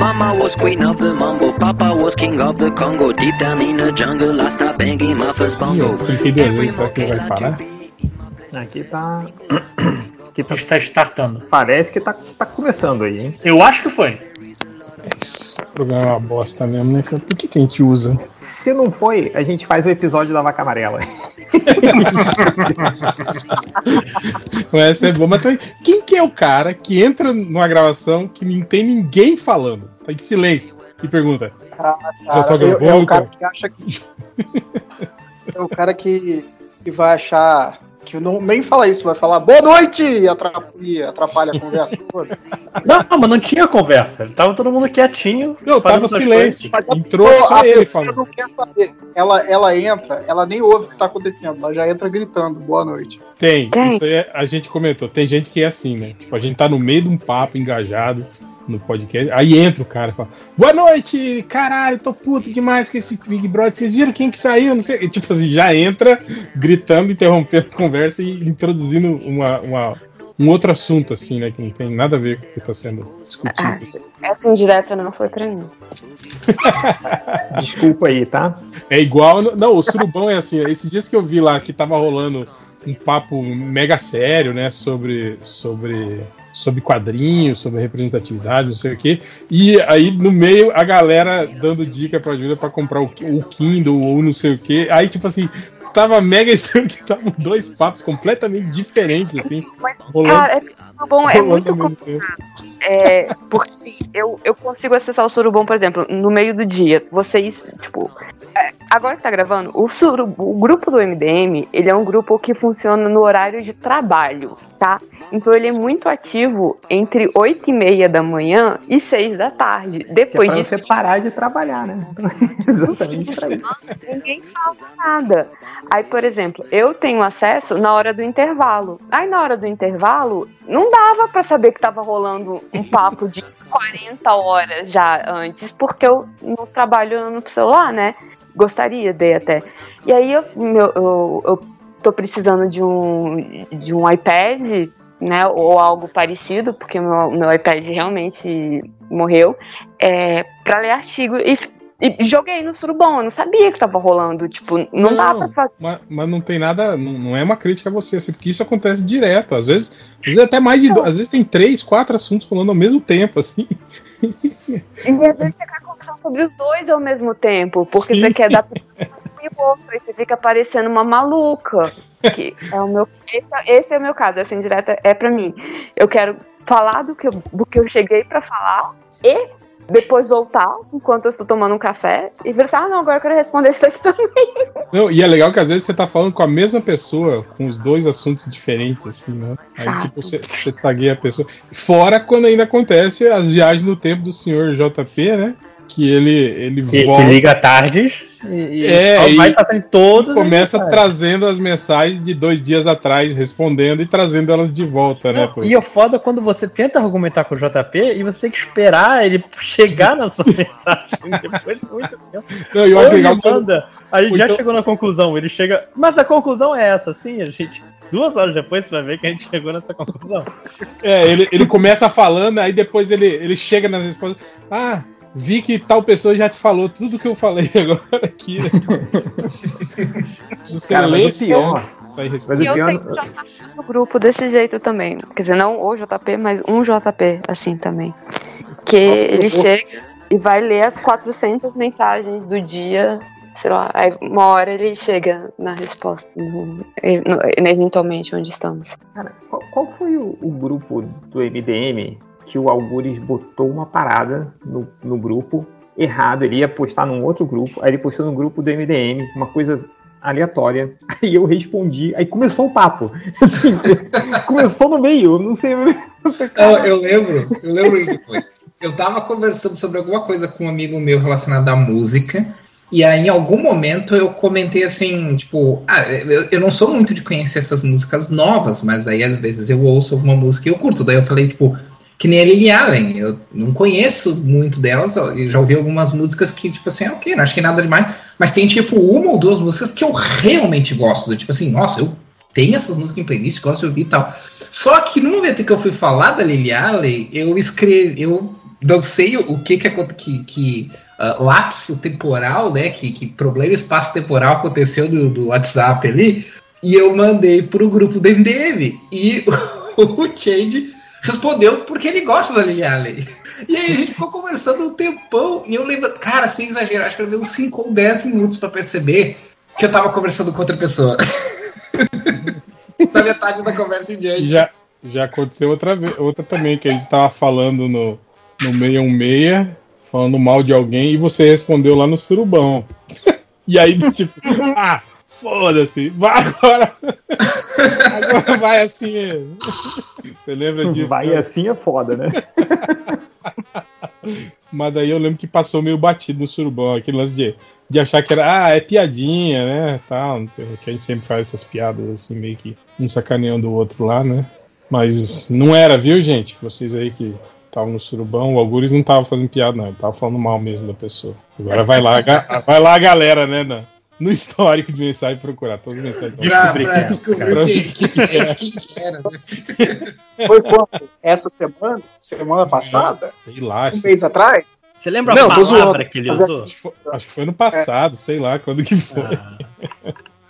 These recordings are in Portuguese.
Mama was queen of the mambo, Papa was king of the Congo. Deep down in the jungle, I start banging my first bongo. Duas vezes, será que vai parar? Aqui tá. Aqui tá. Está startando. Parece que tá, tá começando aí, hein? Eu acho que foi. Programa é uma bosta mesmo, né? Por que, que a gente usa? Se não foi, a gente faz o episódio da vaca amarela. Essa é boa, mas também, quem que é o cara que entra numa gravação que não tem ninguém falando? Tá em silêncio e pergunta. Ah, Já tá eu- é gravando, o cara cara? que acha que. É o cara que, que vai achar. Que não, nem fala isso, vai falar boa noite e atrapalha, atrapalha a conversa toda. Não, mas não tinha conversa. Tava todo mundo quietinho. Não, tava silêncio. Entrou pessoa- só ele falando. não quer saber. Ela, ela entra, ela nem ouve o que tá acontecendo, ela já entra gritando boa noite. Tem, Tem. isso aí é- a gente comentou. Tem gente que é assim, né? Tipo, a gente tá no meio de um papo engajado no podcast. Aí entra o cara e fala: Boa noite, caralho, tô puto demais com esse Big Brother. Vocês viram quem que saiu? Não sei. E, tipo assim, já entra gritando, interrompendo a conversa e introduzindo uma, uma- um outro assunto, assim, né? Que não tem nada a ver com o que tá sendo discutido. Essa indireta não foi pra mim. Desculpa aí, tá? É igual. Não, o surubão é assim. Esses dias que eu vi lá que tava rolando um papo mega sério, né? Sobre. sobre sobre quadrinhos, sobre representatividade, não sei o quê. E aí no meio a galera dando dica pra ajuda pra comprar o, o Kindle ou não sei o quê. Aí tipo assim, tava mega estranho que estavam dois papos completamente diferentes assim, rolando, Cara, é muito bom, é muito tempo. É, porque assim, eu, eu consigo acessar o Surubom, por exemplo, no meio do dia. Vocês, tipo. é, agora que tá gravando, o, Surubu, o grupo do MDM, ele é um grupo que funciona no horário de trabalho, tá? Então ele é muito ativo entre 8 e meia da manhã e 6 da tarde. É Depois pra disso, você parar de trabalhar, né? Exatamente pra isso. ninguém fala nada. Aí, por exemplo, eu tenho acesso na hora do intervalo. Aí, na hora do intervalo, não dava pra saber que tava rolando um papo de 40 horas já antes, porque eu não trabalho no celular, né? Gostaria de até. E aí, eu, meu- eu, eu tô precisando de um, de um iPad, né? Ou algo parecido, porque meu, meu iPad realmente morreu, é, pra ler artigo. E e joguei no surubom, eu não sabia que tava rolando. Tipo, não, dá pra fazer. Mas, mas não tem nada, não, não é uma crítica a você, assim, porque isso acontece direto. Às vezes, às vezes até mais de. do- Às vezes tem três, quatro assuntos rolando ao mesmo tempo, assim. E às vezes você quer conversar sobre os dois ao mesmo tempo, porque Sim. você quer dar um e o outro, aí você fica parecendo uma maluca. Que é o meu, esse, é- esse é o meu caso, essa indireta é pra mim. Eu quero falar do que eu, do que eu cheguei pra falar e depois voltar enquanto eu estou tomando um café e ver assim, ah, não, agora eu quero responder isso aqui também. Não, e é legal que às vezes você tá falando com a mesma pessoa, com os dois assuntos diferentes, assim, né? Aí, Exato. tipo, você, você tagueia a pessoa. Fora quando ainda acontece as viagens no tempo do senhor JP, né? Que ele, ele Que, volta. que liga tardes e, e É, e- vai passando todos. Começa os trazendo as mensagens de dois dias atrás, respondendo e trazendo elas de volta, né? pô? E o foda é quando você tenta argumentar com o JP e você tem que esperar ele chegar na sua mensagem depois de muito tempo. Não, eu acho legal manda, a gente já então- chegou na conclusão, ele chega. Mas a conclusão é essa, sim, a gente. Duas horas depois você vai ver que a gente chegou nessa conclusão. É, ele, ele começa falando, aí depois ele, ele chega nas respostas. Ah, vi que tal pessoa já te falou tudo que eu falei agora aqui. Né? Você Cara, lê mas o pior. sai Mas. E eu tenho JP no grupo desse jeito também. Quer dizer, não o JP, mas um JP assim também. Que Nossa, que ele horror. chega e vai ler as 400 mensagens do dia, sei lá, aí uma hora ele chega na resposta, no- no- eventualmente onde estamos. Cara, qual, qual foi o, o grupo do MDM que o Algures botou uma parada no, no grupo errado? Ele ia postar num outro grupo, aí ele postou no grupo do MDM, uma coisa aleatória. Aí eu respondi, aí começou o papo. Começou no meio, não sei. Não, eu lembro, eu lembro que foi. Eu tava conversando sobre alguma coisa com um amigo meu relacionado à música, e aí em algum momento eu comentei assim, tipo, ah, eu, eu não sou muito de conhecer essas músicas novas, mas aí às vezes eu ouço alguma música e eu curto. Daí eu falei, tipo, que nem a Lily Allen, eu não conheço muito delas, já ouvi algumas músicas que, tipo assim, ah, ok, não achei nada demais, mas tem, tipo, uma ou duas músicas que eu realmente gosto, tipo assim, nossa, eu tenho essas músicas em playlist, gosto de ouvir e tal. Só que no momento que eu fui falar da Lily Allen, eu escrevi, eu não sei o que que, que, que ah, lapso temporal, né? Que, que problema espaço-temporal aconteceu do, do WhatsApp ali. E eu mandei pro grupo do MDM. E o Change respondeu porque ele gosta da Lily Allen. E aí a gente ficou conversando um tempão. E eu lembro, cara, sem exagerar, acho que eu levei uns 5 ou 10 minutos pra perceber que eu tava conversando com outra pessoa. Na metade da conversa em diante. Já, já aconteceu outra, vez, outra também, que a gente tava falando no, no 616, falando mal de alguém, e você respondeu lá no surubão. e aí, tipo, ah, foda-se, vai agora. agora vai assim. Você lembra disso? Vai né? assim é foda, né? Mas daí eu lembro que passou meio batido no surubão, aquele lance de, de achar que era, ah, é piadinha, né? Tal, não sei, que a gente sempre faz essas piadas assim, meio que um sacaneando o outro lá, né? Mas não era, viu, gente? Vocês aí que estavam no surubão, o Algures não tava fazendo piada, não, ele tava falando mal mesmo da pessoa. Agora vai lá, vai lá a galera, né? na- no histórico de mensagem procurar todas as mensagens. Pra, pra quem é, descobrir cara. quem, é, que era, né? Foi quando? Essa semana? Semana passada? Sei lá, Um acho, mês atrás? Você lembra Não, a palavra zoando. que ele usou? acho que foi- acho que foi no passado, sei lá quando que foi. Ah,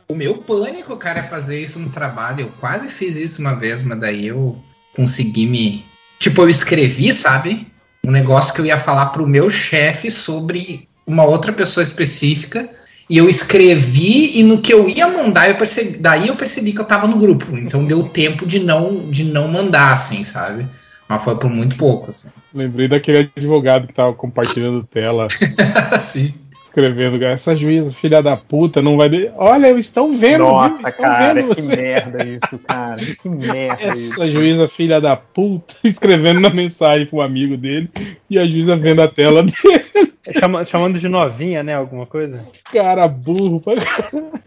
O meu pânico, cara, é fazer isso no trabalho. Eu quase fiz isso uma vez, mas daí eu consegui me. Tipo, eu escrevi, sabe? Um negócio que eu ia falar pro meu chefe sobre uma outra pessoa específica. E eu escrevi, e no que eu ia mandar, eu percebi. Daí eu percebi que eu tava no grupo. Então deu tempo de não, de não mandar, assim, sabe? Mas foi por muito pouco, assim. Lembrei daquele advogado que tava compartilhando tela. assim. Escrevendo, essa juíza, filha da puta, não vai. De... Olha, estão vendo, viu? Nossa, Estão cara, vendo que você. merda isso, cara. Que merda isso. Essa juíza, filha da puta, escrevendo na mensagem pro amigo dele e a juíza vendo a tela dele. chama- chamando de novinha, né? Alguma coisa? Cara burro. pra-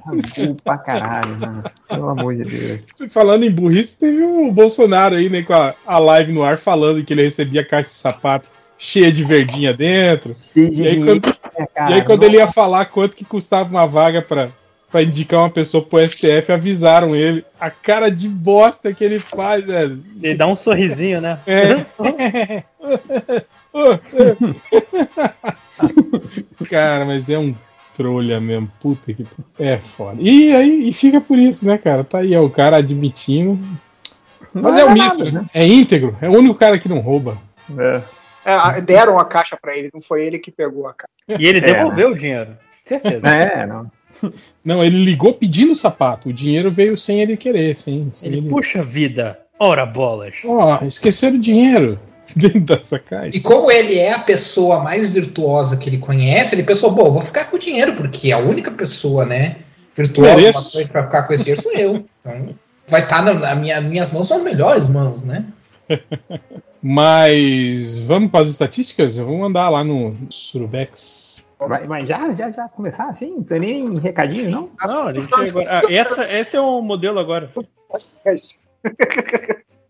Burro pra caralho, mano. Pelo amor de Deus. Falando em burrice, teve o Bolsonaro aí, né, com a, a live no ar falando que ele recebia caixa de sapato cheia de verdinha dentro. E aí, quando, né, e cara? aí, quando ele ia falar quanto que custava uma vaga pra, pra indicar uma pessoa pro STF, avisaram ele. A cara de bosta que ele faz, velho. Ele dá um sorrisinho, né? É. cara, mas é um trolha mesmo. Puta que. É foda. E aí e fica por isso, né, cara? Tá aí, é o cara admitindo. Mas Não é o é mito, nada, né? É íntegro. É o único cara que não rouba. É. É, deram a caixa pra ele, não foi ele que pegou a caixa. E ele É, devolveu o dinheiro. Certeza. É, não. Não, ele ligou pedindo o sapato. O dinheiro veio sem ele querer, sem, sem Ele, ele. puxa vida. Ora bolas. Ó, esqueceram o dinheiro dentro dessa caixa. E como ele é a pessoa mais virtuosa que ele conhece, ele pensou, bom, vou ficar com o dinheiro, porque a única pessoa, né, virtuosa pra ficar com esse dinheiro sou eu. Então, vai estar na, na minha, minhas mãos, são as melhores mãos, né? Mas vamos para as estatísticas? Vamos andar lá no Surubex. Mas, mas já, já, já começar assim? Não tem nem recadinho, não? Não, a gente chegou. Ah, essa, esse é o modelo agora.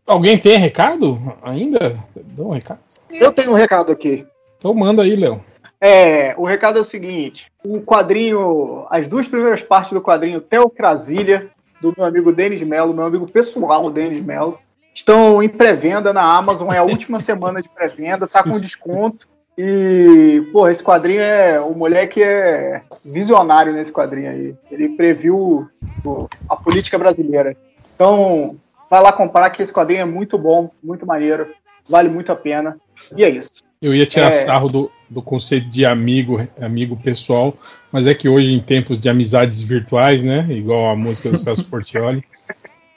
Alguém tem recado ainda? Dá um recado? Eu tenho um recado aqui. Então manda aí, Léo. É, o recado é o seguinte: o quadrinho, as duas primeiras partes do quadrinho Teocrasília, do meu amigo Denis Mello, meu amigo pessoal Denis Mello, estão em pré-venda na Amazon. É a última semana de pré-venda, tá com desconto. E, pô, esse quadrinho é. O moleque é visionário nesse quadrinho aí. Ele previu pô, a política brasileira. Então, vai lá comprar, que esse quadrinho é muito bom, muito maneiro, vale muito a pena. E é isso. Eu ia tirar É. sarro do, do conceito de amigo, amigo pessoal, mas é que hoje, em tempos de amizades virtuais, né? Igual a música do Celso Portioli,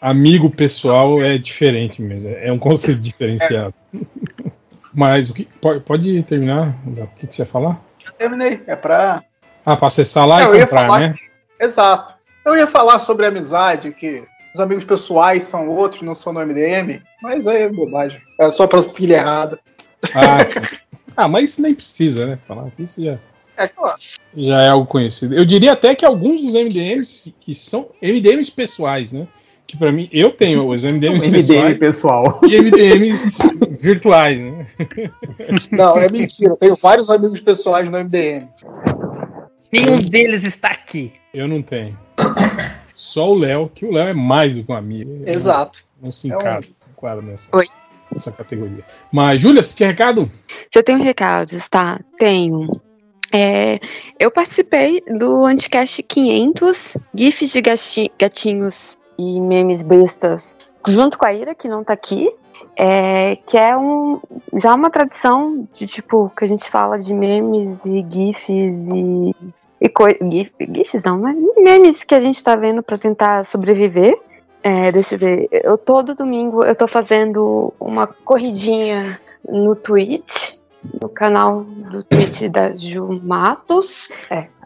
amigo pessoal é diferente mesmo. É um conceito diferenciado. Mas o que. Pode, pode terminar? O que, que você ia falar? Já terminei. É pra. Ah, para acessar lá É, eu e comprar, falar- né? Exato. Eu ia falar sobre amizade, que os amigos pessoais são outros, não são no MDM, mas aí é bobagem. É só pra pilha errada. Ah, ah, mas isso nem precisa, né? Falar isso já. É claro. já é algo conhecido. Eu diria até que alguns dos MDMs que são MDMs pessoais, né? Que pra mim, eu tenho os MDMs MDM pessoais pessoal. e MDMs virtuais, né? Não, é mentira. Eu tenho vários amigos pessoais no MDM. Nenhum deles está aqui. Eu não tenho. Só o Léo, que o Léo é mais do que um amigo. Exato. Não se É um- enquadra, se enquadra nessa. nessa categoria. Mas, Júlia, você tinha recado? Se eu tenho recados, tá? Tenho. É, eu participei do Anticast 500, GIFs de gati- gatinhos e memes bestas, junto com a Ira, que não tá aqui. É, que é um, já uma tradição de tipo, que a gente fala de memes e GIFs e, e coi- GIF, GIFs não, mas memes que a gente tá vendo pra tentar sobreviver. É, deixa eu ver, eu todo domingo eu tô fazendo uma corridinha no Twitch, no canal do Twitch da Ju Matos.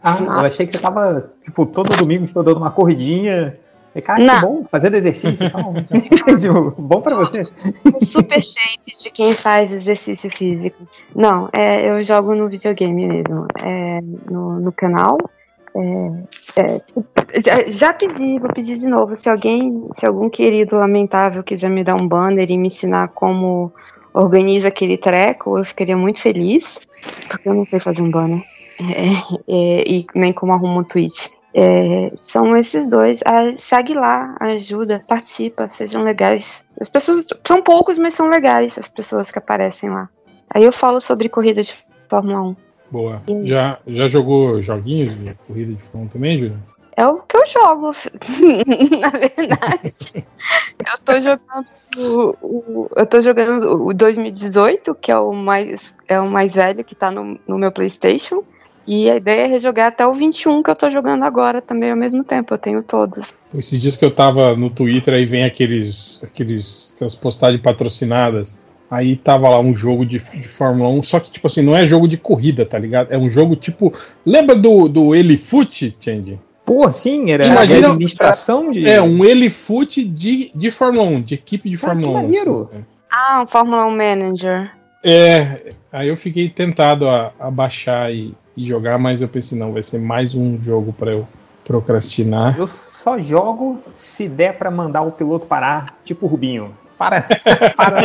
Ah, eu achei que você tava, tipo, todo domingo estou dando uma corridinha. E, cara, Não. que bom, fazendo exercício e tal. Tipo, bom pra você. O super shape de quem faz exercício físico. Não, é, eu jogo no videogame mesmo. É, no, no canal. É, é, já, já pedi, vou pedir de novo. Se alguém, se algum querido lamentável quiser me dar um banner e me ensinar como organiza aquele treco, eu ficaria muito feliz. Porque eu não sei fazer um banner. É, é, e nem como arrumo um tweet. É, são esses dois. Ah, segue lá, ajuda, participa, sejam legais. As pessoas são poucos, mas são legais as pessoas que aparecem lá. Aí eu falo sobre corrida de Fórmula 1. Boa. Já, já jogou joguinhos de corrida de Fórmula 1 também, Júlia? É o que eu jogo, na verdade. eu tô jogando o, o- eu tô jogando o 2018, que é o mais é o mais velho que tá no, no meu PlayStation. E a ideia é rejogar até o 21 que eu tô jogando agora também ao mesmo tempo. Eu tenho todos. Esses dias que eu tava no Twitter, aí vem aqueles, aqueles aquelas postagens patrocinadas. Aí tava lá um jogo de, de Fórmula 1, só que, tipo assim, não é jogo de corrida, tá ligado? É um jogo tipo. Lembra do, do Elifoot, Change? Pô, sim, era Imagina- a administração de. É, um Elifoot de, de Fórmula 1, de equipe de Cara, Fórmula que 1. maneiro. assim, Ah, um Fórmula 1 Manager. É, aí eu fiquei tentado a, a baixar e, e jogar, mas eu pensei, não, vai ser mais um jogo pra eu procrastinar. Eu só jogo se der pra mandar o piloto parar, tipo o Rubinho. Para. para.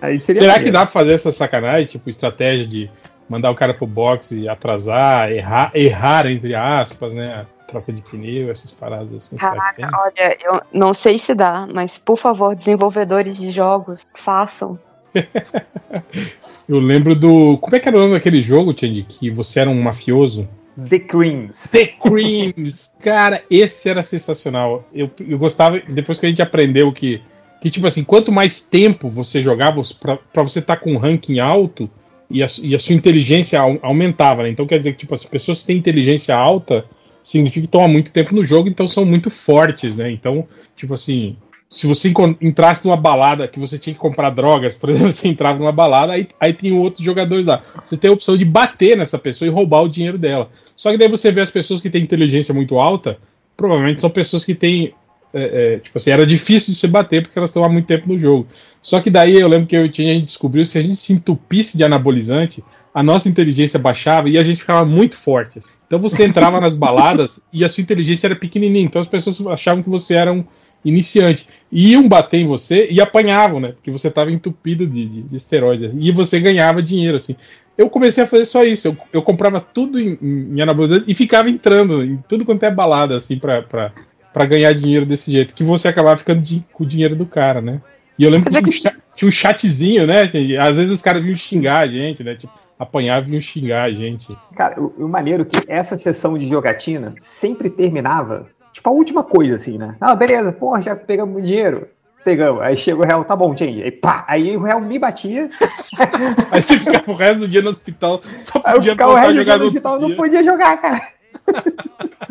Aí seria Será que dá pra fazer essa sacanagem, tipo, estratégia de mandar o cara pro boxe e atrasar, errar, errar entre aspas, né? A troca de pneu, essas paradas assim. Caraca, olha, eu não sei se dá, mas por favor, desenvolvedores de jogos, façam. Eu lembro do. Como é que era o nome daquele jogo, Chandy? Que você era um mafioso? The Creams. The Creams! Cara, esse era sensacional. Eu, eu gostava, depois que a gente aprendeu que, que tipo assim, quanto mais tempo você jogava, pra, pra você estar com um ranking alto e a, e a sua inteligência au- aumentava, né? Então quer dizer que, tipo, as pessoas que têm inteligência alta significa que estão há muito tempo no jogo, então são muito fortes, né? Então, tipo assim, se você entrasse numa balada que você tinha que comprar drogas, por exemplo, você entrava numa balada, aí, aí tem outros jogadores lá. Você tem a opção de bater nessa pessoa e roubar o dinheiro dela. Só que daí você vê as pessoas que têm inteligência muito alta, provavelmente são pessoas que têm. é, é, tipo assim, era difícil de se bater porque elas estão há muito tempo no jogo. Só que daí eu lembro que eu tinha, a gente descobriu se a gente se entupisse de anabolizante, a nossa inteligência baixava e a gente ficava muito forte. Então você entrava nas baladas e a sua inteligência era pequenininha, então as pessoas achavam que você era um iniciante. E iam bater em você e apanhavam, né? Porque você estava entupido de, de, de esteroides. E você ganhava dinheiro, assim. Eu comecei a fazer só isso. Eu, eu comprava tudo em, em anabolizante e ficava entrando em tudo quanto é balada, assim, pra, pra, pra ganhar dinheiro desse jeito. Que você acabava ficando di- com o dinheiro do cara, né? E eu lembro que tinha um, cha- tinha um chatzinho, né? Às vezes os caras vinham xingar a gente, né? Tipo, apanhava e vinham xingar a gente. Cara, o, o maneiro é que essa sessão de jogatina sempre terminava, tipo, a última coisa, assim, né? Ah, beleza, porra, já pegamos dinheiro. Pegamos. Aí chega o réu, tá bom, change. Aí pá, aí o réu me batia. Aí você ficava o resto do dia no hospital, só Aí eu podia ficava o resto do dia jogar no no hospital, outro não dia. podia jogar, cara.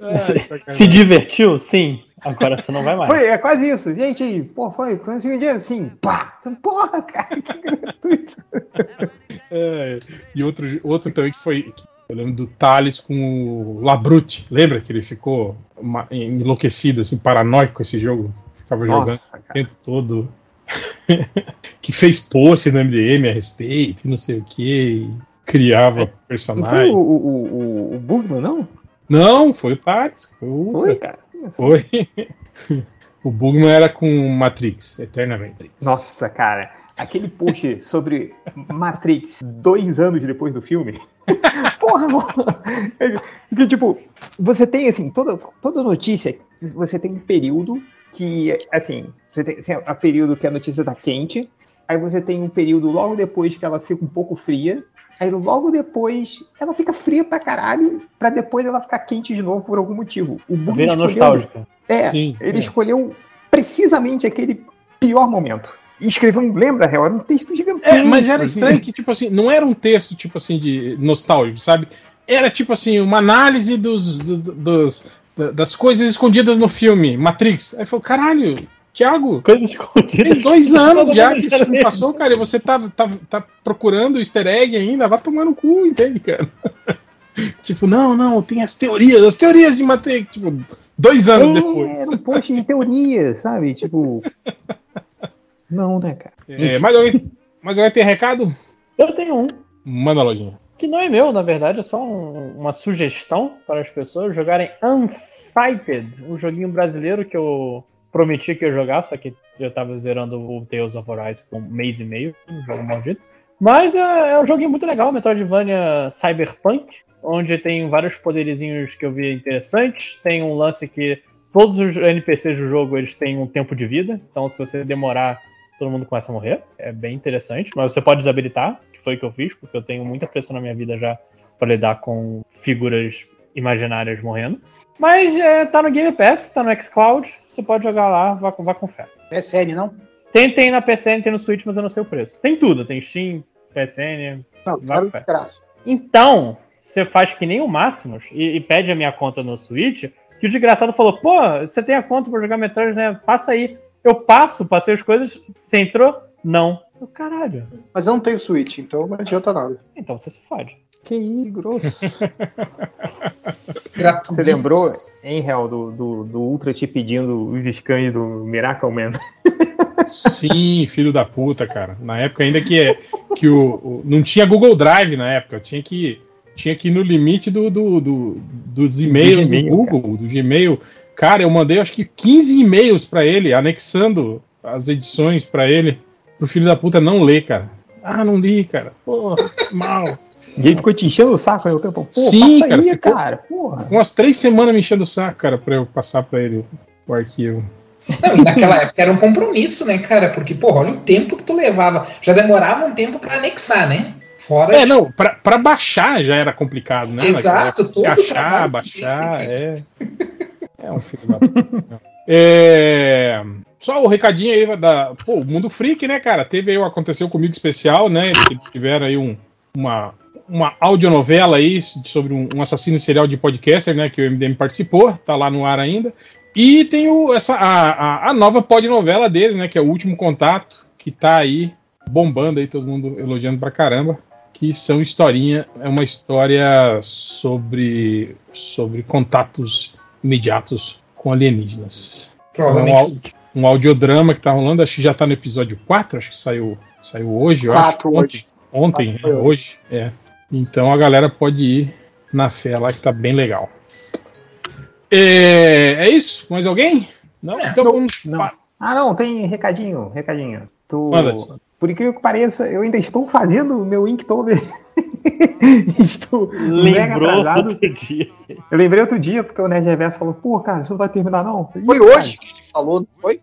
Ai, Se sacanagem. divertiu? Sim. Agora você não vai mais. Foi, é quase isso. Gente, aí, pô, foi, conseguiu dinheiro? Sim, pá. Porra, cara, que gratuito. É, e outro, outro também que foi. Eu lembro do Thales com o Labrute. Lembra que ele ficou enlouquecido, assim, paranoico com esse jogo? Ficava jogando Nossa, o cara. tempo todo. que fez post no MDM a respeito, e não sei o que. Criava Não foi o, o, o, o Bugman, não? Não, foi o Thales. Foi o cara. Foi. o Bugman era com Matrix, eternamente. Nossa, cara. Aquele post sobre Matrix dois anos depois do filme. Porra, mano. Que, tipo, você tem, assim, toda, toda notícia, você tem um período que, assim, você tem, tem a período que a notícia tá quente, aí você tem um período logo depois que ela fica um pouco fria, aí logo depois ela fica fria pra caralho, pra depois ela ficar quente de novo por algum motivo. O Bug Vira escolheu- nostálgica. É, Sim, ele é. escolheu precisamente aquele pior momento. E escreveu um, lembra, Real? Era um texto gigantesco. É, mas era assim. estranho que, tipo assim, não era um texto, tipo assim, de nostálgico, sabe? Era, tipo assim, uma análise dos, do- do- dos, da- das coisas escondidas no filme, Matrix. Aí falou, caralho, Thiago, Coisas escondidas. tem dois anos já que esse filme lembra. passou, cara, e você tá, tá, tá procurando easter egg ainda, vai tomar no cu, entende, cara? tipo, não, não, tem as teorias, as teorias de Matrix, tipo, dois anos É, depois. Era um post de teoria, sabe? Tipo. Não, né, cara? É, mais, alguém, mais alguém tem recado? Eu tenho um. Manda, lojinha. Que não é meu, na verdade, é só um- uma sugestão para as pessoas jogarem Unsighted, um joguinho brasileiro que eu prometi que ia jogar, só que eu tava zerando o Tales of Arise com um mês e meio, um jogo maldito. Mas é, é um joguinho muito legal, Metroidvania Cyberpunk, onde tem vários poderizinhos que eu vi interessantes. Tem um lance que todos os NPCs do jogo eles têm um tempo de vida, então se você demorar, todo mundo começa a morrer. É bem interessante, mas você pode desabilitar, que foi o que eu fiz, porque eu tenho muita pressão na minha vida já para lidar com figuras imaginárias morrendo. Mas é, tá no Game Pass, tá no xCloud, você pode jogar lá, vá, com- vá com fé. Sério, não? Tem, tem na PCN, tem no Switch, mas eu não sei o preço. Tem tudo, tem Steam, PSN. Não, quero com fé. graça. Então, você faz que nem o Máximos e, e pede a minha conta no Switch, que o desgraçado falou, pô, você tem a conta pra jogar Metroid, né? Passa aí. Eu passo, passei as coisas, você entrou? Não. Eu, caralho. Mas eu não tenho Switch, então não adianta nada. Então você se fode. Que grosso. Você lembrou, hein, Real, do, do, do Ultra te pedindo os scans do Miracle Man? Sim, filho da puta, cara. Na época ainda que, é, que o, o- não tinha Google Drive na época, tinha que tinha que ir no limite do, do- do- dos e-mails do, Gmail, Google, do Gmail. Cara, eu mandei acho que 15 e-mails pra ele, anexando as edições pra ele, pro filho da puta não ler, cara. Ah, não li, cara. Porra, mal. E ele ficou te enchendo o saco aí o tempo. Pô, Sim, passa cara, aí, ficou- cara. Porra. Com umas três semanas me enchendo o saco, cara, pra eu passar pra ele o arquivo. Não, e naquela época era um compromisso, né, cara? Porque, porra, olha o tempo que tu levava. Já demorava um tempo pra anexar, né? Fora. É, não, pra, pra baixar já era complicado, né? Exato, Naquela época. todo o Achar, baixar, é. É um filho da. É, Só o recadinho aí da. Pô, o Mundo Freak, né, cara? Teve aí o Aconteceu Comigo especial, né? Eles tiveram aí um, uma, uma audionovela aí sobre um, um assassino serial de podcaster, né? Que o MDM participou, tá lá no ar ainda. E tem o, essa, a, a, a nova podnovela deles, né? Que é o Último Contato, que tá aí bombando aí, todo mundo elogiando pra caramba. Que são historinha, é uma história sobre, sobre contatos imediatos com alienígenas. Provavelmente. Um audiodrama que tá rolando, acho que já tá no episódio 4, acho que saiu, saiu hoje, eu Quatro acho. hoje. Ontem, Quatro é, hoje, é. Então a galera pode ir na fé lá que tá bem legal. É, é isso? Mais alguém? Não? É, então não, vamos. não. Ah, não, tem recadinho, recadinho. Tu, Manda. por incrível que pareça, eu ainda estou fazendo o meu Inktober. estou mega Lembrou atrasado. outro dia. Eu lembrei outro dia, porque o Nerd Reverso falou, pô, cara, isso não vai terminar, não. Ih, Foi cara. hoje que ele falou, não foi?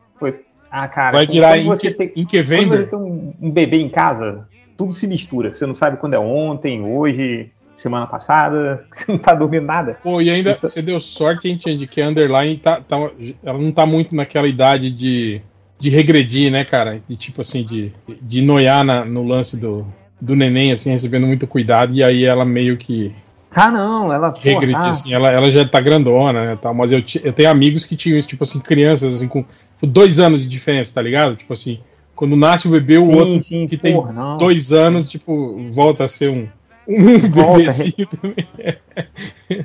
Ah, cara, Vai quando virar você Ink, tem, quando você Inkvender? tem um, um bebê em casa, tudo se mistura. Você não sabe quando é ontem, hoje, semana passada, você não tá dormindo nada. Pô, e ainda Então- você deu sorte, hein, Change, que a Underline tá, tá- ela não tá muito naquela idade de, de regredir, né, cara? De tipo assim, de, de noiar na- no lance do, do neném, assim, recebendo muito cuidado, e aí ela meio que Ah, não, ela. pô, regredir, ah, assim, ela, ela já tá grandona, né, tal, mas eu, eu tenho amigos que tinham isso, tipo assim, crianças, assim, com tipo, dois anos de diferença, tá ligado? Tipo assim, quando nasce o bebê, o sim, outro sim, que tem porra, não. dois anos, tipo, volta a ser um, um Volta, bebezinho também.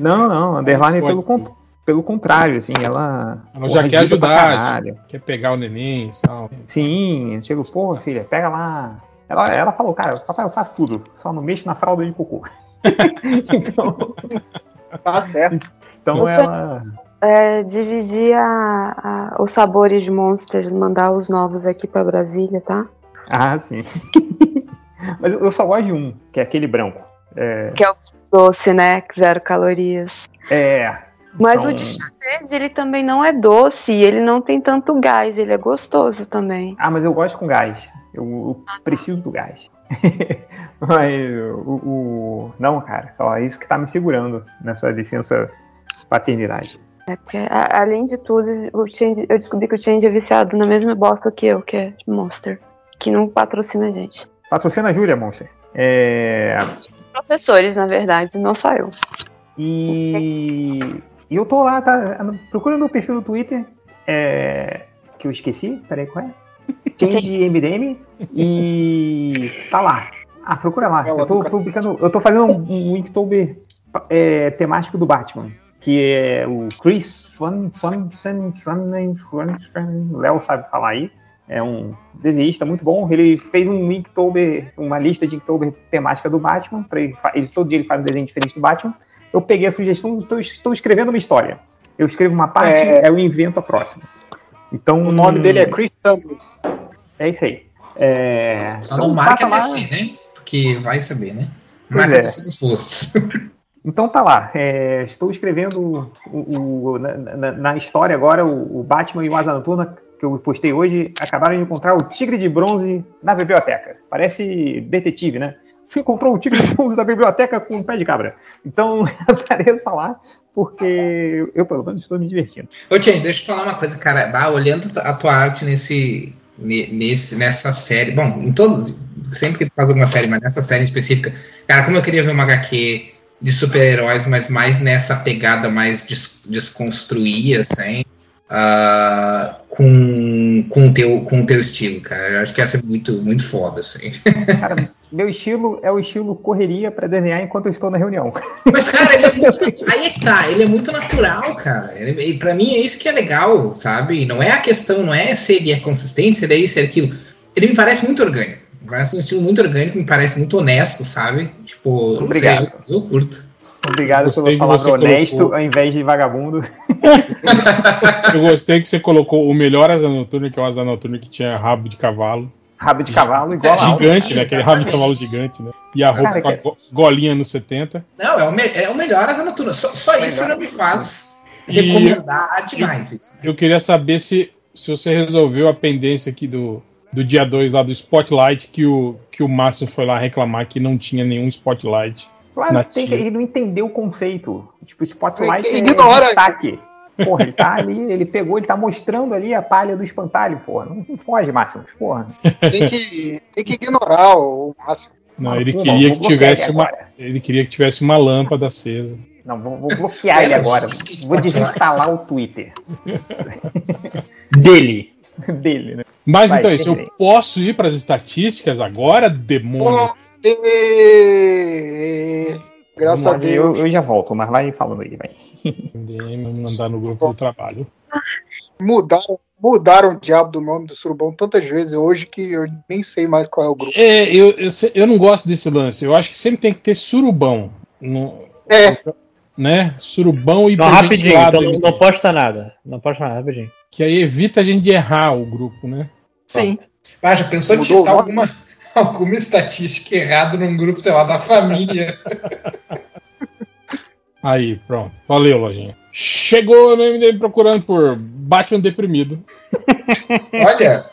Não, não, a Underline pelo, con- pelo contrário, assim, ela. Ela já quer ajudar, caralho. quer pegar o neném e tal. Sim, chega, porra, filha, pega lá. Ela, ela falou, cara, papai, eu faço tudo, só não mexo na fralda de cocô. então, Tá certo. então Você- ela. É, dividir a- a- os sabores de Monsters, mandar os novos aqui pra Brasília, tá? Ah, sim. Mas eu só gosto de um, que é aquele branco. É, Doce, né? Zero calorias. é Mas Então- o de chá verde, ele também não é doce, ele não tem tanto gás, ele é gostoso também. Ah, mas eu gosto com gás. Eu, eu preciso do gás. mas o, o- Não, cara, só é isso que tá me segurando nessa licença paternidade. É porque, a- além de tudo, Change, eu descobri que o Change é viciado na mesma bosta que eu, que é Monster. Que não patrocina a gente. Patrocina a Júlia, Monster. É... Professores, na verdade, não só eu. E... e eu tô lá, tá? Procura meu perfil no Twitter. É... Que eu esqueci. Peraí, qual é? Change MDM. E tá lá. Ah, procura lá. Eu tô publicando. Eu tô fazendo um, um Inktober é, temático do Batman. Que é o Chris Swan, Swan, Swan, Swan, Swan, Swan, Léo sabe falar aí. É um desenhista muito bom. Ele fez um Inktober, uma lista de Inktober temática do Batman. Pra ele, ele- todo dia ele faz um desenho diferente do Batman. Eu peguei a sugestão, estou, estou escrevendo uma história. Eu escrevo uma parte, É. eu invento a próxima. Então, O nome dele é Chris Tumbling. É isso aí. É... Só não marca passa lá. DC, né? Porque vai saber, né? Pois Marca é. DC nos posts. Então tá lá. É, estou escrevendo o, o- na, na- na história agora o, o Batman e o Asa Noturna que eu postei hoje acabaram de encontrar o tigre de bronze na biblioteca. Parece detetive, né? Você encontrou o tigre de bronze da biblioteca com um pé de cabra. Então eu pareço falar porque eu pelo menos estou me divertindo. Ô, Tchê, deixa eu te falar uma coisa, cara. Bah, olhando a tua arte nesse, ne- nesse, nessa série. Bom, em todo. Sempre que tu faz alguma série, mas nessa série específica. Cara, como eu queria ver uma HQ de super-heróis, mas mais nessa pegada mais des, desconstruir, assim. ah, com, com, o teu, com o teu estilo, cara. Eu acho que ia ser muito, muito foda, assim. Cara, meu estilo é o estilo correria para desenhar enquanto eu estou na reunião. Mas, cara, ele é muito, aí é que tá, ele é muito natural, cara. Ele, e pra mim é isso que é legal, sabe? Não é a questão, não é se ele é consistente, se ele é isso, se ele é aquilo. Ele me parece muito orgânico. Me parece um estilo muito orgânico, me parece muito honesto, sabe? Tipo, Obrigado. sei, eu, eu curto. Obrigado Gostei pela palavra honesto colocou. ao invés de vagabundo. Eu gostei que você colocou o melhor asa noturno, que é o asa noturno que tinha rabo de cavalo. Rabo de cavalo igual a alça. Gigante, né? Aquele rabo de cavalo gigante, né? E a roupa Cara, com a que- go- golinha no 70. Não, é o, me- é o melhor asa noturna. Só, só isso Melhor. já me faz E- recomendar demais isso. Eu queria saber se, se você resolveu a pendência aqui do, do dia 2 lá do Spotlight, que o, que o Márcio foi lá reclamar que não tinha nenhum Spotlight. Claro, tem ele não entendeu o conceito. Tipo, Spotlight é Ignora. destaque. Porra, ele tá ali, ele pegou, ele tá mostrando ali a palha do espantalho, porra. Não, não foge, Márcio. Porra. Tem que, tem que ignorar o máximo. Não, Ah, ele pô, queria que tivesse uma, agora. ele queria que tivesse uma lâmpada acesa. Não, vou, vou bloquear ele agora. Vou desinstalar o Twitter Dele. dele, né? Mas Vai, então, isso, eu posso ir para as estatísticas agora, demônio? E... Graças a eu, Deus. eu já volto, mas vai falando aí, vai. Mandar no grupo do trabalho. Mudaram, mudaram o diabo do nome do surubão tantas vezes hoje que eu nem sei mais qual é o grupo. É, eu, eu, eu não gosto desse lance. Eu acho que sempre tem que ter surubão. No, É, né? Surubão e Não, rapidinho, então não, ali, não posta nada. Não posta nada, rapidinho. Que aí evita a gente de errar o grupo, né? sim. Ah, já pensou em digitar alguma, alguma estatística errada num grupo, sei lá, da família? Aí, pronto. Valeu, lojinha. Chegou no MDM procurando por Batman deprimido. Olha,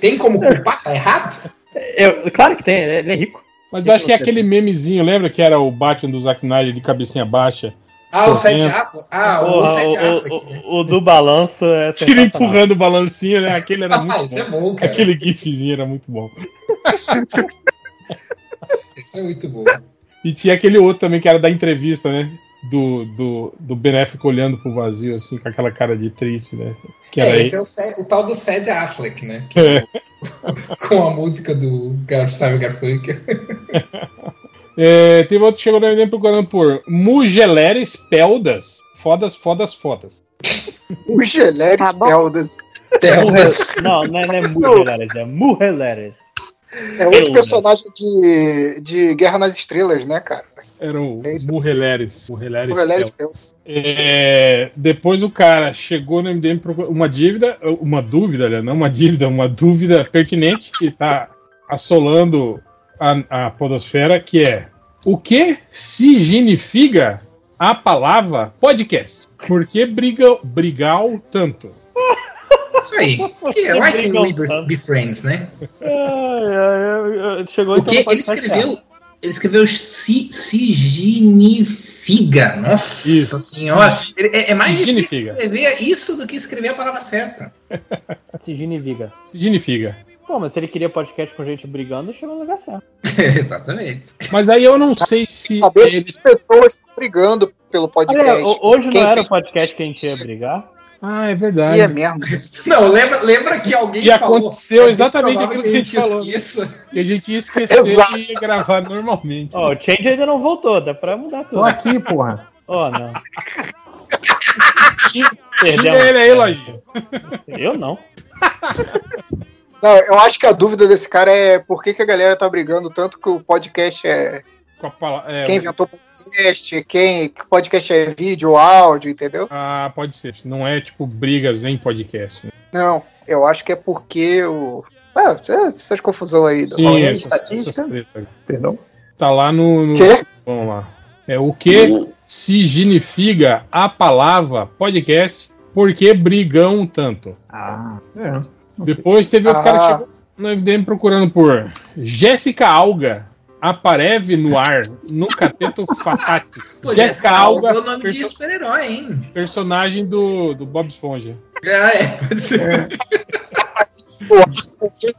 tem como culpar? Tá errado? Eu, claro que tem, ele é rico. Mas eu acho que é aquele memezinho, lembra que era o Batman do Zack Snyder de cabecinha baixa? Ah, o Sete Correndo. Affleck. Ah, o, o, Affleck. o- o do balanço é Tira empurrando o balancinho, né? Aquele era Ah, muito isso bom. é bom, cara. Aquele gifzinho era muito bom. Isso é muito bom. E tinha aquele outro também que era da entrevista, né? Do, do, do Benéfico olhando pro vazio, assim, com aquela cara de triste, né? Que era É, aí. esse é o, Seth- o tal do Seth Affleck, né? É. Com a música do Gar Simon Garfunkel. É, teve outro que chegou no MDM procurando por Mugeleres Peldas. Fodas, fodas, fodas. O Geleres Tá bom. Peldas. Telmas. Não, não é, não é Murreleres, é Murreleres. É outro Peldas. personagem de, de Guerra nas Estrelas, né, cara? Eram É isso. Murreleres. O Peldas. Peldas. É, depois o cara chegou no MDM procurando uma dívida, uma dúvida, não uma dívida, uma dúvida pertinente que está assolando a, a podosfera, que é o que significa a palavra podcast. Por que briga, brigal tanto? Isso aí. Yeah, why can we be- be friends, né? Chegou Porque então ele escreveu. Ele escreveu si, signifiga. Nossa Isso. senhora. Ele- é, é mais difícil Signifiga. escrever isso do que escrever a palavra certa. Sigine Viga. Significa. Pô, mas se ele queria podcast com gente brigando, chegou no lugar certo. Exatamente. Mas aí eu não sei se Saber ele. que pessoas estão brigando pelo podcast. Olha, ho- hoje Quem não era fez- o podcast que a gente ia brigar. Ah, é E verdade. é mesmo. Não, lembra, lembra que alguém E falou. aconteceu exatamente aquilo que a gente falou. esqueça. Que a gente ia esquecer Exato. e ia gravar normalmente. Ó, o Change ainda não voltou, dá pra mudar Tô tudo. aqui, porra. Ó, não. Xinga Perdemos. ele aí, Lojinha. Eu não. Não, eu acho que a dúvida desse cara é por que, que a galera tá brigando tanto que o podcast é. Com a pala- é, Quem inventou podcast, quem. Que podcast é vídeo ou áudio, entendeu? Ah, pode ser. Não é tipo brigas em podcast. né? Não, eu acho que é porque o. Ah, essas confusão aí. Sim, essas, estatística. essas. Perdão? Tá lá no. no- Quê? Vamos lá. É o que significa a palavra podcast? Por que brigam tanto? Ah, é. Depois teve outro Ah. cara que chegou no MDM procurando por Jéssica Alga. Apareve no ar, no cateto fatati. Jéssica Alga, é o nome de perso- super-herói, hein? personagem do, do Bob Esponja. Ah, é, pode ser.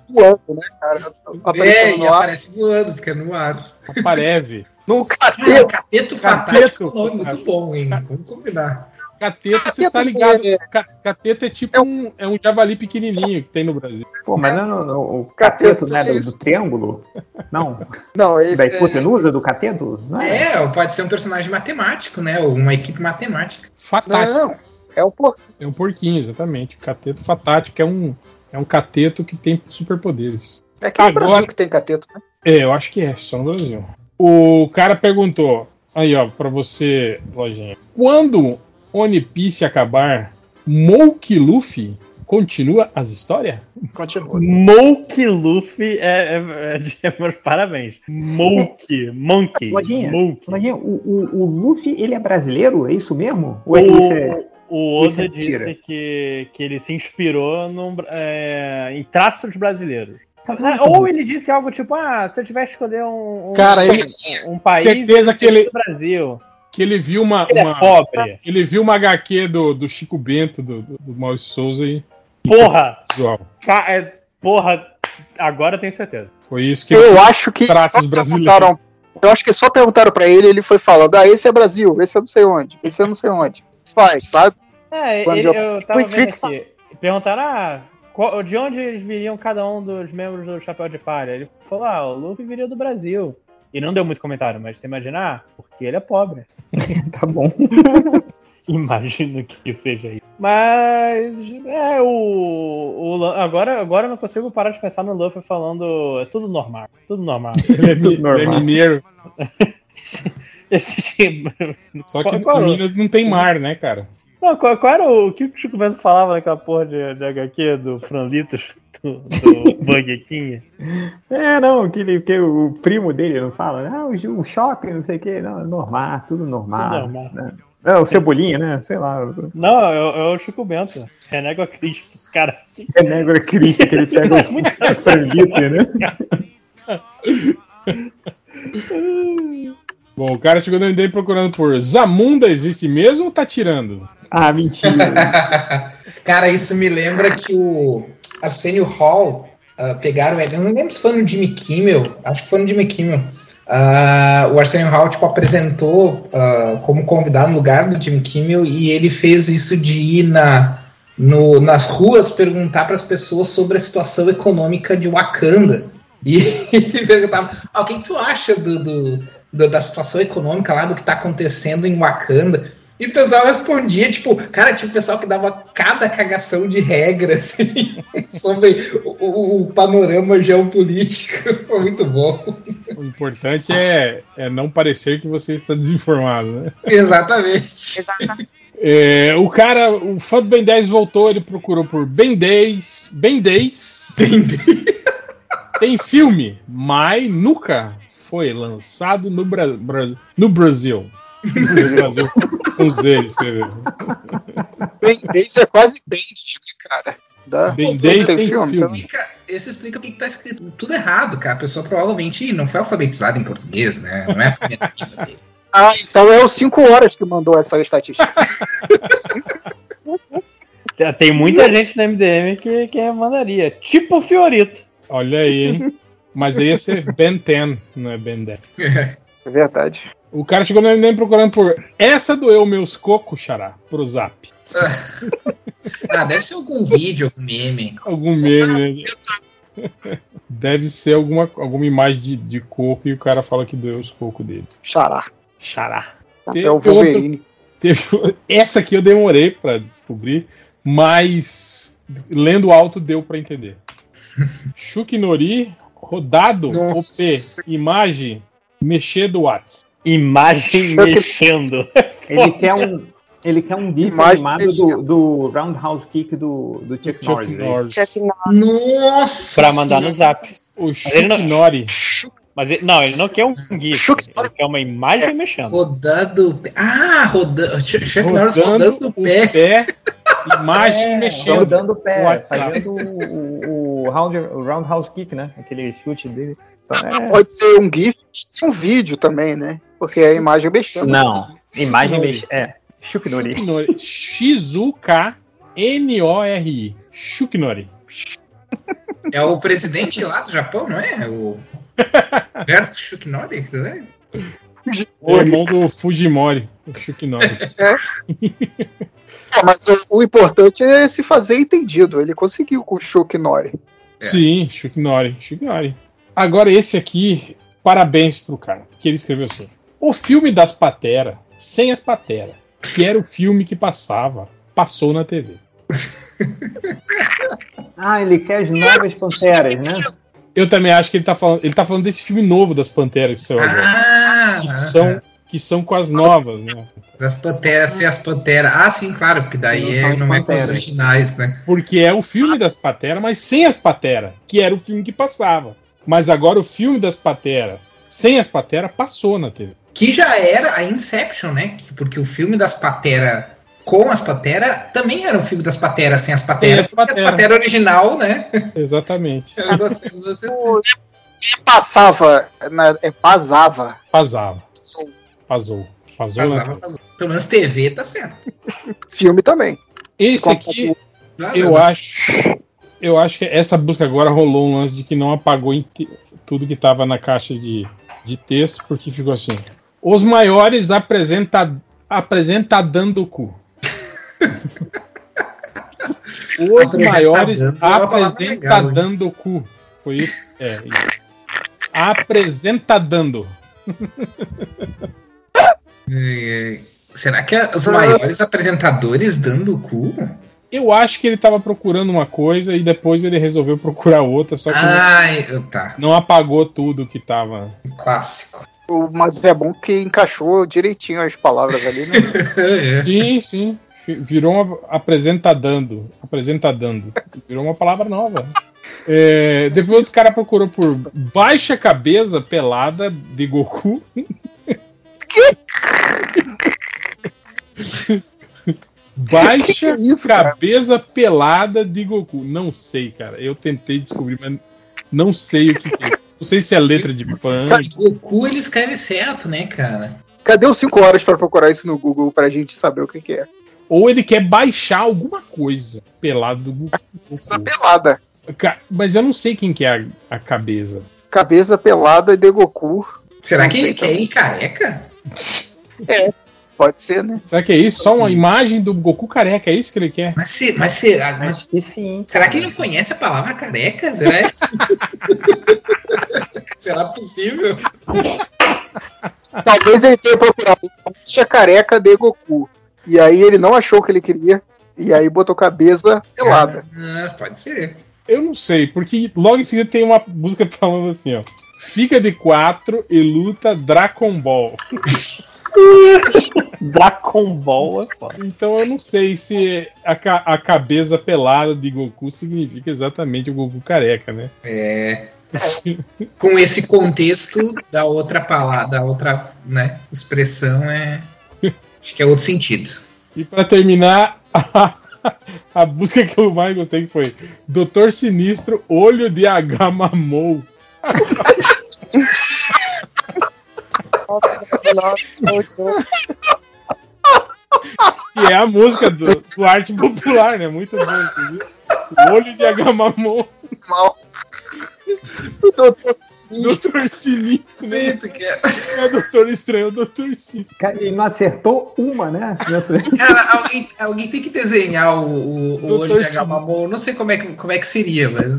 voando, né, cara? É, Aparecendo e no ar. aparece voando, porque é no ar. Apareve. No cateto. Cateto Cateto. Fatático é um nome muito bom, hein? Vamos combinar. Cateto, você Cateto tá ligado? é- Ca- Cateto é tipo um, é um javali pequenininho que tem no Brasil. Pô, mas não, não, não, o cateto, né, do, Isso. do triângulo? Não, Não, esse da é- hipotenusa do cateto? Não é? É, pode ser um personagem matemático, né? Ou uma equipe matemática. Fatático. Não, é o por... É um porquinho, exatamente. Cateto fatático é um, é um cateto que tem superpoderes. É no Agora- Brasil que tem cateto, né? É, eu acho que é, só no Brasil. O cara perguntou, aí ó, pra você, lojinha. Quando One Piece acabar, Moke Luffy continua as histórias? Continua. Moke Luffy é, é, é, é- Parabéns. Moke. Monkey. Lojinha, o, o, o Luffy, ele é brasileiro? É isso mesmo? Ou é que isso é... O isso é Oda disse que, que ele se inspirou num, é, em traços brasileiros. Ah, ou ele disse algo tipo, ah, se eu tivesse que escolher um, um, Cara, ele, um país, certeza que ele- do Brasil. Que ele viu uma, Ele é uma- pobre. ele viu uma HQ do, do Chico Bento, do, do, do Maurício Souza e Porra! Ca- é, porra, agora eu tenho certeza. Foi isso que Eu acho que. traços brasileiros. Eu acho que só perguntaram pra ele ele foi falando: ah, esse é Brasil, esse é não sei onde, esse é não sei onde. Faz, sabe? É, Quando ele- eu- eu tava vendo aqui. Perguntaram, ah, qual- de onde eles viriam cada um dos membros do Chapéu de Palha? Ele falou, ah, o Luffy viria do Brasil. E não deu muito comentário, mas você imaginar, porque ele é pobre. Tá bom. Imagino que seja isso. Mas é o, o agora agora eu não consigo parar de pensar no Luffy falando é tudo normal, tudo normal. Ele é, mi- Normal. ele é mineiro. Esse tipo- Só que Qual- qual- em Minas não tem mar, né, cara? Não, qual, qual era o, o que o Chico Bento falava naquela porra de, de HQ do Franlitos, do, do Banguequinha? É, não, que, que o primo dele não fala, ah, o, o shopping, não sei o quê, não, normal, tudo normal. Tudo normal. né? Não, o Cebolinha, né? Sei lá. Não, é, o- é Chico Bento. Renega Cristo. Cara, assim, É nego Cristo que ele pega o franlito, né? Bom, o cara chegou no MD procurando por Zamunda existe mesmo ou tá tirando? Ah, mentira. Cara, isso me lembra que o Arsenio Hall ah, pegaram ele. Eu não lembro se foi no Jimmy Kimmel. Acho que foi no Jimmy Kimmel. Ah, o Arsenio Hall tipo, apresentou ah, como convidado no lugar do Jimmy Kimmel e ele fez isso de ir na, no- nas ruas perguntar para as pessoas sobre a situação econômica de Wakanda. E ele perguntava: ah, o que, que tu acha do, do- do- da situação econômica lá, do que está acontecendo em Wakanda? E o pessoal respondia, tipo, cara, tinha o pessoal que dava cada cagação de regra, assim, sobre o, o- o panorama geopolítico. Foi muito bom. O importante é, é não parecer que você está desinformado, né? Exatamente. É, o cara, o fã do Ben 10 voltou, ele procurou por Ben 10. Ben 10. Tem filme, mas nunca foi lançado no, Bra- Bra- no Brasil. No Brasil, com Z escreveu. Ben 10 é quase Bend, né, cara? Dá, Ben tem 10 tem filme, filme. Explica- Esse explica porque tá escrito tudo errado, cara. A pessoa provavelmente não foi alfabetizada em português, né? Não é a primeira língua dele. Ah, então é o 5 horas que mandou essa estatística. Tem muita gente no MDM que, que mandaria. Tipo o Fiorito. Olha aí, hein? Mas aí ia ser Ben 10, não é Ben 10. É verdade. O cara chegou no MDM procurando por essa doeu meus cocos, xará, pro zap. Ah, deve ser algum vídeo, algum meme. Algum meme, né? Deve ser alguma, alguma imagem de, de coco e o cara fala que doeu os cocos dele. Xará. Xará. É o outro- Wolverine. Teve- essa aqui eu demorei pra descobrir, mas lendo alto deu pra entender. Chuck Nori, rodado, Nossa. OP, imagem, mexer do Whats. Imagem Chuck- mexendo. Ele quer um, ele quer um GIF Imagem animado do, do Roundhouse Kick do, do Chuck, Chuck Norris. é Norris. Chuck Norris. Nossa! Pra mandar no zap. O ele Chuck não- Nori. Mas ele, não, ele não quer um GIF. Chuck Ele quer uma imagem mexendo. Rodando. Ah, rodando. Chuck Norris Rodando rodando o pé. imagem É, mexendo. rodando o pé, WhatsApp. fazendo o, o, o, round, o Roundhouse Kick, né? Aquele chute dele. Então, é- Pode ser um GIF, pode ser um vídeo também, né? Porque é a imagem mexendo. Não, imagem Nori. mexe. É, Chuck Nori. Chuck Nori. X-U-K-N-O-R-I. Chuck Nori. É o presidente lá do Japão, não é? O. Verso Shukinori, né? É irmão do Fujimori. O Chuck Nori. É, mas o, o importante é se fazer entendido. Ele conseguiu com o Chuck. É. Sim, Chuck Nori. Chuck Nori. Agora esse aqui, parabéns pro cara, porque ele escreveu assim: O filme das Patera, sem as Patera, que era o filme que passava, passou na TV. Ah, ele quer as novas panteras, né? Eu também acho que ele tá falando, ele tá falando desse filme novo das Panteras que saiu agora. Ah! Que são, que são com as novas, né? Das panteras sem as panteras. Ah, sim, claro, porque daí Não é, as não é com os panteras. originais, né? Porque é o filme das Patera, mas sem as Patera, que era o filme que passava. Mas agora o filme das Patera, sem as Patera, passou na TV. Que já era a Inception, né? Que- Porque o filme das Patera com as Patera também era um filme das Patera sem as Patera. as Porque as Patera. Patera original, né? Exatamente. Você- Passava, na, é, pasava. Passava. Vazava, TV. vazava. Pelo menos TV tá certo. Filme também. Esse aqui, Claro, eu né? acho. Eu acho que essa busca agora rolou um lance de que não apagou tudo que estava na caixa de, de texto, porque ficou assim. Os maiores apresenta, apresenta dando o cu. Os maiores é uma palavra apresenta legal, hein? dando o cu. Foi isso? É, isso. Apresenta dando. É, Será que é os maiores apresentadores dando o cu? Eu acho que ele estava procurando uma coisa e depois ele resolveu procurar outra, só que Ai, tá. não apagou tudo que estava. Clássico. O- Mas é bom que encaixou direitinho as palavras ali, né? É. Sim, sim. Virou uma apresentadando. Apresentadando. Virou uma palavra nova. É, depois os caras procurou por baixa cabeça pelada de Goku. Baixa Que isso, cara? cabeça pelada de Goku. Não sei, cara. Eu tentei descobrir, mas não sei o que, que é. Não sei se é letra de funk. Goku ele escreve certo, né, cara? Cadê os 5 horas pra procurar isso no Google pra gente saber o que, que é? Ou ele quer baixar alguma coisa pelado do Goku. Essa pelada. Mas eu não sei quem que é a, a cabeça. Cabeça pelada de Goku. Será Não que ele quer ir careca? Pode ser, né? Será que é isso? Só uma imagem do Goku careca, é isso que ele quer? Mas, se- mas será? mas Acho que sim. será que ele não conhece a palavra careca? Será, será possível? Talvez ele tenha procurado baixa careca de Goku. E aí ele não achou o que ele queria. E aí botou cabeça pelada. Ah, pode ser. Eu não sei, porque logo em seguida tem uma música falando assim, ó. Fica de quatro e luta Dragon Ball. Dragon Ball é foda. Então eu não sei se a, ca- a cabeça pelada de Goku significa exatamente o Goku careca, né? É. com esse contexto da outra palavra, da outra né, expressão, é, acho que é outro sentido. E pra terminar, a, a busca que eu mais gostei foi Doutor Sinistro, Olho de H Mamou. Que é a música do, do arte popular, né? Muito bom, entendeu? O Olho de H Mamou. Mal. O doutor Doutor Sinistro, né? Muito que é. É Doutor Estranho, é o Doutor Sinistro. Cara, Ele não acertou uma, né? Cara, alguém, alguém tem que desenhar o, o, o olho de. Agamamon. Não sei como é, que, como é que seria, mas.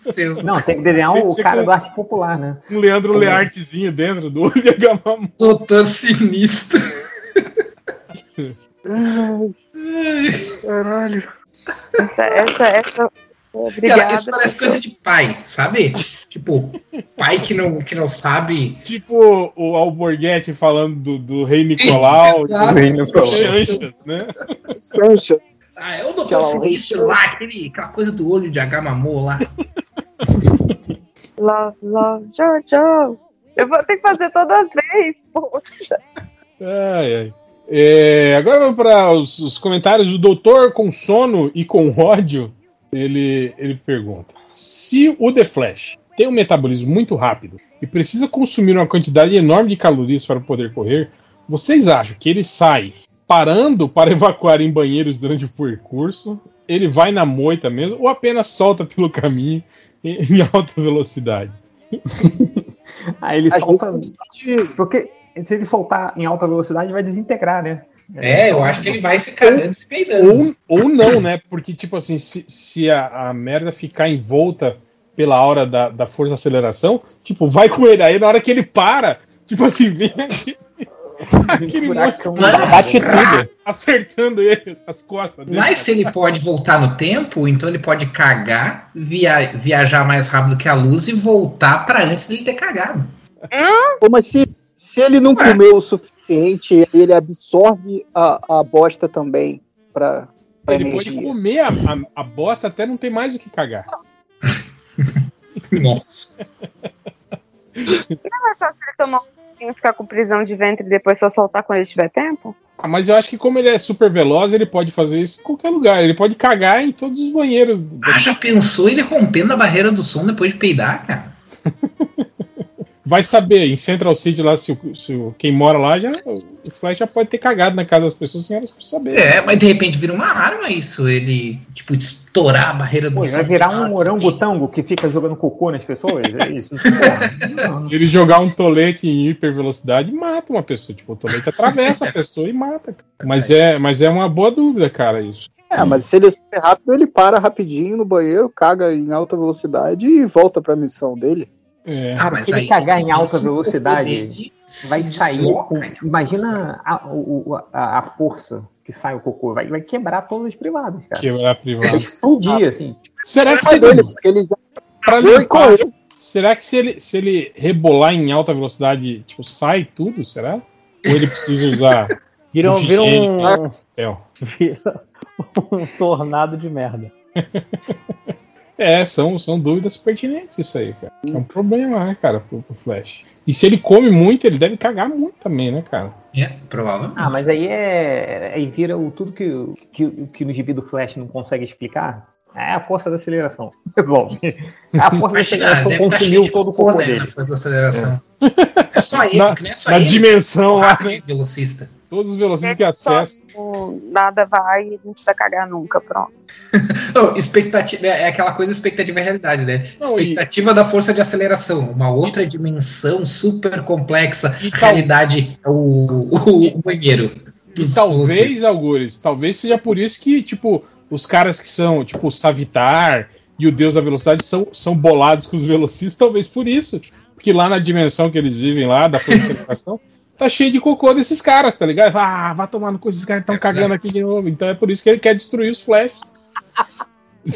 Seu Não, tem que desenhar o ser cara do arte popular, né? Um Leandro Leartezinho dentro do Olho Mamou. doutor sinistro. Caralho. Essa, essa, essa. Obrigada. Cara, isso parece coisa de pai, sabe? Tipo, pai que não, que não sabe. Tipo o Alborguete falando do, do Rei Nicolau, Exato. do Chanchas, né? Sanchas. Ah, é o doutor Aquela sinistro lá, aquele, aquela coisa do olho de Agamamon lá. Love, love, Jojo. Eu vou ter que fazer toda vez, poxa. Ai, ai. É, agora vamos para os, os comentários do Doutor com sono e com ódio. Ele, ele pergunta: se o The Flash tem um metabolismo muito rápido e precisa consumir uma quantidade enorme de calorias para poder correr, vocês acham que ele sai parando para evacuar em banheiros durante o percurso? Ele vai na moita mesmo ou apenas solta pelo caminho em, alta velocidade? Aí ele Às solta. Porque se ele soltar em alta velocidade, vai desintegrar, né? É, eu acho que ele vai se cagando e se peidando. Ou, ou não, né? Porque, tipo assim, se, se a, a merda ficar envolta pela hora da, da força de aceleração, tipo, vai com ele. Aí na hora que ele para, tipo assim, vem aquele, aquele Furacão. Bate tudo. acertando ele, as costas dele. Mas se ele pode voltar no tempo, então ele pode cagar, via- viajar mais rápido que a luz e voltar pra antes dele ter cagado. Pô, mas se, se ele não comeu o suficiente, ele absorve a, a bosta também pra, pra Ele pode energia. comer a, a, a bosta até não ter mais o que cagar. Nossa. Não é só se ele tomar um pouquinho, ficar com prisão de ventre e depois só soltar quando ele tiver tempo? Ah, mas eu acho que como ele é super veloz, ele pode fazer isso em qualquer lugar. Ele pode cagar em todos os banheiros. Ah, já pensou ele rompendo a barreira do som depois de peidar, cara? Vai saber, em Central City lá, se, o- se o- quem mora lá, já, o Flash já pode ter cagado na casa das pessoas sem elas saberem. É, mas de repente vira uma arma isso, ele, tipo, estourar a barreira do Pô, vai virar um Ah, orangotango que fica jogando cocô nas pessoas? É isso? Porra. Ele jogar um tolete em hipervelocidade mata uma pessoa. Tipo, o tolete atravessa a pessoa e mata. cara. Mas é, mas é uma boa dúvida, cara, isso. É, mas se ele é super rápido, ele para rapidinho no banheiro, caga em alta velocidade e volta pra missão dele. É. Cara, mas se ele aí cagar em alta velocidade, vai sair. desloca, com- né? imagina a, a, a força que sai o cocô. Vai, vai quebrar todas as privadas, cara. Quebrar Vai privado. explodir, assim. Será que se dele, ele, porque ele já pra limpar, será que se ele, se ele rebolar em alta velocidade, tipo, sai tudo, será? Ou ele precisa usar Vira, um- vira um, vira um tornado de merda. É, são, são dúvidas pertinentes isso aí, cara. É um problema, né, cara, pro, pro Flash. E se ele come muito, ele deve cagar muito também, né, cara? É, provavelmente. Ah, mas aí é. Aí vira o, tudo que, o- que, que no gibi do Flash não consegue explicar. É a força da aceleração. Resolve. A força da Vai chegar, aceleração estar cheio consumiu todo o cocô né, dele. na força da aceleração. É só ele, Na- é só Na ele. dimensão lá, né? Velocista. Todos os velocistas que acessam. Tipo, nada vai e não precisa cagar nunca, pronto. Não, expectativa, é aquela coisa expectativa e realidade, né? Não, e- expectativa da força de aceleração, uma outra dimensão super complexa. E tal- realidade é o, o, o banheiro. E talvez, Algures, talvez seja por isso que, tipo, os caras que são, tipo, o Savitar e o Deus da Velocidade são, são bolados com os velocistas, talvez por isso. Porque lá na dimensão que eles vivem lá, da força tá cheio de cocô desses caras, tá ligado? Ah, vai tomar no cu, esses caras estão É cagando aqui de novo. Então é por isso que ele quer destruir os Flash.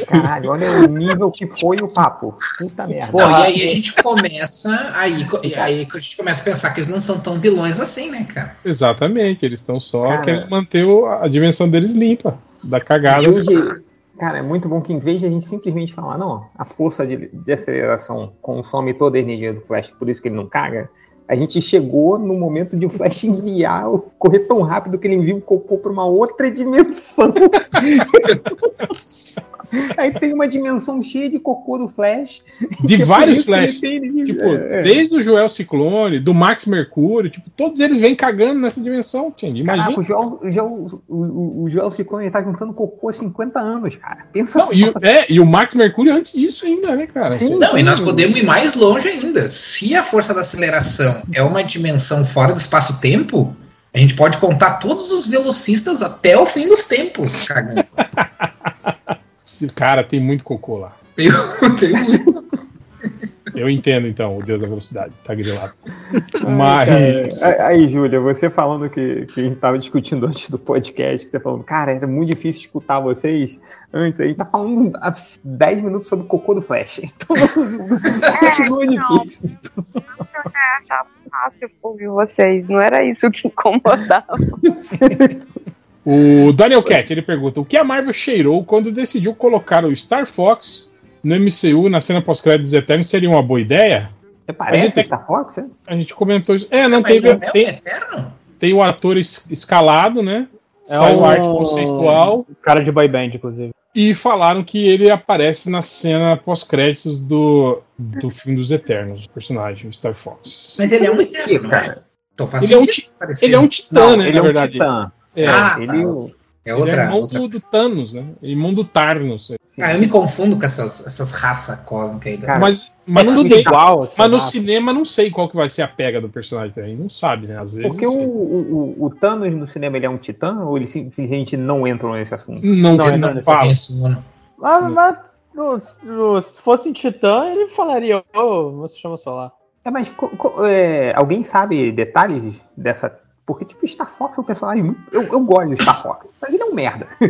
Caralho, olha o nível que foi o papo. Puta merda. Bom, e aí a gente começa. Aí, e aí a gente começa a pensar que eles não são tão vilões assim, né, cara? Exatamente, eles estão só Cara. querendo manter o- a dimensão deles limpa, da cagada. Hoje, Cara, é muito bom que em vez de a gente simplesmente falar, não, a força de, de aceleração consome toda a energia do Flash, por isso que ele não caga, a gente chegou no momento de o Flash enviar, correr tão rápido que ele envia o cocô para uma outra dimensão. Aí tem uma dimensão cheia de cocô do Flash. De é vários ele Flash. tem- Tipo, é. desde o Joel Ciclone, do Max Mercúrio, tipo, todos eles vêm cagando nessa dimensão, Tindy. Imagina. Caraca, o Joel, o, Joel, o, o, Joel Ciclone tá juntando cocô há 50 anos, cara. Pensa Não, só. e, o- é, e o Max Mercúrio antes disso ainda, né, cara? Sim. Não, e nós podemos ir mais longe ainda. Se a força da aceleração é uma dimensão fora do espaço-tempo, a gente pode contar todos os velocistas até o fim dos tempos, cagando. Cara, tem muito cocô lá. Eu tenho muito. Eu entendo, então, o Deus da Velocidade, tá grilado. Mas. cara. Aí, Júlia, você falando que, que a gente tava discutindo antes do podcast, que você falando, cara, era muito difícil escutar vocês antes, aí tá falando há 10 minutos sobre o cocô do Flash. Então, continua não. difícil. Achava fácil ouvir vocês, não era isso que incomodava. O Daniel Cat, ele pergunta: o que a Marvel cheirou quando decidiu colocar o Star Fox no MCU na cena pós-créditos eternos? Seria uma boa ideia? Você A parece gente tem- Star Fox, é? A gente comentou isso. É, não, Mas teve, é o tem, Eterno? tem o ator es- escalado, né? É Saiu um- arte conceitual. Cara de boy band, inclusive. E falaram que ele aparece na cena pós-créditos do, do filme dos Eternos, o personagem, o Star Fox. Mas ele é um Eterno, cara? né? Então faz Ele é um ti- parecer. Ele é um titã, Não, né? ele na é um verdade. titã. É, Ah, ele, tá. É ele é outra. irmão outra... do, do Thanos, né? Irmão do Tarnos. Ah, eu me confundo com essas, essas raças cósmicas aí. Da... Cara, Mas, mas não Tudo sei. igual, assim, Mas no cinema não sei qual que vai ser a pega do personagem também. Não sabe, né? Às vezes. Porque o, o, o- Thanos no cinema ele é um titã ou ele simplesmente não entra nesse assunto? Não, Não, ele não, não não fala. Mano. Mas, mas no- se fosse um titã, ele falaria, ô, meu sistema solar. É, mas co- co- é, alguém sabe detalhes dessa. Porque, tipo, Star Fox é um personagem muito. Eu, eu gosto de Star Fox, mas ele é um merda.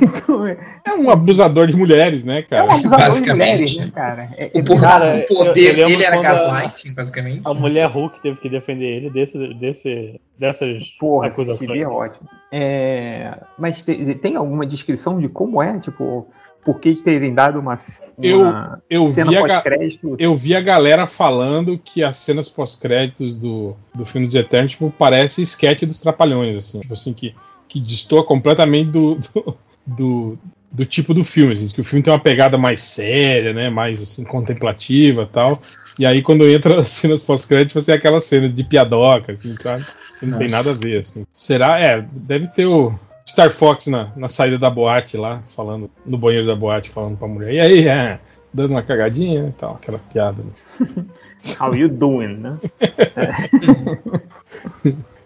então, é, É um abusador de mulheres, né, é cara? um abusador de Basicamente. mulheres, né, cara? É, é O, po- Cara, o eu- poder eu lembro dele era a- gaslighting, basicamente. A mulher Hulk teve que defender ele desse, desse, dessas Porra, acusações. gibi é ótimo. É, mas te- tem alguma descrição de como é? Tipo, por que de terem dado uma, uma Eu cena vi, a, ga- pós-crédito? eu vi a galera falando que as cenas pós-créditos do, do filme dos Eternos, tipo, parece esquete dos Trapalhões, assim. Tipo assim, que, que destoa completamente do, do, do, do tipo do filme, assim. Que o filme tem uma pegada mais séria, né? Mais, assim, contemplativa e tal. E aí, quando entra as cenas pós-créditos, você tem aquela cena de piadoca, assim, sabe? Que não tem Nossa. nada a ver, assim. Será? É, deve ter o Star Fox na, na saída da boate lá, falando, no banheiro da boate, falando pra mulher. E aí, é, dando uma cagadinha e tal, aquela piada. né? How you doing, né?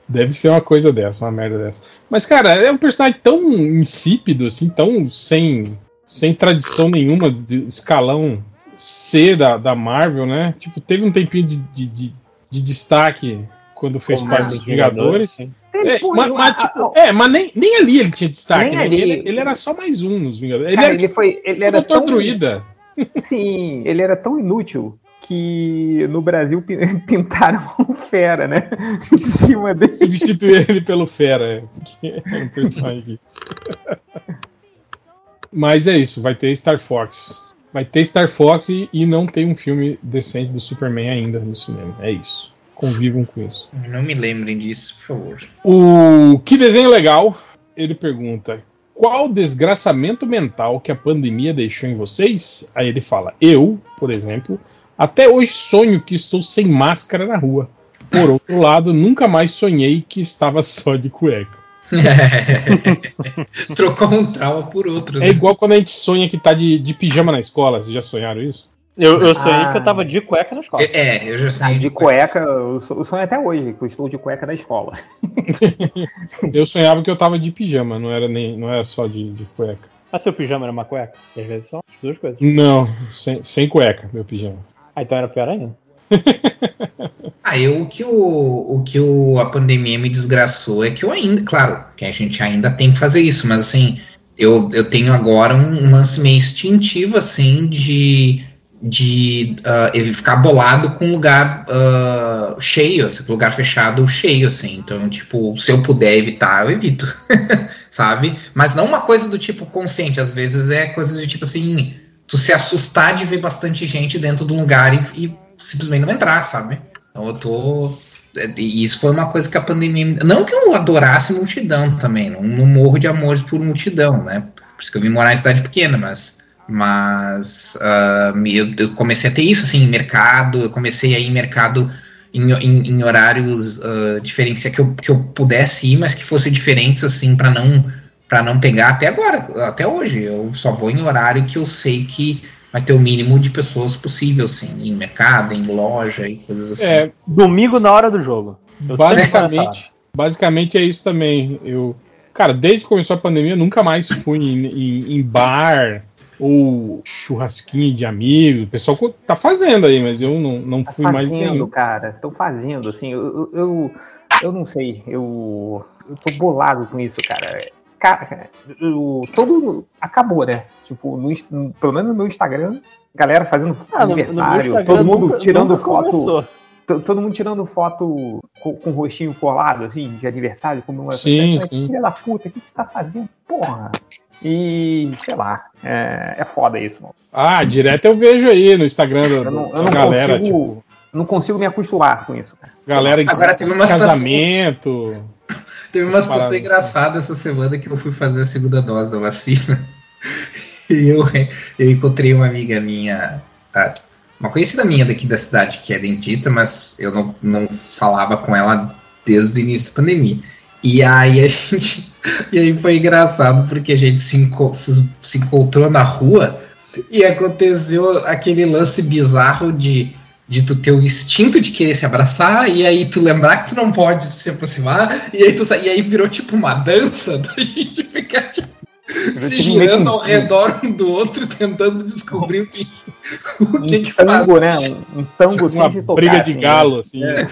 Deve ser uma coisa dessa, uma merda dessa. Mas, cara, é um personagem tão insípido, assim, tão sem, sem tradição nenhuma de escalão C da, da Marvel, né? Tipo, teve um tempinho de, de, de- de destaque quando fez Como parte os dos Vingadores. sim. É, mas, mas, a- tipo, é, mas nem, nem ali ele tinha destaque. Né? Ele, ele era só mais um nos Vingadores. Ele Cara, era ele tipo foi. Ele era Dr. tão, Druida. Sim, ele era tão inútil que no Brasil pi- pintaram o Fera, né? Em cima dele. Substituir ele pelo Fera. é, que é um personagem aqui. Mas é isso, vai ter Star Fox. Vai ter Star Fox e, e não tem um filme decente do Superman ainda no cinema. É isso. Convivam com isso. Não me lembrem disso, por favor. O que desenho legal? Ele pergunta: qual desgraçamento mental que a pandemia deixou em vocês? Aí ele fala: eu, por exemplo, até hoje sonho que estou sem máscara na rua. Por outro lado, nunca mais sonhei que estava só de cueca. Trocou um trauma por outro. É né? igual quando a gente sonha que tá de, de pijama na escola. Vocês já sonharam isso? Eu, eu sonhei Ah. que eu tava de cueca na escola. É, eu já Ah, sei. de cueca, eu so- eu sonho até hoje, que eu estou de cueca na escola. Eu sonhava que eu tava de pijama, não era, nem, não era só de, de cueca. Ah, seu pijama era uma cueca? Às vezes são as duas coisas. Não, sem, sem cueca, meu pijama. Ah, então era pior ainda. Ah, eu, o que, o, o que o, a pandemia me desgraçou é que eu ainda, claro, que a gente ainda tem que fazer isso, mas assim, eu, eu tenho agora um, um lance meio instintivo, assim, de, de uh, ele ficar bolado com lugar uh, cheio, assim, lugar fechado cheio, assim. Então, tipo, se eu puder evitar, eu evito, sabe? Mas não uma coisa do tipo consciente, às vezes é coisa do tipo assim, tu se assustar de ver bastante gente dentro de um lugar e, e simplesmente não entrar, sabe? Então eu tô. E isso foi uma coisa que a pandemia. Não que eu adorasse multidão também, não, não morro de amores por multidão, né? Por isso que eu vim morar em cidade pequena, mas mas uh, eu, eu, comecei a ter isso assim em mercado, eu comecei a ir em mercado em, em, em horários uh, diferentes que eu, que eu pudesse ir, mas que fossem diferentes assim para não para não pegar até agora, até hoje. Eu só vou em horário que eu sei que vai ter o mínimo de pessoas possível, assim, em mercado, em loja e coisas assim. É, domingo na hora do jogo. Eu basicamente, basicamente é isso também. Eu, cara, desde que começou a pandemia, eu nunca mais fui em, em, em bar, ou churrasquinho de amigo. O pessoal tá fazendo aí, mas eu não, não fui tá mais nenhum. cara. Estão fazendo, assim. Eu, eu, eu não sei. Eu, eu tô bolado com isso, cara. Cara, eu, todo. Acabou, né? Tipo, no, pelo menos no meu Instagram, galera fazendo ah, aniversário, no, no todo mundo nunca, tirando nunca foto. Começou. Todo mundo tirando foto com, com o rostinho colado, assim, de aniversário, como uma sim, sim. Filha da puta, o que, que você tá fazendo? Porra! E, sei lá, é, é foda isso, mano. Ah, direto eu vejo aí no Instagram eu não, eu não galera, consigo, tipo... Não consigo me acostumar com isso. Cara. Galera Agora teve uma casamento. Situação, teve uma situação engraçada essa semana que eu fui fazer a segunda dose da vacina. E eu, eu encontrei uma amiga minha, uma conhecida minha daqui da cidade, que é dentista, mas eu não, não falava com ela desde o início da pandemia. E aí a gente. E aí foi engraçado porque a gente se, enco se, se encontrou na rua e aconteceu aquele lance bizarro de de tu ter o instinto de querer se abraçar, e aí tu lembrar que tu não pode se aproximar, e aí, tu, e aí virou tipo uma dança da gente ficar tipo, se girando ao redor um do outro, tentando descobrir o que, o que, um que tango, faz. né? Um, um tango tipo uma sem briga tocar, de assim, galo, né? assim. É.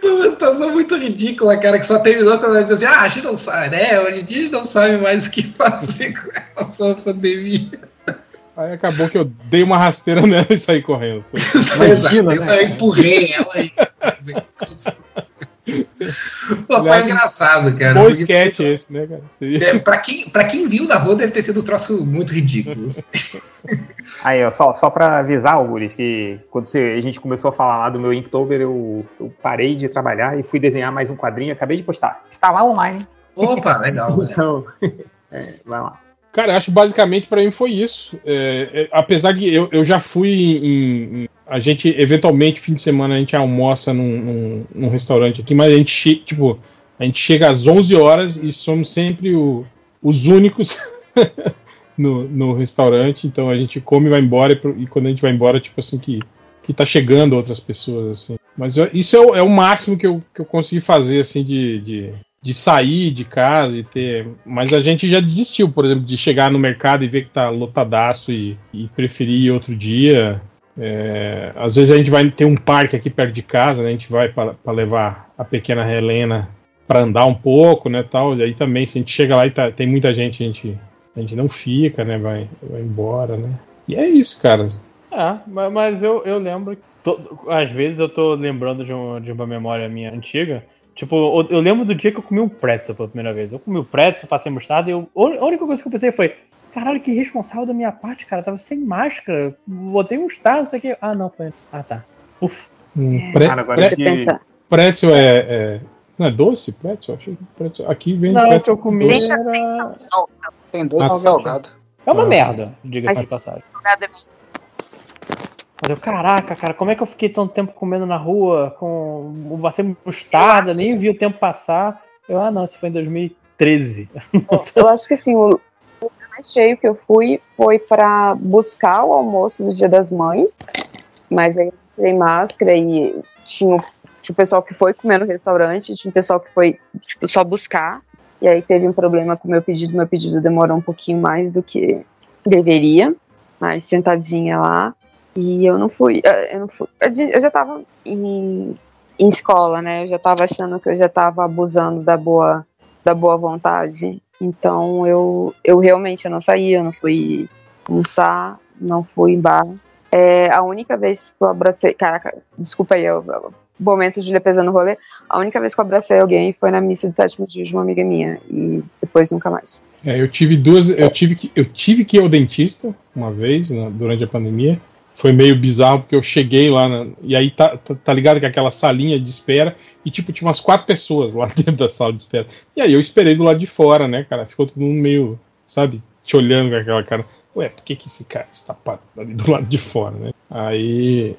Foi uma situação muito ridícula, cara, que só terminou quando a gente disse assim, ah, a gente não sabe, né? Hoje em dia a gente não sabe mais o que fazer com relação à pandemia. Aí acabou que eu dei uma rasteira nela e saí correndo. Imagina, né? Eu empurrei ela aí. Pô, foi engraçado, cara. Bom sketch esse, né, cara? É, pra, quem, pra quem viu na rua, deve ter sido um troço muito ridículo. Aí, ó, só, só pra avisar, Augusto, que quando você, a gente começou a falar lá do meu Inktober, eu, eu parei de trabalhar e fui desenhar mais um quadrinho, acabei de postar. Está lá online. Opa, legal. então, é, vai lá. Cara, acho basicamente para mim foi isso. É, é, apesar de eu, eu já fui em, em, A gente, eventualmente, fim de semana, a gente almoça num, num, num restaurante aqui, mas a gente, tipo, a gente chega às 11 horas e somos sempre o, os únicos no, no restaurante. Então a gente come e vai embora, e, e, quando a gente vai embora, tipo assim, que, que tá chegando outras pessoas, assim. Mas eu, isso é o, é o máximo que eu, que eu consegui fazer, assim, de, de de sair de casa e ter. Mas a gente já desistiu, por exemplo, de chegar no mercado e ver que tá lotadaço e, e preferir ir outro dia. É, às vezes a gente vai ter um parque aqui perto de casa, né, a gente vai para levar a pequena Helena para andar um pouco, né, tal. E aí também, se a gente chega lá e tá, tem muita gente, a gente, a gente não fica, né, vai, vai embora, né. E é isso, cara. Ah, mas eu, eu lembro, às vezes eu tô lembrando de, um, de uma memória minha antiga, Tipo, eu lembro do dia que eu comi um pretzel pela primeira vez. Eu comi o pretzel, passei mostarda e eu, a única coisa que eu pensei foi: caralho, que responsável da minha parte, cara. Eu tava sem máscara, botei um mostarda, isso aqui. Ah, não, foi. Ah, tá. Uf. Hum, pre cara, agora pre pretzel é, é, Não é doce? Pretzel? Achei que pretzel. Aqui vem. Não, o que eu comi era. Tem doce ah, salgado. É uma ah. merda, diga-se de passagem. Salgado é mas eu, caraca, cara, como é que eu fiquei tanto tempo comendo na rua com você mostarda, nem vi o tempo passar. Eu, ah, não, isso foi em 2013. Eu acho que assim, o, o mais cheio que eu fui foi para buscar o almoço do Dia das Mães, mas aí tirei máscara e tinha, tinha o pessoal que foi comer no restaurante, tinha o pessoal que foi tipo, só buscar. E aí teve um problema com o meu pedido, meu pedido demorou um pouquinho mais do que deveria, mas sentadinha lá. E eu não fui, eh, eu não fui. Eu já estava em, em escola, né? Eu já estava achando que eu já estava abusando da boa, da boa vontade. Então eu, eu realmente eu não saí, eu não fui almoçar. não fui em bar. É, a única vez que eu abracei. Caraca, desculpa aí, eu, eu, momento de defesa no rolê. A única vez que eu abracei alguém foi na missa de sétimo dia de uma amiga minha. E depois nunca mais. É, eu tive duas. Eu tive, que, eu tive que ir ao dentista uma vez né, durante a pandemia. Foi meio bizarro porque eu cheguei lá na, e aí tá, tá, tá, ligado que aquela salinha de espera e tipo tinha umas quatro pessoas lá dentro da sala de espera. E aí eu esperei do lado de fora, né, cara? Ficou todo mundo meio, sabe, te olhando com aquela cara. Ué, por que, que esse cara está parado ali do lado de fora, né? Aí.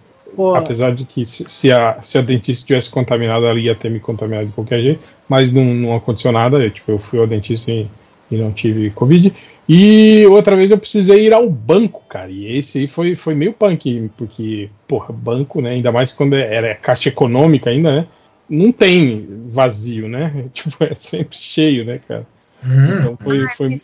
Apesar de que se, se, a, se a dentista tivesse contaminado, ela ia ter me contaminado de qualquer jeito, mas não, não aconteceu nada. Eu, tipo, eu fui ao dentista e, e não tive Covid. E outra vez eu precisei ir ao banco, cara. E esse aí foi, foi meio punk, porque, porra, banco, né? Ainda mais quando é, era caixa econômica ainda, né? Não tem vazio, né? Tipo, é sempre cheio, né, cara? Hum. Então foi. Ah, foi...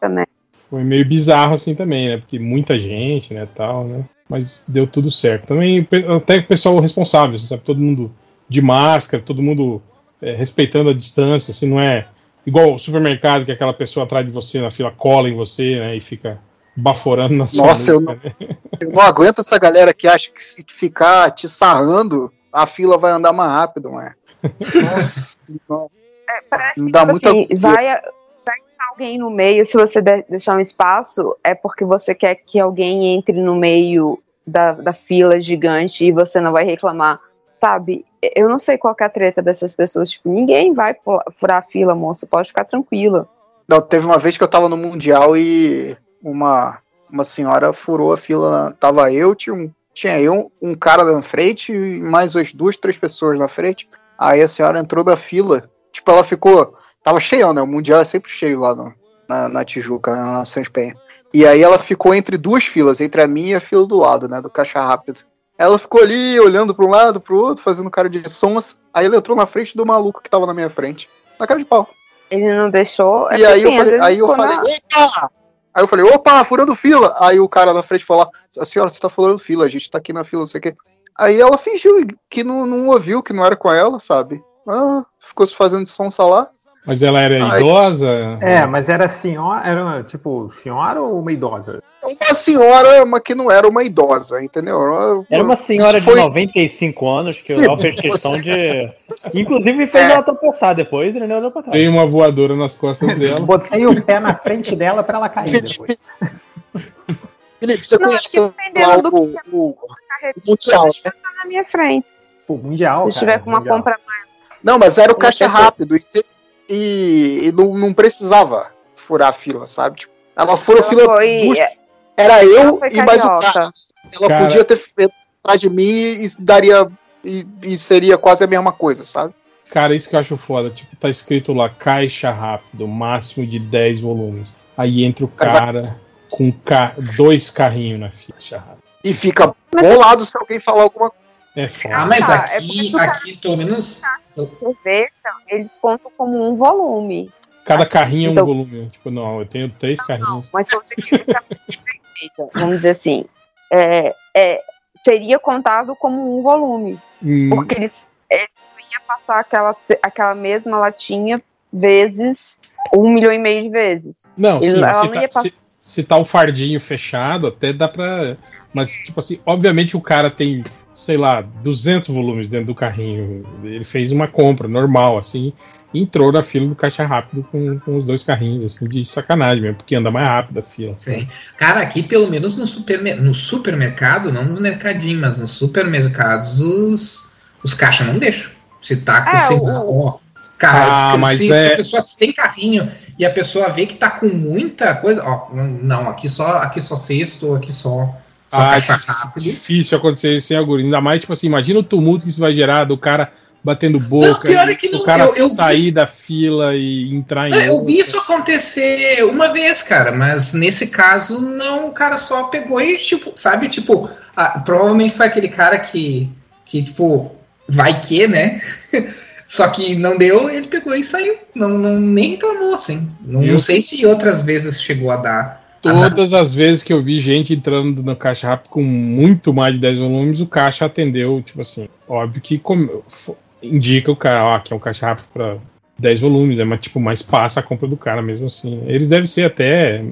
também. Foi meio bizarro assim também, né? Porque muita gente, né, tal, né? Mas deu tudo certo. Também até o pessoal responsável, sabe? Todo mundo de máscara, todo mundo é, respeitando a distância, assim, não é igual o supermercado que aquela pessoa atrás de você na fila cola em você, né? E fica baforando na sua Nossa, eu não, né? eu não aguento essa galera que acha que se ficar te sarrando, a fila vai andar mais rápido, né? Nossa, não. É, me dá tipo muita assim, vai, alguém no meio, se você deixar um espaço, é porque você quer que alguém entre no meio da, da fila gigante e você não vai reclamar, sabe? Eu não sei qual é a treta dessas pessoas. Tipo, ninguém vai furar a fila, moço, pode ficar tranquila. Não, teve uma vez que eu tava no Mundial e uma, uma senhora furou a fila. Tava eu, tinha, um, tinha eu, um cara na frente e mais as duas, três pessoas na frente. Aí a senhora entrou da fila. Tipo, ela ficou Tava cheio, né? O Mundial é sempre cheio lá no, na, na Tijuca, na Santos Penha. E aí ela ficou entre duas filas, entre a minha e a fila do lado, né? Do caixa rápido. Ela ficou ali olhando para um lado, para o outro, fazendo cara de sons. Aí ele entrou na frente do maluco que tava na minha frente. Na cara de pau. Ele não deixou. É e aí eu falei, aí eu falei, na... opa! Aí eu falei, opa, furando fila. Aí o cara na frente falou, a senhora, você tá furando fila, a gente tá aqui na fila, não sei o quê. Aí ela fingiu que não, não ouviu, que não era com ela, sabe? Ah, ficou se fazendo de sonsa lá. Mas ela era Ai. idosa? É, mas era senhora, era tipo senhora ou uma idosa? Uma senhora, mas que não era uma idosa, entendeu? Uma, era uma senhora foi... de 95 anos que Sim, fez questão de. Inclusive fez é. ela tropeçar depois e não olhou pra trás. Tem uma voadora nas costas dela. Botei o pé na frente dela pra ela cair depois. Felipe, você não, conhece o, o, Mundial, né? na minha frente. O Mundial. Se tiver com uma compra mais. Não, mas era o caixa rápido. E e, e não, não, precisava furar a fila, sabe? Tipo, ela furou a fila. Foi... Duas, era eu e mais o cara. Ela cara... podia ter feito atrás de mim e daria. E, e, seria quase a mesma coisa, sabe? Cara, isso que eu acho foda. Tipo, tá escrito lá, caixa rápido, máximo de 10 volumes. Aí entra o cara com ca dois carrinhos na ficha rápida. E fica bolado se alguém falar alguma coisa. É foda. Ah, mas ah, aqui, é aqui pelo menos. Conversam, eles contam como um volume. Cada carrinho então, é um então- volume. Tipo, não, eu tenho três não, carrinhos. Não, mas você vamos dizer assim, é, é, seria contado como um volume. Hum. Porque eles, eles iam passar aquela, aquela mesma latinha vezes um milhão e meio de vezes. Não, sim, ela não tá, ia passar... se, se tá o fardinho fechado, até dá pra. Mas, tipo assim, obviamente o cara tem sei lá, 200 volumes dentro do carrinho. Ele fez uma compra normal, assim, e entrou na fila do caixa rápido com, com os dois carrinhos, assim, de sacanagem mesmo, porque anda mais rápido a fila. Sim. Cara, aqui pelo menos no, supermer no supermercado, não nos mercadinhos, mas nos supermercados, os, os caixas não deixam. Se tá com, é, sei lá, ó. Cara, ah, mas se, é... se a pessoa tem carrinho e a pessoa vê que tá com muita coisa, ó, não, aqui só, aqui só sexto, aqui só ah, é difícil acontecer isso em Aguri. Ainda mais, tipo assim, imagina o tumulto que isso vai gerar do cara batendo boca. Não, pior é que não, o cara eu, eu sair vi... da fila e entrar em. É, eu vi isso acontecer uma vez, cara, mas nesse caso, não, o cara só pegou e, tipo, sabe, tipo, ah, provavelmente foi aquele cara que, que, tipo, vai que, né? Só que não deu, ele pegou e saiu. Não, não nem reclamou, assim. Não, não sei se outras vezes chegou a dar Todas as vezes que eu vi gente entrando no caixa rápido com muito mais de 10 volumes, o caixa atendeu, tipo assim, óbvio que indica o cara, ó, que é um caixa rápido para 10 volumes, né, mas tipo, mais passa a compra do cara mesmo assim. Eles devem ser até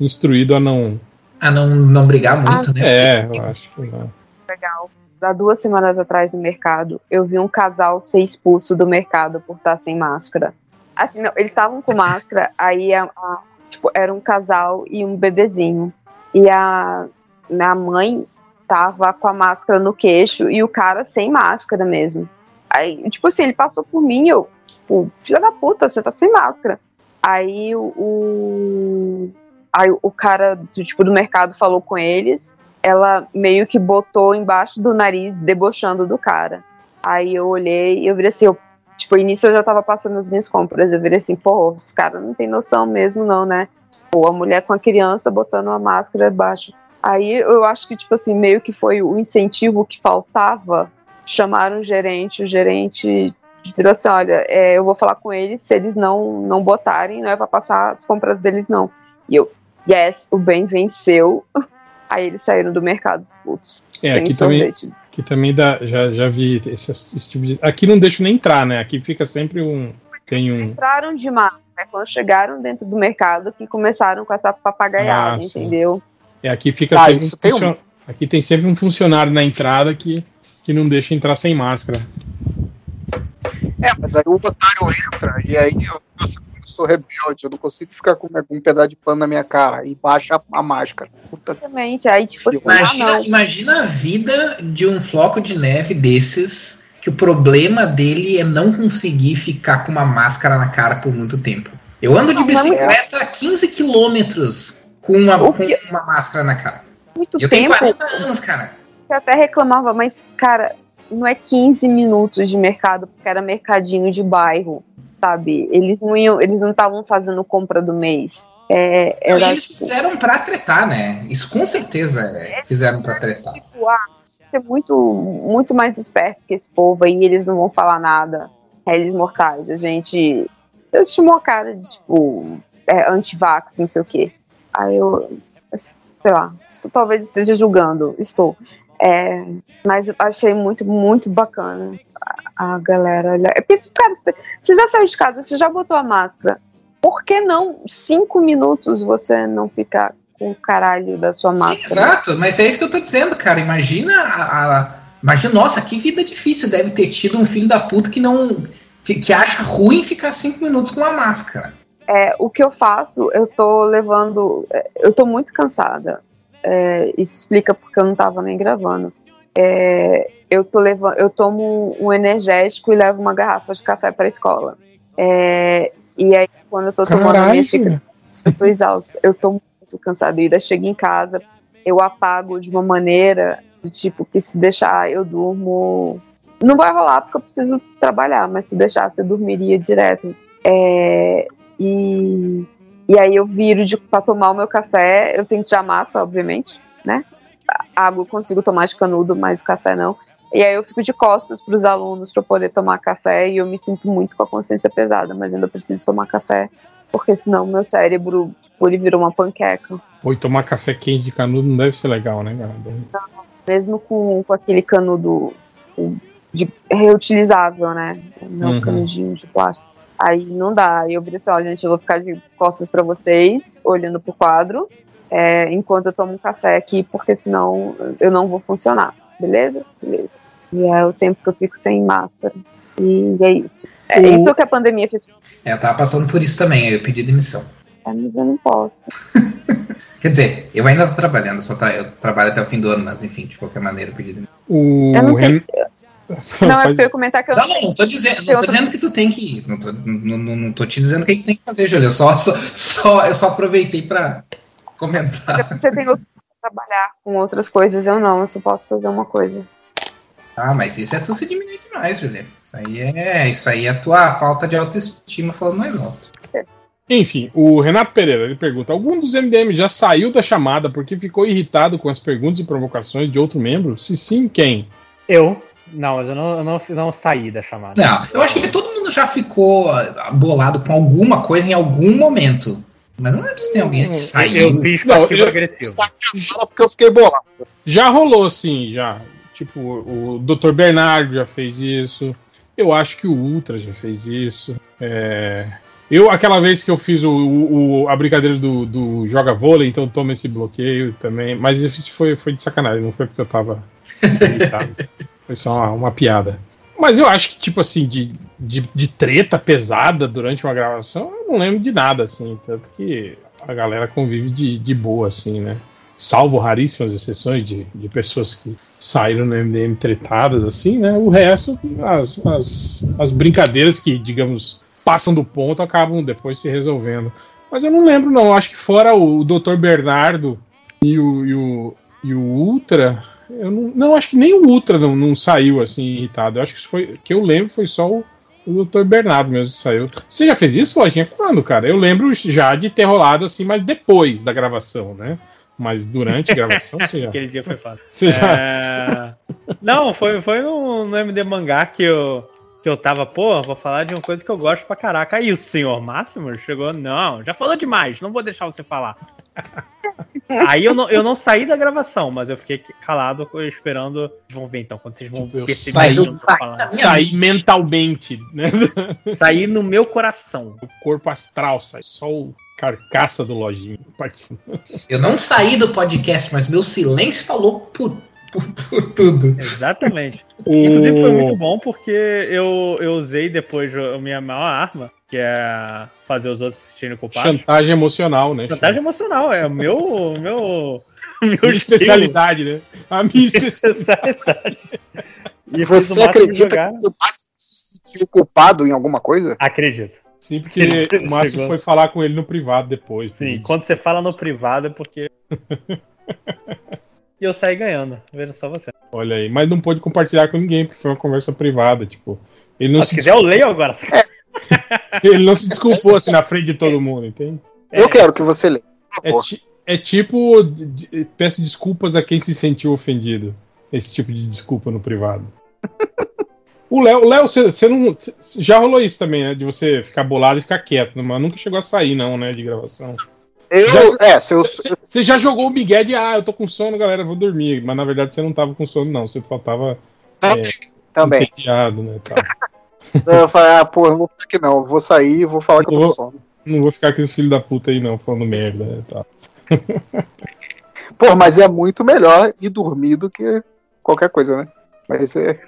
instruídos a não A não, não brigar muito, Ah, né? É, eu acho que não. legal. Há duas semanas atrás no mercado, eu vi um casal ser expulso do mercado por estar sem máscara. Assim, não, eles estavam com máscara, aí a- a- tipo, era um casal e um bebezinho. E a minha mãe tava com a máscara no queixo e o cara sem máscara mesmo. Aí, tipo assim, ele passou por mim, eu, tipo, filha da puta, você tá sem máscara. Aí o, aí o cara do, tipo, do mercado falou com eles ela meio que botou embaixo do nariz, debochando do cara. Aí eu olhei e eu virei assim, eu, tipo, início eu já tava passando as minhas compras, eu virei assim, pô, esse cara não tem noção mesmo não, né? Pô, a mulher com a criança botando uma máscara embaixo. Aí eu acho que, tipo assim, meio que foi o incentivo que faltava. Chamaram o gerente, o gerente virou assim, olha, é, eu vou falar com eles, se eles não, não botarem, não é pra passar as compras deles não. E eu, yes, o bem venceu. Aí eles saíram do mercado expulsos. É, Sem aqui também, aqui também dá, já, já vi esse, esse tipo de. Aqui não deixa nem entrar, né? Aqui fica sempre um. Tem um. Entraram de máscara quando chegaram dentro do mercado que começaram com essa papagaiada, Ah, entendeu? É, aqui fica Ah, sempre isso um tem um- funcio- Aqui tem sempre um funcionário na entrada que, que não deixa entrar sem máscara. É, mas aí o otário entra e aí eu, eu sou rebelde, eu não consigo ficar com um pedaço de pano na minha cara e baixa a máscara. Puta Exatamente. Aí, tipo assim, ah, Imagina, não. imagina a vida de um floco de neve desses, que o problema dele é não conseguir ficar com uma máscara na cara por muito tempo. Eu ando de é- bicicleta a 15 quilômetros com uma, com uma máscara na cara. Muito Eu tenho tempo. 40 anos, cara. Eu até reclamava, mas, cara, não é 15 minutos de mercado, porque era mercadinho de bairro, sabe? Eles não iam, eles não estavam fazendo compra do mês. É, era eles fizeram pra tretar, né? Isso com certeza é, fizeram pra tretar. tipo, ah, ser muito, muito mais esperto que esse povo aí, eles não vão falar nada. É, eles mortais, a gente. Eu tinha uma cara de, tipo, é, anti-vax, não sei o quê. Aí eu, sei lá, talvez esteja julgando, estou. É, mas eu achei muito, muito bacana a, a galera olhar. Eu penso, cara, você, já saiu de casa, você já botou a máscara. Por que não cinco minutos você não ficar com o caralho da sua Sim, máscara? exato, mas é isso que eu tô dizendo, cara. Imagina a, a- Imagina, nossa, que vida difícil deve ter tido um filho da puta que não. que, que acha ruim ficar cinco minutos com uma máscara. É, o que eu faço, eu tô levando. é, Eu tô muito cansada. É, isso explica porque eu não tava nem gravando. É, eu tô levando, eu tomo um energético e levo uma garrafa de café pra escola. É, e aí, quando eu tô tomando a minha Caralho, xícara, eu tô exausta, eu tô muito cansada. E ainda chego em casa, eu apago de uma maneira do tipo que se deixar eu durmo. Não vai rolar porque eu preciso trabalhar, mas se deixasse eu dormiria direto. É, e, e aí eu viro de, pra tomar o meu café, eu tenho que tirar máscara, obviamente, né? A água eu consigo tomar de canudo, mas o café não. E aí eu fico de costas para os alunos para poder tomar café e eu me sinto muito com a consciência pesada, mas ainda preciso tomar café, porque senão meu cérebro ele virou uma panqueca. Pô, e tomar café quente de canudo não deve ser legal, né, cara? Mesmo com, com aquele canudo de, reutilizável, né? Não Uhum. canudinho de plástico. Aí não dá. Aí eu virei assim, ó, gente, eu vou ficar de costas para vocês, olhando pro quadro, é, enquanto eu tomo um café aqui, porque senão eu não vou funcionar. Beleza? Beleza. E é o tempo que eu fico sem máscara. E é isso. É O- isso que a pandemia fez. É, eu tava passando por isso também, eu pedi demissão. É, mas eu não posso. Quer dizer, eu ainda tô trabalhando, só tra- eu trabalho até o fim do ano, mas enfim, de qualquer maneira eu pedi demissão. O Eu não. Não, é pra eu comentar que eu Não, não, não tô dizendo, não tô dizendo que tu tem que ir. Não tô, não, não, não tô te dizendo o que, que tem que fazer, Júlio. Eu só, só, só, eu só aproveitei pra comentar. Você tem outro trabalhar com outras coisas, eu não, eu só posso fazer uma coisa. Ah, mas isso é tu se diminuir demais, Júlio. Isso aí é. Isso aí é a tua falta de autoestima falando mais alto. Enfim, o Renato Pereira ele pergunta: algum dos MDM já saiu da chamada porque ficou irritado com as perguntas e provocações de outro membro? Se sim, quem? Eu? Não, mas eu não, eu não, não saí da chamada. Não, eu acho que todo mundo já ficou bolado com alguma coisa em algum momento. Mas não é se tem alguém que Eu, saiu. eu fiz Não, eu- agressivo. Porque eu fiquei bolado. Já rolou, sim, já. Tipo, o Dr. Bernardo já fez isso. Eu acho que o Ultra já fez isso. É, Eu, aquela vez que eu fiz o, o- o- a brincadeira do, do joga vôlei, então toma esse bloqueio também. Mas isso foi, foi de sacanagem, não foi porque eu tava irritado. Foi só uma, uma piada. Mas eu acho que, tipo assim, de, de, de treta pesada durante uma gravação, eu não lembro de nada, assim. Tanto que a galera convive de, de boa, assim, né? Salvo raríssimas exceções de, de pessoas que saíram no MDM tretadas, assim, né? O resto, as, as, as brincadeiras que, digamos, passam do ponto acabam depois se resolvendo. Mas eu não lembro, não. Acho que fora o Dr. Bernardo e o, e o, e o Ultra, eu não, não, acho que nem o Ultra não, não saiu assim irritado. Eu acho que foi que eu lembro foi só o, o Dr. Bernardo mesmo que saiu. Você já fez isso, Lojinha? Quando, cara? Eu lembro já de ter rolado assim, mas depois da gravação, né? Mas durante a gravação você já. Aquele dia foi fácil. Você já... É... Não, foi, foi no, no MD Mangá que eu, que eu tava, pô, vou falar de uma coisa que eu gosto pra caraca. Aí o senhor Máximo chegou, não, já falou demais, não vou deixar você falar. Aí eu não, eu não saí da gravação, mas eu fiquei calado esperando. Vamos ver então, quando vocês vão Tipo, eu perceber saí- eu. Sair mentalmente, né? Saí no meu coração. O corpo astral sai, só o carcaça do Lojinha participando. Eu não saí do podcast, mas meu silêncio falou por, por, por tudo. Exatamente. Inclusive foi muito bom porque eu, eu usei depois a minha maior arma, que é fazer os outros se sentirem culpados. Chantagem emocional, né? Chantagem emocional, é o meu. meu. meu Minha especialidade, né? A minha especialidade. E você acredita que o Márcio se sentiu culpado em alguma coisa? Acredito. Sim, porque o Márcio Chegou. foi falar com ele no privado depois. Sim, quando você fala no privado é porque. e eu saí ganhando. Veja só você. Olha aí, mas não pôde compartilhar com ninguém, porque foi uma conversa privada, tipo. Ele não, Mas se se, quiser, eu leio agora. ele não se desculpou assim na frente de todo mundo, entende? Eu quero que você leia. É, ti- é tipo. de- de- peço desculpas a quem se sentiu ofendido. Esse tipo de desculpa no privado. O Léo, Léo, você você não. cê- Já rolou isso também, né? De você ficar bolado e ficar quieto, mas nunca chegou a sair, não, né? De gravação. Eu, Já- é, se eu, Você já jogou o Miguel de, ah, eu tô com sono, galera, vou dormir. Mas na verdade você não tava com sono, não. Você só tava também. entediado, né? Eu falei, ah, pô, eu não vou ficar aqui não. Eu vou sair e vou falar que eu tô com sono. Não vou ficar com esse filho da puta aí, não, falando merda. Né, tal. Pô, mas é muito melhor ir dormir do que qualquer coisa, né? Mas é.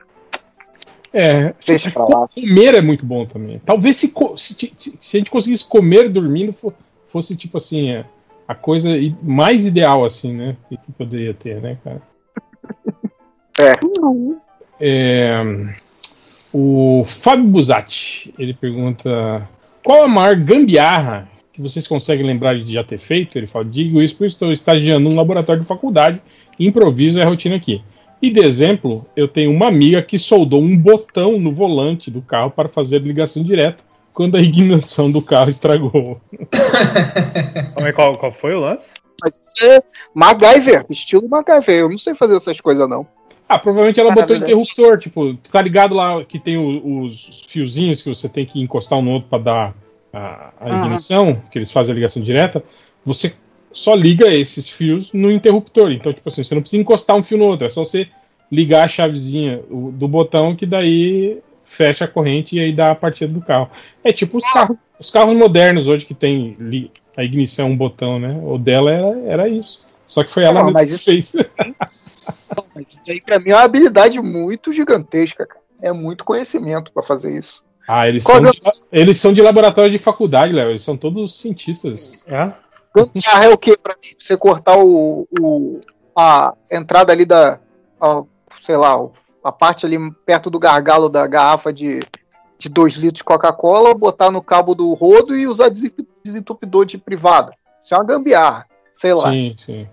É, Deixa pra lá. comer é muito bom também. Talvez se, se, se a gente conseguisse comer dormindo, fo- fosse tipo assim, é, a coisa mais ideal, assim, né? Que, que poderia ter, né, cara? É, o Fábio Busatti, ele pergunta qual a maior gambiarra que vocês conseguem lembrar de já ter feito? Ele fala, digo isso porque estou estagiando num laboratório de faculdade improviso é a rotina aqui. E de exemplo, eu tenho uma amiga que soldou um botão no volante do carro para fazer ligação direta quando a ignição do carro estragou. Qual, qual foi o lance? Mas isso é MacGyver, estilo MacGyver. Eu não sei fazer essas coisas, não. Ah, provavelmente ela botou interruptor, tipo, tá ligado lá que tem o- os fiozinhos que você tem que encostar um no outro para dar a, a Uhum. ignição, que eles fazem a ligação direta. Você só liga esses fios no interruptor. Então, tipo assim, você não precisa encostar um fio no outro, é só você ligar a chavezinha do botão que daí fecha a corrente e aí dá a partida do carro. É tipo os carros, os carros modernos hoje que tem li- a ignição um botão, né? O dela era, era isso. Só que foi ela Não, mesma mas que isso- fez. Mas isso aí pra mim é uma habilidade muito gigantesca, cara. É muito conhecimento pra fazer isso. Ah, eles Qual são, de, eles são de laboratório de faculdade, Léo. Eles são todos cientistas. É? Gambiarra é o que pra mim? Pra Você cortar o, o- a entrada ali da, a- sei lá, o- a parte ali perto do gargalo da garrafa de, de 2 litros de Coca-Cola, botar no cabo do rodo e usar desentup- desentupidor de privada. Isso é uma gambiarra. Sei lá. Sim, sim.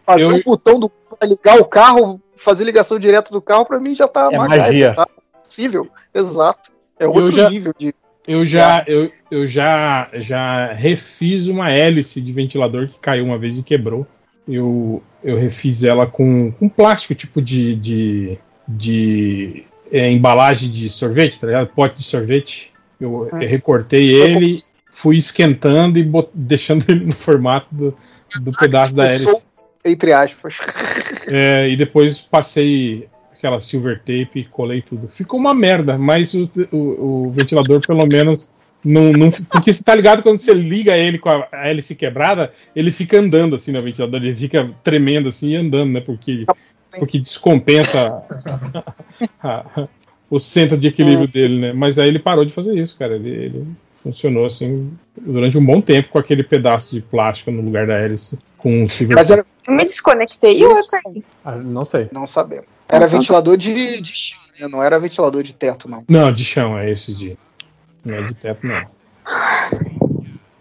Fazer Eu- o botão do pra ligar o carro, fazer ligação direta do carro, pra mim já tá É MacGyver, magia. Tá possível. Exato. É outro já- nível de. Eu já, eu, eu já, já refiz uma hélice de ventilador que caiu uma vez e quebrou. Eu, eu refiz ela com, com plástico, tipo de, de, de é, embalagem de sorvete, tá ligado? Pote de sorvete. Eu Hum. recortei ele, fui esquentando e bot- deixando ele no formato do, do pedaço da hélice. entre aspas. É, e depois passei aquela silver tape e colei tudo. Ficou uma merda, mas o, o- o ventilador pelo menos Não, não, porque você tá ligado quando você liga ele com a, a hélice quebrada, ele fica andando assim no ventilador, ele fica tremendo assim e andando, né? Porque, porque descompensa a- o centro de equilíbrio dele, né? Mas aí ele parou de fazer isso, cara. Ele, ele funcionou assim durante um bom tempo com aquele pedaço de plástico no lugar da hélice com o silver Mas era, Eu me desconectei e eu caí. Ah, não sei. não sabemos. Era ventilador de, de chão, né? Não era ventilador de teto, não. Não, de chão é esse de. Não é de teto, não.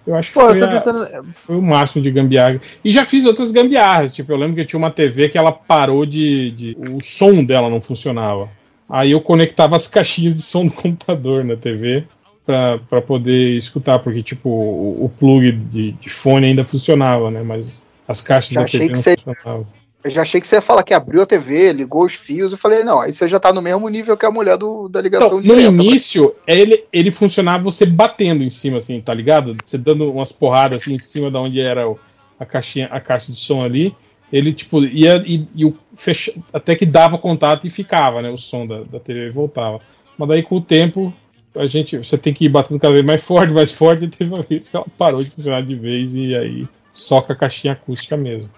Eu acho que Pô, foi, eu tô a- tentando. foi o máximo de gambiarra. E já fiz outras gambiarras. Tipo, eu lembro que tinha uma TV que ela parou de, de- O som dela não funcionava. Aí eu conectava as caixinhas de som do computador na TV pra, pra poder escutar, porque, tipo, o, o plug de, de fone ainda funcionava, né? Mas as caixas Já da achei TV que não você- funcionavam. Eu já achei que você ia falar que abriu a TV, ligou os fios. Eu falei, não, aí você já tá no mesmo nível que a mulher do, da ligação Então, no direta. início, ele, ele funcionava você batendo em cima, assim, tá ligado? Você dando umas porradas assim em cima da onde era o- a caixinha, a caixa de som ali. Ele, tipo, ia e, e o fecha, até que dava contato e ficava, né? O som da, da TV e voltava. Mas daí com o tempo, a gente. Você tem que ir batendo cada vez mais forte, mais forte, e teve uma vez que ela parou de funcionar de vez e aí só com a caixinha acústica mesmo.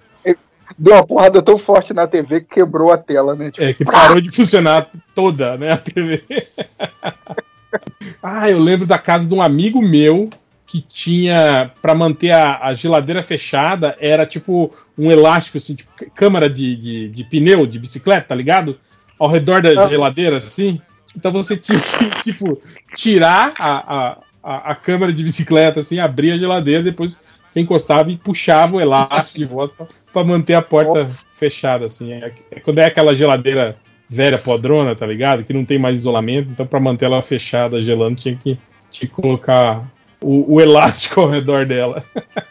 Deu uma porrada tão forte na TV que quebrou a tela, né? Tipo, É, que parou de funcionar toda, né, a TV. ah, eu lembro da casa de um amigo meu que tinha, pra manter a, a geladeira fechada, era tipo um elástico, assim, tipo câmara de, de, de pneu de bicicleta, tá ligado? Ao redor da Ah. geladeira, assim. Então você tinha que, tipo, tirar a, a, a, a câmara de bicicleta, assim, abrir a geladeira, depois você encostava e puxava o elástico de volta pra, pra manter a porta fechada, assim. É, é quando é aquela geladeira velha, podrona, tá ligado? Que não tem mais isolamento, então pra manter ela fechada, gelando, tinha que, tinha que colocar o, o elástico ao redor dela.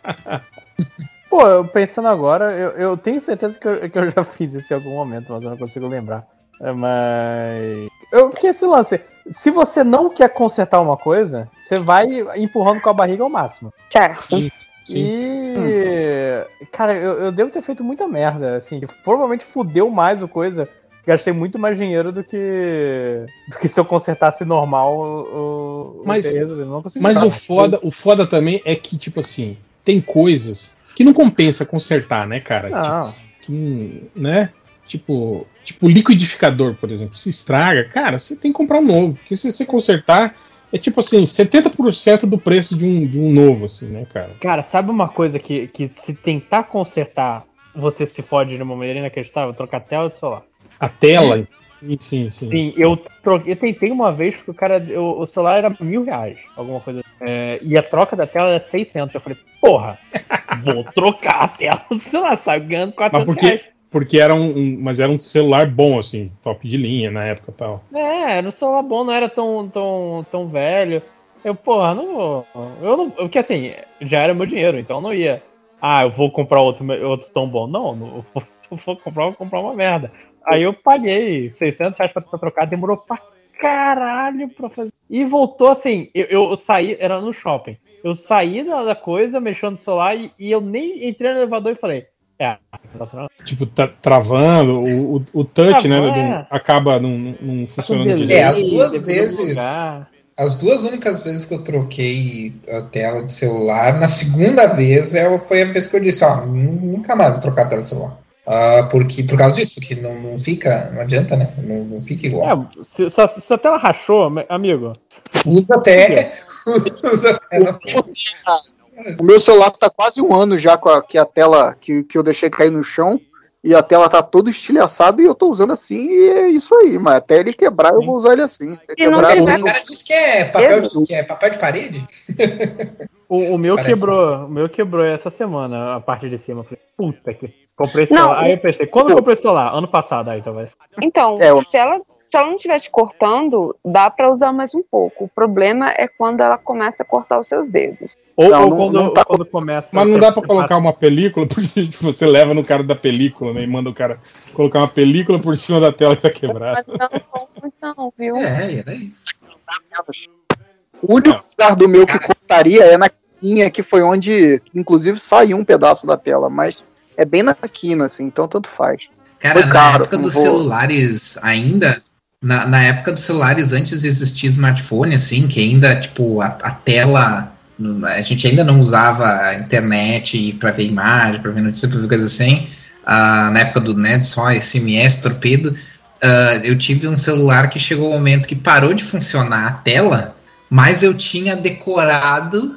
Pô, eu pensando agora, eu, eu tenho certeza que eu, que eu já fiz isso em algum momento, mas eu não consigo lembrar. É, Mas. Eu, porque esse lance, se você não quer consertar uma coisa, você vai empurrando com a barriga ao máximo. Certo. E. Cara, eu, eu devo ter feito muita merda, assim. Provavelmente fudeu mais o coisa. Gastei muito mais dinheiro do que. do que se eu consertasse normal o. o Mas- consigo Mas o foda, o foda também é que, tipo assim, tem coisas que não compensa consertar, né, cara? Não. Tipo, assim, que, né? Tipo, tipo, liquidificador, por exemplo, se estraga, cara, você tem que comprar um novo. Porque se você consertar, é tipo assim, 70% do preço de um, de um novo, assim, né, cara? Cara, sabe uma coisa que, que se tentar consertar, você se fode de uma maneira inacreditável? Trocar tela de celular. A tela. Sim, sim, sim. Sim, eu, tro- eu tentei uma vez porque o cara. eu- o celular era mil reais, alguma coisa. assim. É, e a troca da tela era 600. Eu falei, porra, vou trocar a tela do celular, sabe? Ganhando 400 Mas por quê? reais. Porque era um, um- Mas era um celular bom, assim, top de linha na época tal. É, era um celular bom, não era tão, tão, tão velho. Eu, porra, não vou. Eu não. Porque assim, já era meu dinheiro, então não ia. Ah, eu vou comprar outro, outro tão bom. Não, não se eu for comprar, eu vou comprar uma merda. Aí eu paguei 600 reais pra trocar, demorou pra caralho pra fazer. E voltou assim, eu, eu saí, era no shopping. Eu saí da, da coisa, mexendo no celular, e, e eu nem entrei no elevador e falei, é, tá. Tipo, tá travando, o, o, o touch, né? Não- é. acaba não, não- funcionando direito. É, as duas vezes-. As duas únicas vezes que eu troquei a tela de celular, na segunda vez é, foi a vez que eu disse, ó, nunca mais vou trocar a tela de celular. Ah, porque, por causa disso, porque não, não fica, não adianta, né? Não, não fica igual. É, se, se, a- se a tela rachou, amigo, Usa até. usa até O meu celular tá quase um ano já com a, que a tela que, que eu deixei cair no chão e a tela tá toda estilhaçada e eu tô usando assim e é isso aí, mas até ele quebrar eu vou usar ele assim. Até E não quebrar, Os uso- caras dizem que é papel de, que é papel de parede? o, o meu Parece quebrou, o meu quebrou essa semana, a parte de cima. Eu falei, puta que. Comprei esse Não, celular. Aí eu pensei, quando eu comprei esse celular? Ano passado, aí talvez. Então, É, o- se, ela, se ela não estiver te cortando, dá pra usar mais um pouco. O problema é quando ela começa a cortar os seus dedos. Ou, Não, ou não- quando, não tá- quando começa. Mas não dá pra colocar uma película, porque tipo, você leva no cara da película, né? E manda o cara colocar uma película por cima da tela que tá quebrada. Não não, viu? É, era isso. O único lugar do meu que cortaria é na quina, que foi onde, inclusive, saiu um pedaço da tela, mas é bem na quina, assim, então tanto faz. Cara, Foi na caro, época dos vou- celulares ainda, na, na época dos celulares, antes de existir smartphone, assim, que ainda, tipo, a, a tela. A gente ainda não usava a internet para ver imagem, para ver notícia, para ver coisas assim. Uh, na época do net, só SMS, torpedo. Uh, eu tive um celular que chegou o um momento que parou de funcionar a tela, mas eu tinha decorado.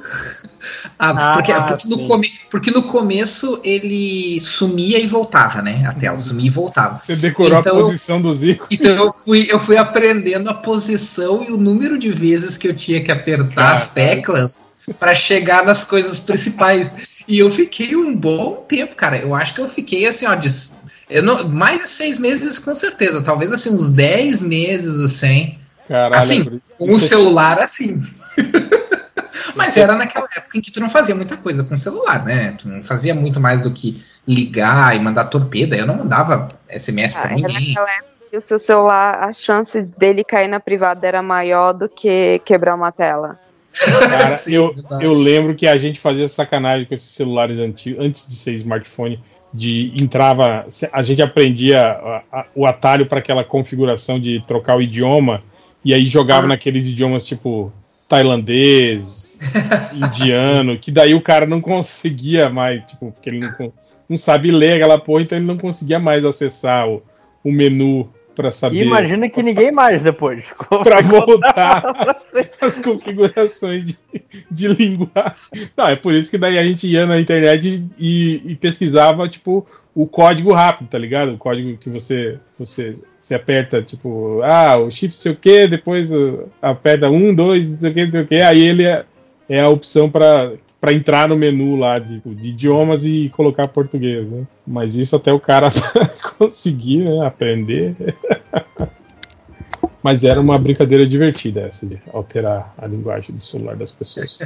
Ah, porque, porque, no come, porque, no começo ele sumia e voltava, né? A tela sumia e voltava. Você decorou então, a posição do Zico. Então eu fui, eu fui aprendendo a posição e o número de vezes que eu tinha que apertar as teclas para chegar nas coisas principais. E eu fiquei um bom tempo, cara. Eu acho que eu fiquei assim, ó, de, eu não, mais de seis meses com certeza. Talvez assim, uns dez meses assim. Caralho, assim, com o celular assim. Mas era naquela época em que tu não fazia muita coisa com o celular, né? Tu não fazia muito mais do que ligar e mandar torpeda. Eu não mandava SMS ah, pra ninguém. Naquela época que o seu celular, as chances dele cair na privada era maior do que quebrar uma tela. Cara, Sim, eu, eu lembro que a gente fazia sacanagem com esses celulares antigos, antes de ser smartphone, de entrava, a gente aprendia a, a, o atalho para aquela configuração de trocar o idioma e aí jogava ah. naqueles idiomas tipo tailandês, indiano, que daí o cara não conseguia mais, tipo, porque ele não, não sabe ler aquela porra, então ele não conseguia mais acessar o, o menu para saber. E imagina que ninguém mais depois. para voltar as configurações de, de linguagem. Não, é por isso que daí a gente ia na internet e, e, pesquisava, tipo, o código rápido, tá ligado? O código que você, você, você aperta, tipo, ah, o shift sei o que, depois uh, aperta um, dois, não sei o que, não sei o que, aí ele é, a opção para para entrar no menu lá de, de, idiomas e colocar português, né? Mas isso até o cara conseguir né, aprender. Mas era uma brincadeira divertida essa de alterar a linguagem do celular das pessoas.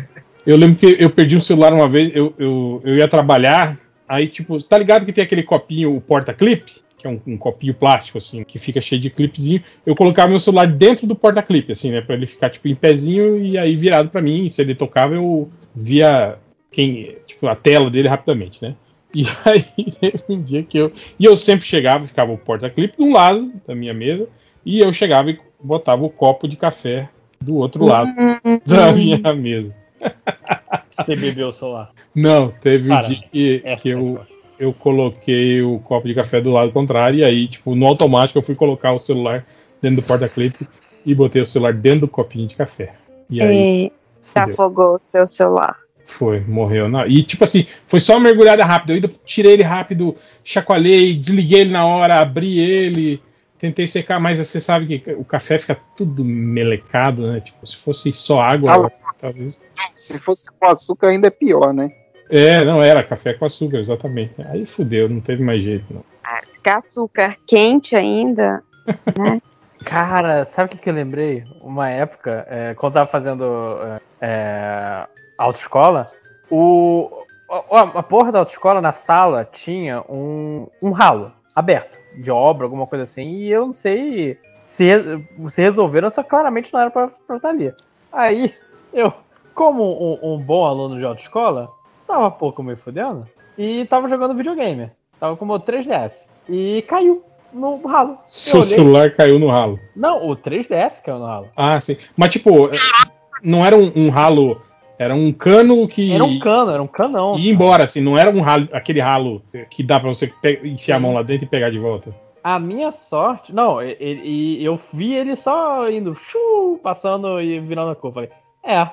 Eu lembro que eu perdi um celular uma vez, eu, eu, eu ia trabalhar, aí tipo, tá ligado que tem aquele copinho, o porta-clipe? Que é um, um, copinho plástico, assim, que fica cheio de clipezinho, eu colocava meu celular dentro do porta-clipe, assim, né, pra ele ficar, tipo, em pezinho e aí virado para mim, se ele tocava, eu via quem, tipo, a tela dele rapidamente, né. E aí, teve um dia que eu. E eu sempre chegava, ficava o porta-clipe de um lado da minha mesa, e eu chegava e botava o copo de café do outro lado da minha mesa. Você bebeu o celular? Não, teve Para, um dia que, que eu, eu coloquei o copo de café do lado contrário, e aí, tipo, no automático eu fui colocar o celular dentro do porta-clipe e botei o celular dentro do copinho de café. E aí. se afogou o seu celular. Foi, morreu. Na... E tipo assim, foi só uma mergulhada rápida. Eu ainda tirei ele rápido, chacoalhei, desliguei ele na hora, abri ele, tentei secar, mas você sabe que o café fica tudo melecado, né? Tipo, se fosse só água, ah, talvez. Se fosse com açúcar, ainda é pior, né? É, não era café com açúcar, exatamente. Aí fudeu, não teve mais jeito, não. Ah, açúcar quente ainda, né? Cara, sabe o que, que eu lembrei? Uma época, é, quando eu tava fazendo é, autoescola, o, a, a porra da autoescola na sala tinha um, um ralo aberto de obra, alguma coisa assim, e eu não sei se, se resolveram, só claramente não era pra, pra estar ali. Aí, eu, como um, um bom aluno de autoescola, tava pouco me fudendo e tava jogando videogame. Tava com o meu 3DS. E caiu no ralo. Seu celular caiu no ralo. Não, o 3DS caiu no ralo. Ah, sim. Mas tipo, não era um, um ralo. Era um cano que. Era um cano, era um canão. E embora, assim, não era um ralo, aquele ralo que dá pra você enfiar a mão lá dentro e pegar de volta. A minha sorte. Não, e eu vi ele só indo, chu, passando e virando a cor. Falei, é,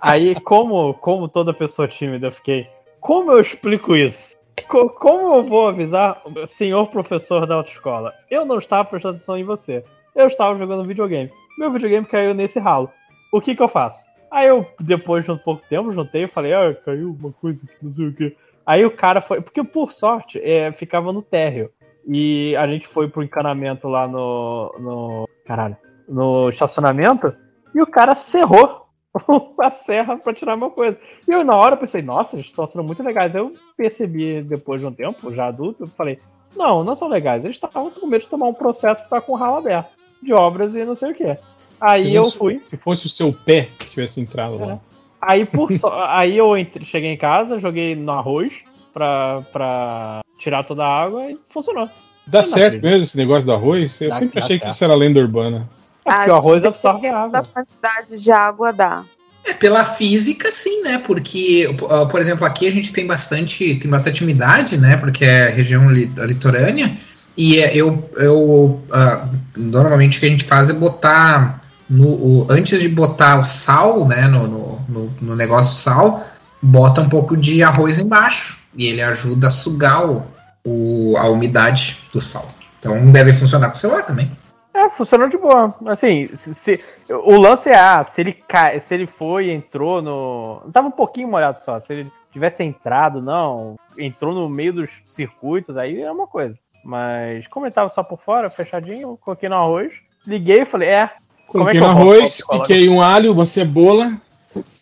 Aí, como, como toda pessoa tímida, eu fiquei. Como eu explico isso? Co como eu vou avisar o senhor professor da autoescola? Eu não estava prestando atenção em você. Eu estava jogando videogame. Meu videogame caiu nesse ralo. O que que eu faço? Aí eu, depois de um pouco tempo, juntei e falei, ah, caiu uma coisa que não sei o que. Aí o cara foi. Porque por sorte, é, ficava no térreo. E a gente foi pro encanamento lá no. no. Caralho. No estacionamento. E o cara cerrou a serra para tirar uma coisa. E eu, na hora, pensei, nossa, eles estão sendo muito legais. Eu percebi, depois de um tempo, já adulto, eu falei, não, não são legais. Eles estavam com medo de tomar um processo que tá com ralo aberto, de obras e não sei o quê. Aí eu fui. Se fosse o seu pé que tivesse entrado é. lá. Aí, por so... aí eu entre... cheguei em casa, joguei no arroz pra, pra tirar toda a água e funcionou. Dá certo mesmo esse negócio do arroz? Eu Dá- sempre achei que isso era lenda urbana. É porque o arroz absorve Dependendo água. da quantidade de água dá. É, pela física, sim, né? Porque, uh, por exemplo, aqui a gente tem bastante, tem bastante umidade, né? Porque é região li- litorânea. E é, eu, eu ah, normalmente o que a gente faz é botar no, o- antes de botar o sal, né? No, no, no, no negócio sal, bota um pouco de arroz embaixo e ele ajuda a sugar o, o- a umidade do sal. Então deve funcionar com o celular também. É, funcionou de boa. Assim, se, se- o lance é, ah, se ele, cai, se ele foi e entrou no. Tava um pouquinho molhado só. Se ele tivesse entrado, não, entrou no meio dos circuitos, aí é uma coisa. Mas como ele tava só por fora, fechadinho, eu coloquei no arroz, liguei e falei, é. Como é Coloquei que no arroz, piquei um alho, uma cebola.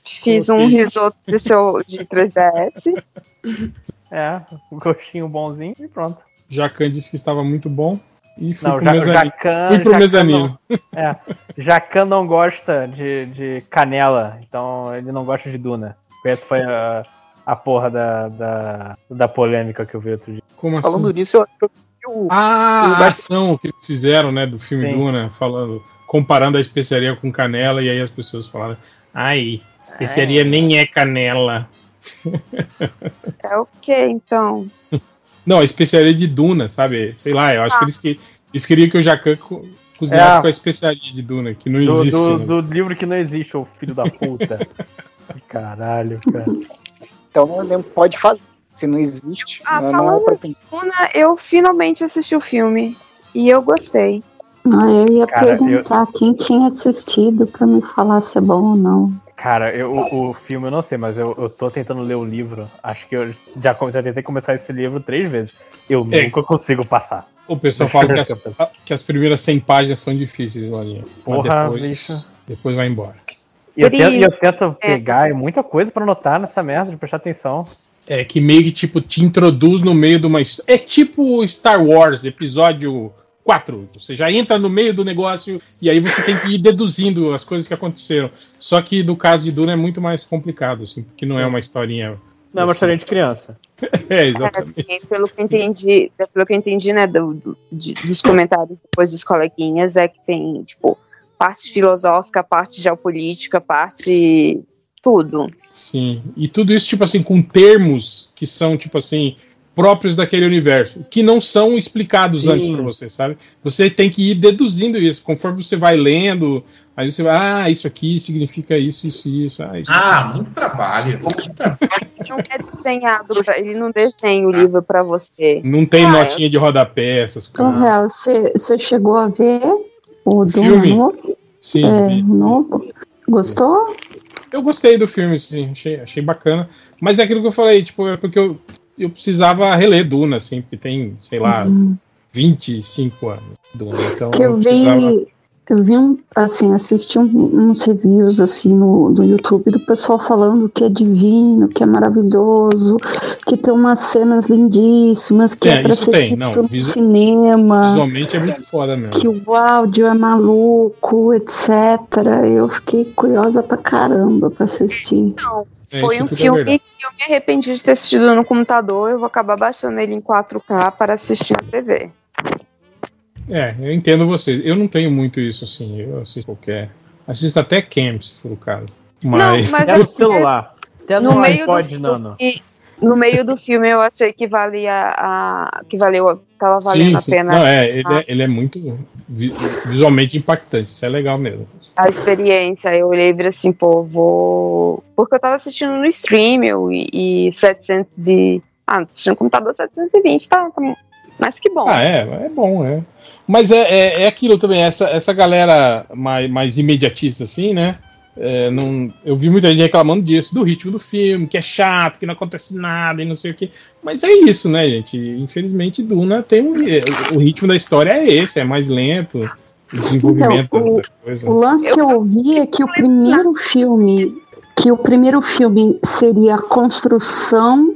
Fiz um risoto de, seu, de 3DS. É, um gostinho bonzinho e pronto. Jacan disse que estava muito bom. E fui Não, pro ja, mezanino. Jacan, Fui pro Jacan mezanino. Não, é, Jacan não gosta de, de canela, então ele não gosta de Duna. Essa foi a, a porra da, da, da polêmica que eu vi outro dia. Como assim? Falando nisso, eu, eu, eu, Ah, Eu a ação que eles fizeram, né, do filme Sim. Duna, falando, comparando a especiaria com canela, e aí as pessoas falaram, ai, especiaria É. nem é canela. É o que então? Não, a especiaria de Duna, sabe? Sei lá, eu acho que eles, que eles queriam que o Jacan co cozinhasse É. com a especiaria de Duna, que não Do, existe. do, né? do livro que não existe, ô filho da puta. Caralho, cara. então não pode fazer. Se não existe, Ah, não, não é falando- pra pensar. Eu finalmente assisti o filme. E eu gostei. Ah, eu ia Cara, perguntar quem tinha assistido pra me falar se é bom ou não. Cara, eu, o, o filme eu não sei, mas eu, eu tô tentando ler o livro. Acho que eu já, já tentei começar esse livro três vezes. Eu É. nunca consigo passar. O pessoal fala que as, que as primeiras 100 páginas são difíceis, Lorinha. Mas Porra, depois, bicho. depois vai embora. E eu tento, eu tento é. pegar é muita coisa pra anotar nessa merda, de prestar atenção. É que meio que tipo te introduz no meio de uma é tipo Star Wars episódio 4. Você já entra no meio do negócio e aí você tem que ir deduzindo as coisas que aconteceram. Só que no caso de Duna é muito mais complicado, assim, porque não é uma historinha. Não, é uma história de criança. É, exatamente. É, pelo que eu entendi, pelo que eu entendi, né, do- do- de- dos comentários depois dos coleguinhas, é que tem, tipo, parte filosófica, parte geopolítica, parte tudo. Sim. E tudo isso, tipo assim, com termos que são, tipo assim, próprios daquele universo, que não são explicados Sim. antes pra você, sabe? Você tem que ir deduzindo isso, conforme você vai lendo, aí você vai, ah, isso aqui significa isso, isso, isso, ah, isso. Ah, muito trabalho. Muito trabalho. Não é desenhado, pra, ele não desenha o livro pra você. Não tem Ah, notinha de rodapé, essas Então, coisas. real, você você chegou a ver o Duna Filme? novo? Sim, É, vi. novo? Gostou? eu gostei do filme, sim, achei, achei bacana. Mas é aquilo que eu falei, tipo, é porque eu, eu precisava reler Duna, assim, porque tem, sei lá, 25 anos Duna. Então que eu precisava. vi, eu vi um, assim, assisti um- uns reviews assim no, no YouTube do pessoal falando que é divino, que é maravilhoso, que tem umas cenas lindíssimas, que É, é, pra isso ser tem, visto não, no visu- cinema, Visualmente é muito foda mesmo. que o áudio é maluco, etc. Eu fiquei curiosa pra caramba pra assistir. Não, É, foi um é filme verdade. que eu me arrependi de ter assistido no computador. Eu vou acabar baixando ele em 4K para assistir na TV. É, eu entendo você. Eu não tenho muito isso, assim. Eu assisto qualquer. Assisto até Camp, se for o caso. Mas. Não, mas Até no celular. Até no, No meio do iPod Nano. E no meio do filme eu achei que valia a. que valeu. tava valendo sim, a sim. pena Não, é ele, é, ele é muito vi- visualmente impactante. Isso é legal mesmo. a experiência. Eu olhei e assim, pô, vou. Porque eu tava assistindo no stream eu, e, e 700 e. Ah, assistindo no computador 720, tá, tá. Mas que bom. Ah, é, é bom, é. Mas é, é, é aquilo também, essa, essa galera mais, mais imediatista, assim, né? É, não, eu vi muita gente reclamando disso, do ritmo do filme, que é chato, que não acontece nada e não sei o quê. Mas é isso, né, gente? Infelizmente, Duna tem um. O ritmo da história é esse, é mais lento, o desenvolvimento Então, o- da coisa. O lance que eu ouvi é que o primeiro filme, que o primeiro filme seria a construção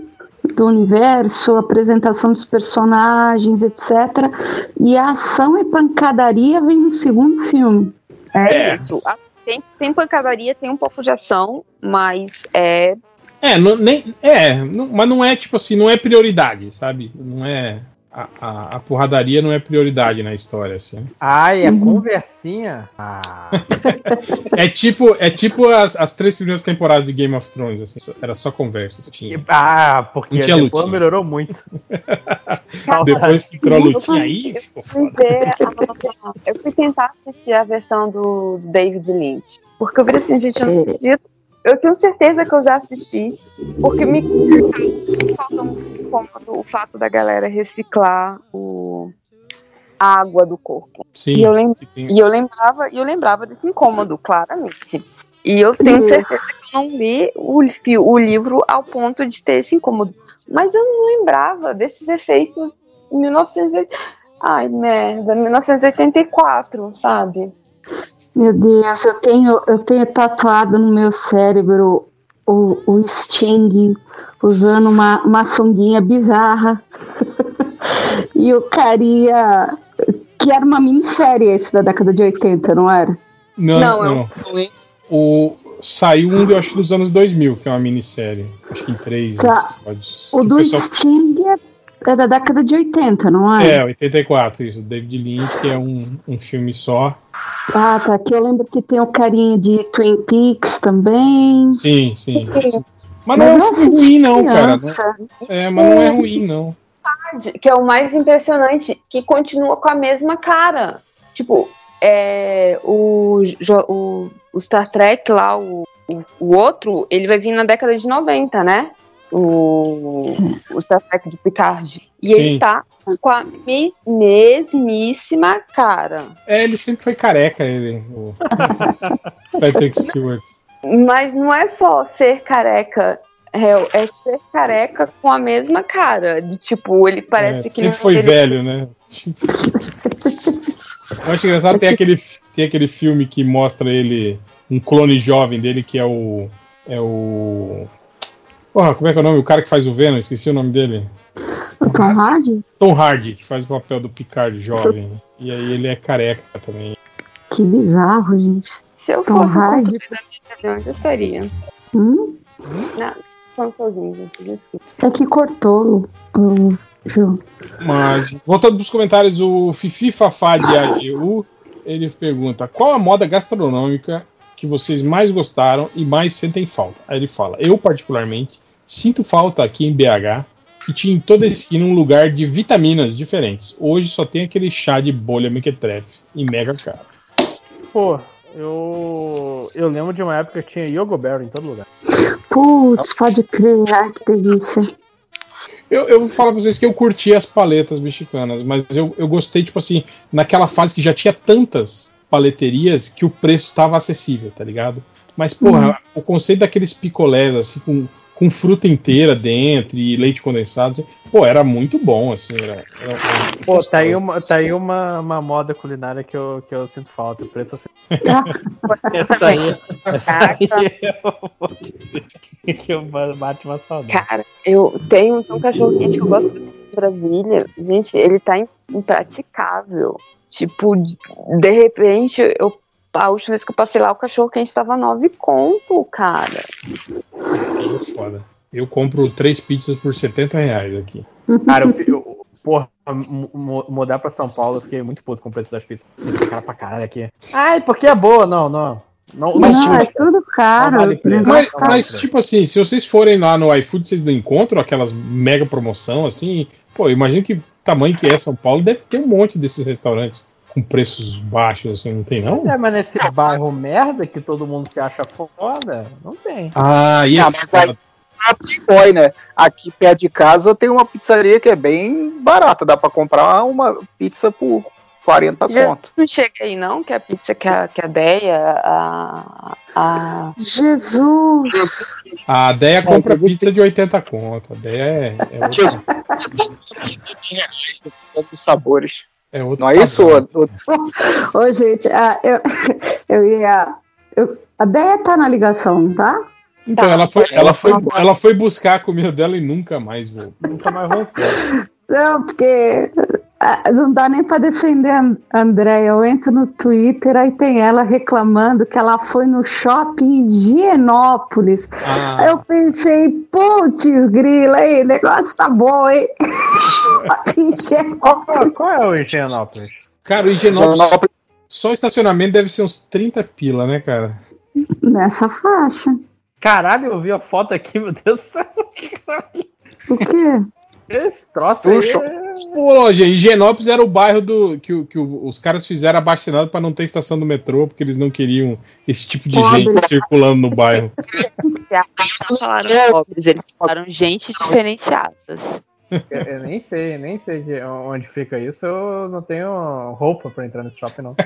do universo, a apresentação dos personagens, etc. E a ação e pancadaria vem no segundo filme. É, É. isso. A- Tem, tem pancadaria, tem um pouco de ação, mas é. É, não, nem, é não- mas não é tipo assim, não é prioridade, sabe? Não é. A, a, a porradaria não é prioridade na história, assim. Ai, a Uhum. conversinha. Ah. É tipo, é tipo as, as três primeiras temporadas de Game of Thrones, assim, era só conversa. assim, Tinha. ah, porque depois lutinha. melhorou muito. Depois que entrou a lutinha aí, ficou foda. eu fui tentar assistir a versão do David Lynch. Porque eu vi assim, gente, eu não acredito. Eu tenho certeza que eu já assisti. Porque me me falta um incômodo o fato da galera reciclar o, a água do corpo. Sim. E eu, lem- e eu lembrava, e eu lembrava desse incômodo, claramente. E eu tenho certeza que eu não li o, o livro ao ponto de ter esse incômodo. Mas eu não lembrava desses efeitos em 1980. Ai, merda, 1984, sabe? Meu Deus, eu tenho, eu tenho tatuado no meu cérebro o, o Sting usando uma, uma sunguinha bizarra. e o carinha. Que era uma minissérie esse da década de 80, não era? Não, Não, não. é filme. O, saiu um, eu acho, dos anos 2000, que é uma minissérie. Acho que em três Tá. episódios. O do pessoal- Sting é, é da década de 80, não é? É, 84, isso. David Lynch, que é um, um filme só. Ah, tá. Que eu lembro que tem o carinha de Twin Peaks também. Sim, sim. Sim. Mas não é um filme ruim, não, cara. criança. É, mas não é ruim, não. que é o mais impressionante, que continua com a mesma cara. Tipo, é, o, o, o Star Trek lá, o, o, o outro, ele vai vir na década de 90, né? O, o Star Trek de Picard. E Sim. ele tá com a me- mesmíssima cara. É, ele sempre foi careca, ele. O Patrick Stewart. Mas não é só ser careca. É, é ser careca com a mesma cara. De tipo, ele parece É, que sempre foi ele- velho, né? Eu acho engraçado, tem aquele, tem aquele filme que mostra ele, um clone jovem dele, que é o. É o. Porra, como é que é o nome? O cara que faz o Venom, esqueci o nome dele. O Tom Hardy? Tom Hardy, que faz o papel do Picard jovem. E aí ele é careca também. Que bizarro, gente. Se eu Tom fosse Hardy. controle da minha TV, onde eu estaria? Hum? Nada. Falando sozinho, gente. Desculpa. É que cortou o Ju. Mas, voltando pros comentários, o Fifi Fafá de AGU, ele pergunta: qual a moda gastronômica que vocês mais gostaram e mais sentem falta? Aí ele fala: eu, particularmente, sinto falta aqui em BH que tinha em toda esquina um lugar de vitaminas diferentes. Hoje só tem aquele chá de bolha mequetrefe e mega caro. Pô, eu. Eu lembro de uma época que tinha Yogoberry em todo lugar. Putz, pode crer. Ai, que delícia. Eu, eu vou falar pra vocês que eu curti as paletas mexicanas, mas eu, eu gostei, tipo assim, naquela fase que já tinha tantas paleterias que o preço estava acessível, tá ligado? Mas, porra, o conceito daqueles picolés, assim, com, com fruta inteira dentro e leite condensado, assim, pô, era muito bom, assim. Era, era- era Pô, tá aí uma, tá aí uma, uma moda culinária que eu, que eu sinto falta. O preço assim. Essa aí. Essa aí eu vou dizer que eu bate uma saudade. Cara, eu tenho um cachorro quente que eu gosto Brasília. Gente, ele tá im- impraticável. Tipo, de, de repente, eu. A última vez que eu passei lá, o cachorro quente tava nove conto, cara. foda. Eu compro três pizzas por 70 reais aqui. Cara, eu, eu, porra, mu- mu- mudar pra São Paulo, eu fiquei muito puto com o preço das pizzas. Cara pra caralho aqui. Ai, porque é boa, não, não. Não, Mas, não, Não, é tudo caro. Não Mas, tá- mas, tipo assim, se vocês forem lá no iFood, vocês não encontram aquelas mega promoção, assim. Pô, imagina que tamanho que é São Paulo, deve ter um monte desses restaurantes com preços baixos, assim, não tem não? É, mas nesse bairro merda que todo mundo se acha foda, não tem. Ah, e é Ah, mas foda. a Playboy, né? Aqui perto de casa tem uma pizzaria que é bem barata. Dá pra comprar uma pizza por 40 Já conto. não chega aí, não? Que a pizza que a, que a Deia, a. a Jesus! A Deia compra pizza de 80 conto. A Deia é, é outro, sabores. é outro Não é isso? padrão. Ô- gente, ah, eu, eu ia. eu- a Deia tá na ligação, não tá? Então, Tá. ela foi, ela, foi, ela foi buscar a comida dela e nunca mais voltou. Nunca mais voltou. Não, porque Não dá nem pra defender a Andréia. Eu entro no Twitter, aí tem ela reclamando que ela foi no shopping em Higienópolis. Aí Ah, eu pensei, putz, grila, aí, o negócio tá bom, hein? Shopping Qual, Higienópolis. qual é o Higienópolis? cara, o Higienópolis, Higienópolis. só o estacionamento deve ser uns 30 pila, né, cara? Nessa faixa. Caralho, eu vi a foto aqui, meu Deus do céu. O quê? Esse troço aí é... Pô, gente, Higienópolis era o bairro do que, que os caras fizeram abaixinado pra não ter estação do metrô, porque eles não queriam esse tipo de Pobre. gente circulando no bairro. Não falaram pobres, eles falaram gente diferenciadas. Eu, eu nem sei, nem sei de onde fica isso. Eu não tenho roupa pra entrar nesse shopping, não.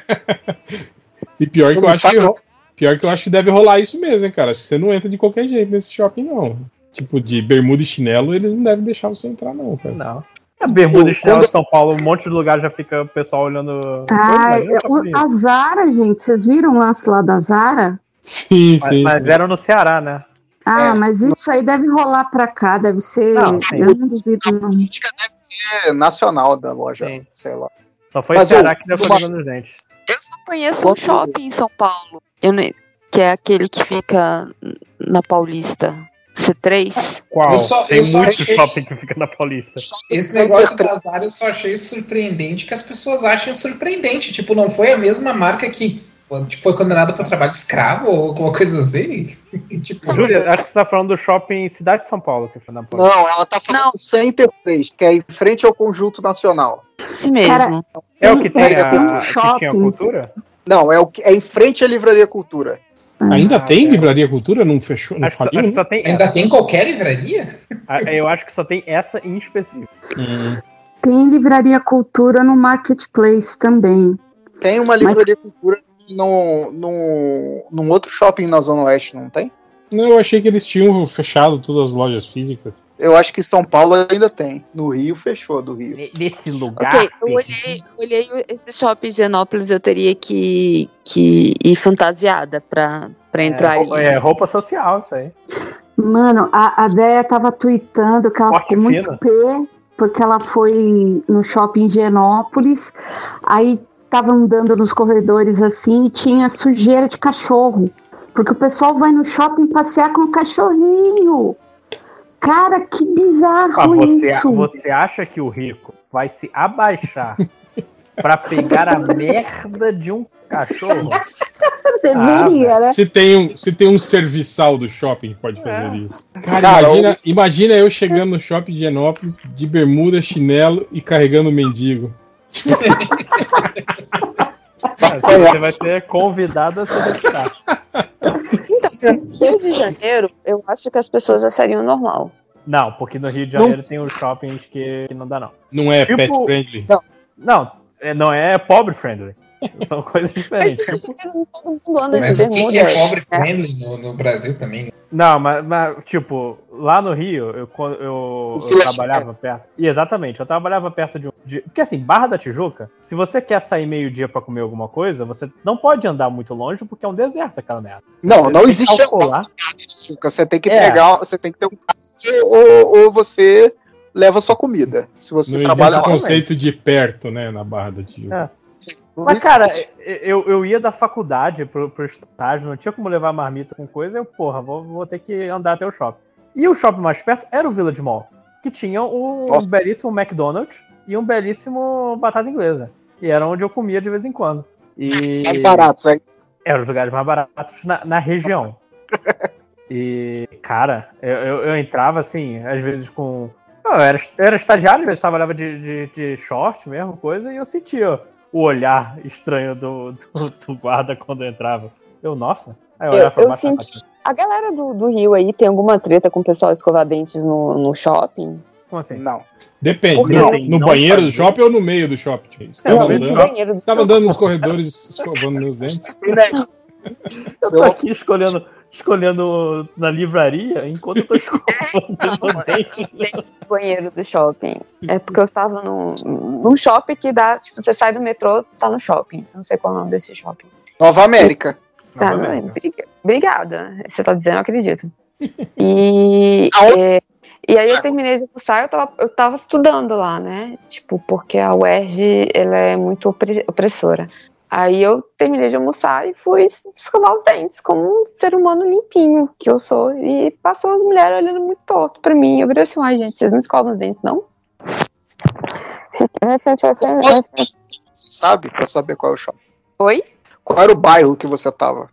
E pior que eu Não acho que, pior que eu acho que deve rolar isso mesmo, hein, cara. Acho que você não entra de qualquer jeito nesse shopping, não. Tipo, de bermuda e chinelo, eles não devem deixar você entrar, não, cara. Não. A bermuda e chinelo de São Paulo, um monte de lugar já fica o pessoal olhando. Ah, o shopping. o- a Zara, gente, vocês viram o lance lá da Zara? Sim, Mas, sim. mas sim. eram no Ceará, né? Ah, É. mas isso aí deve rolar pra cá, deve ser. Não, sim. eu não duvido, não. política deve ser nacional da loja, Sim. sei lá. Só foi Mas, o Ceará ô, que deu uma- fazendo os dentes. Eu só conheço um shopping em São Paulo, eu que é aquele que fica na Paulista. C3? Qual? Eu só- Tem eu muito achei- shopping que fica na Paulista. Esse negócio do azar eu só achei surpreendente que as pessoas acham surpreendente. Tipo, não foi a mesma marca que foi- que foi condenada por trabalho escravo ou alguma coisa assim? tipo, Júlia, acho que você tá falando do shopping Cidade de São Paulo, que foi na Paulista. Não, ela tá falando Não. do Center Place, que é em frente ao Conjunto Nacional. Esse mesmo. Cara, É o que tem, Tem- a, tem uns que tinha shoppings. cultura? Não, é, o que, é em frente à Livraria Cultura. Ainda Ah, tem é. livraria cultura? Não fechou? Não Acho que, só, faliu? que só tem ainda tem qualquer livraria? essa. Eu acho que só tem essa em específico. Hum. Tem livraria cultura no marketplace também. Tem uma Livraria Cultura no, no, num outro shopping na Zona Oeste, não tem? Não, eu achei que eles tinham fechado todas as lojas físicas. Eu acho que em São Paulo ainda tem. No Rio fechou, do Rio. Nesse lugar. Ok, eu olhei, olhei esse shopping de Genópolis, eu teria que, que ir fantasiada pra, pra entrar é, ali. roupa- é roupa social, isso aí. Mano, a, a Déia tava tweetando que ela Corte ficou muito fino. pé, porque ela foi no shopping Genópolis, aí tava andando nos corredores assim e tinha sujeira de cachorro. Porque o pessoal vai no shopping passear com o cachorrinho. Cara, que bizarro Ah, você, isso. você acha que o rico vai se abaixar pra pegar a merda de um cachorro? Deveria, né? Se tem, um, se tem um serviçal do shopping que pode fazer É. isso. Cara, Cara, imagina, imagina eu chegando no shopping de Genópolis de bermuda, chinelo e carregando um mendigo. Você vai ser convidado a se retirar. Rio de Janeiro, eu acho que as pessoas achariam normal. Não, porque no Rio de Não. Janeiro tem uns shoppings que, que não dá, não. Não é Tipo- pet friendly? Não, é- não é pobre friendly. São coisas diferentes. Tipo, Todo mundo anda Mas de o que, é pobre friendly no, no Brasil também? não, mas, mas, tipo, lá no Rio, eu, eu, eu trabalhava perto. E exatamente, eu trabalhava perto de um. De, porque assim, Barra da Tijuca, se você quer sair meio-dia pra comer alguma coisa, você não pode andar muito longe porque é um deserto aquela merda. Não, Você não existe calcular. Você tem que É. pegar, você tem que ter um carro ou, ou você leva sua comida. Se você Não trabalha o conceito de perto, né, na Barra da Tijuca. É. Mas, cara, eu, eu ia da faculdade pro, pro estágio, não tinha como levar marmita com coisa, eu, porra, vou, vou ter que andar até o shopping. E o shopping mais perto era o Village Mall, que tinha um Nossa. belíssimo McDonald's e um belíssimo batata inglesa. E era onde eu comia de vez em quando. E mais baratos. Aí. eram os lugares mais baratos na, na região. E, cara, eu, eu, eu entrava assim, às vezes com. Não, eu era, eu era estagiário, às vezes trabalhava de, de, de short mesmo, coisa, e eu sentia o olhar estranho do, do, do guarda quando eu entrava. Eu, nossa. Aí eu Eu- eu baixo. senti- A galera do, do Rio aí tem alguma treta com o pessoal escovar dentes no, no shopping? Como assim? Não. Depende. No, assim, no não banheiro do shopping ou no meio do shopping? Você no tava andando, do tava andando nos corredores escovando meus dentes? Eu tô aqui escolhendo, escolhendo na livraria enquanto eu tô escovando meu dente. banheiro do shopping. É porque eu estava num, num shopping que dá, tipo, você sai do metrô, tá no shopping. Não sei qual é o nome desse shopping. Nova América. Tá, Nova não, América. briga- Obrigada. Você tá dizendo, eu acredito. E, é, e aí eu terminei de almoçar, eu tava, eu tava estudando lá, né? Tipo, porque a UERJ, ela é muito opre- opressora. Aí eu terminei de almoçar e fui escovar os dentes, como um ser humano limpinho que eu sou. E passou as mulheres olhando muito torto pra mim. Eu virei assim, ai gente, vocês não escovam os dentes, não? Sabe, pra saber qual é o shopping. Oi? Qual era o bairro que você tava?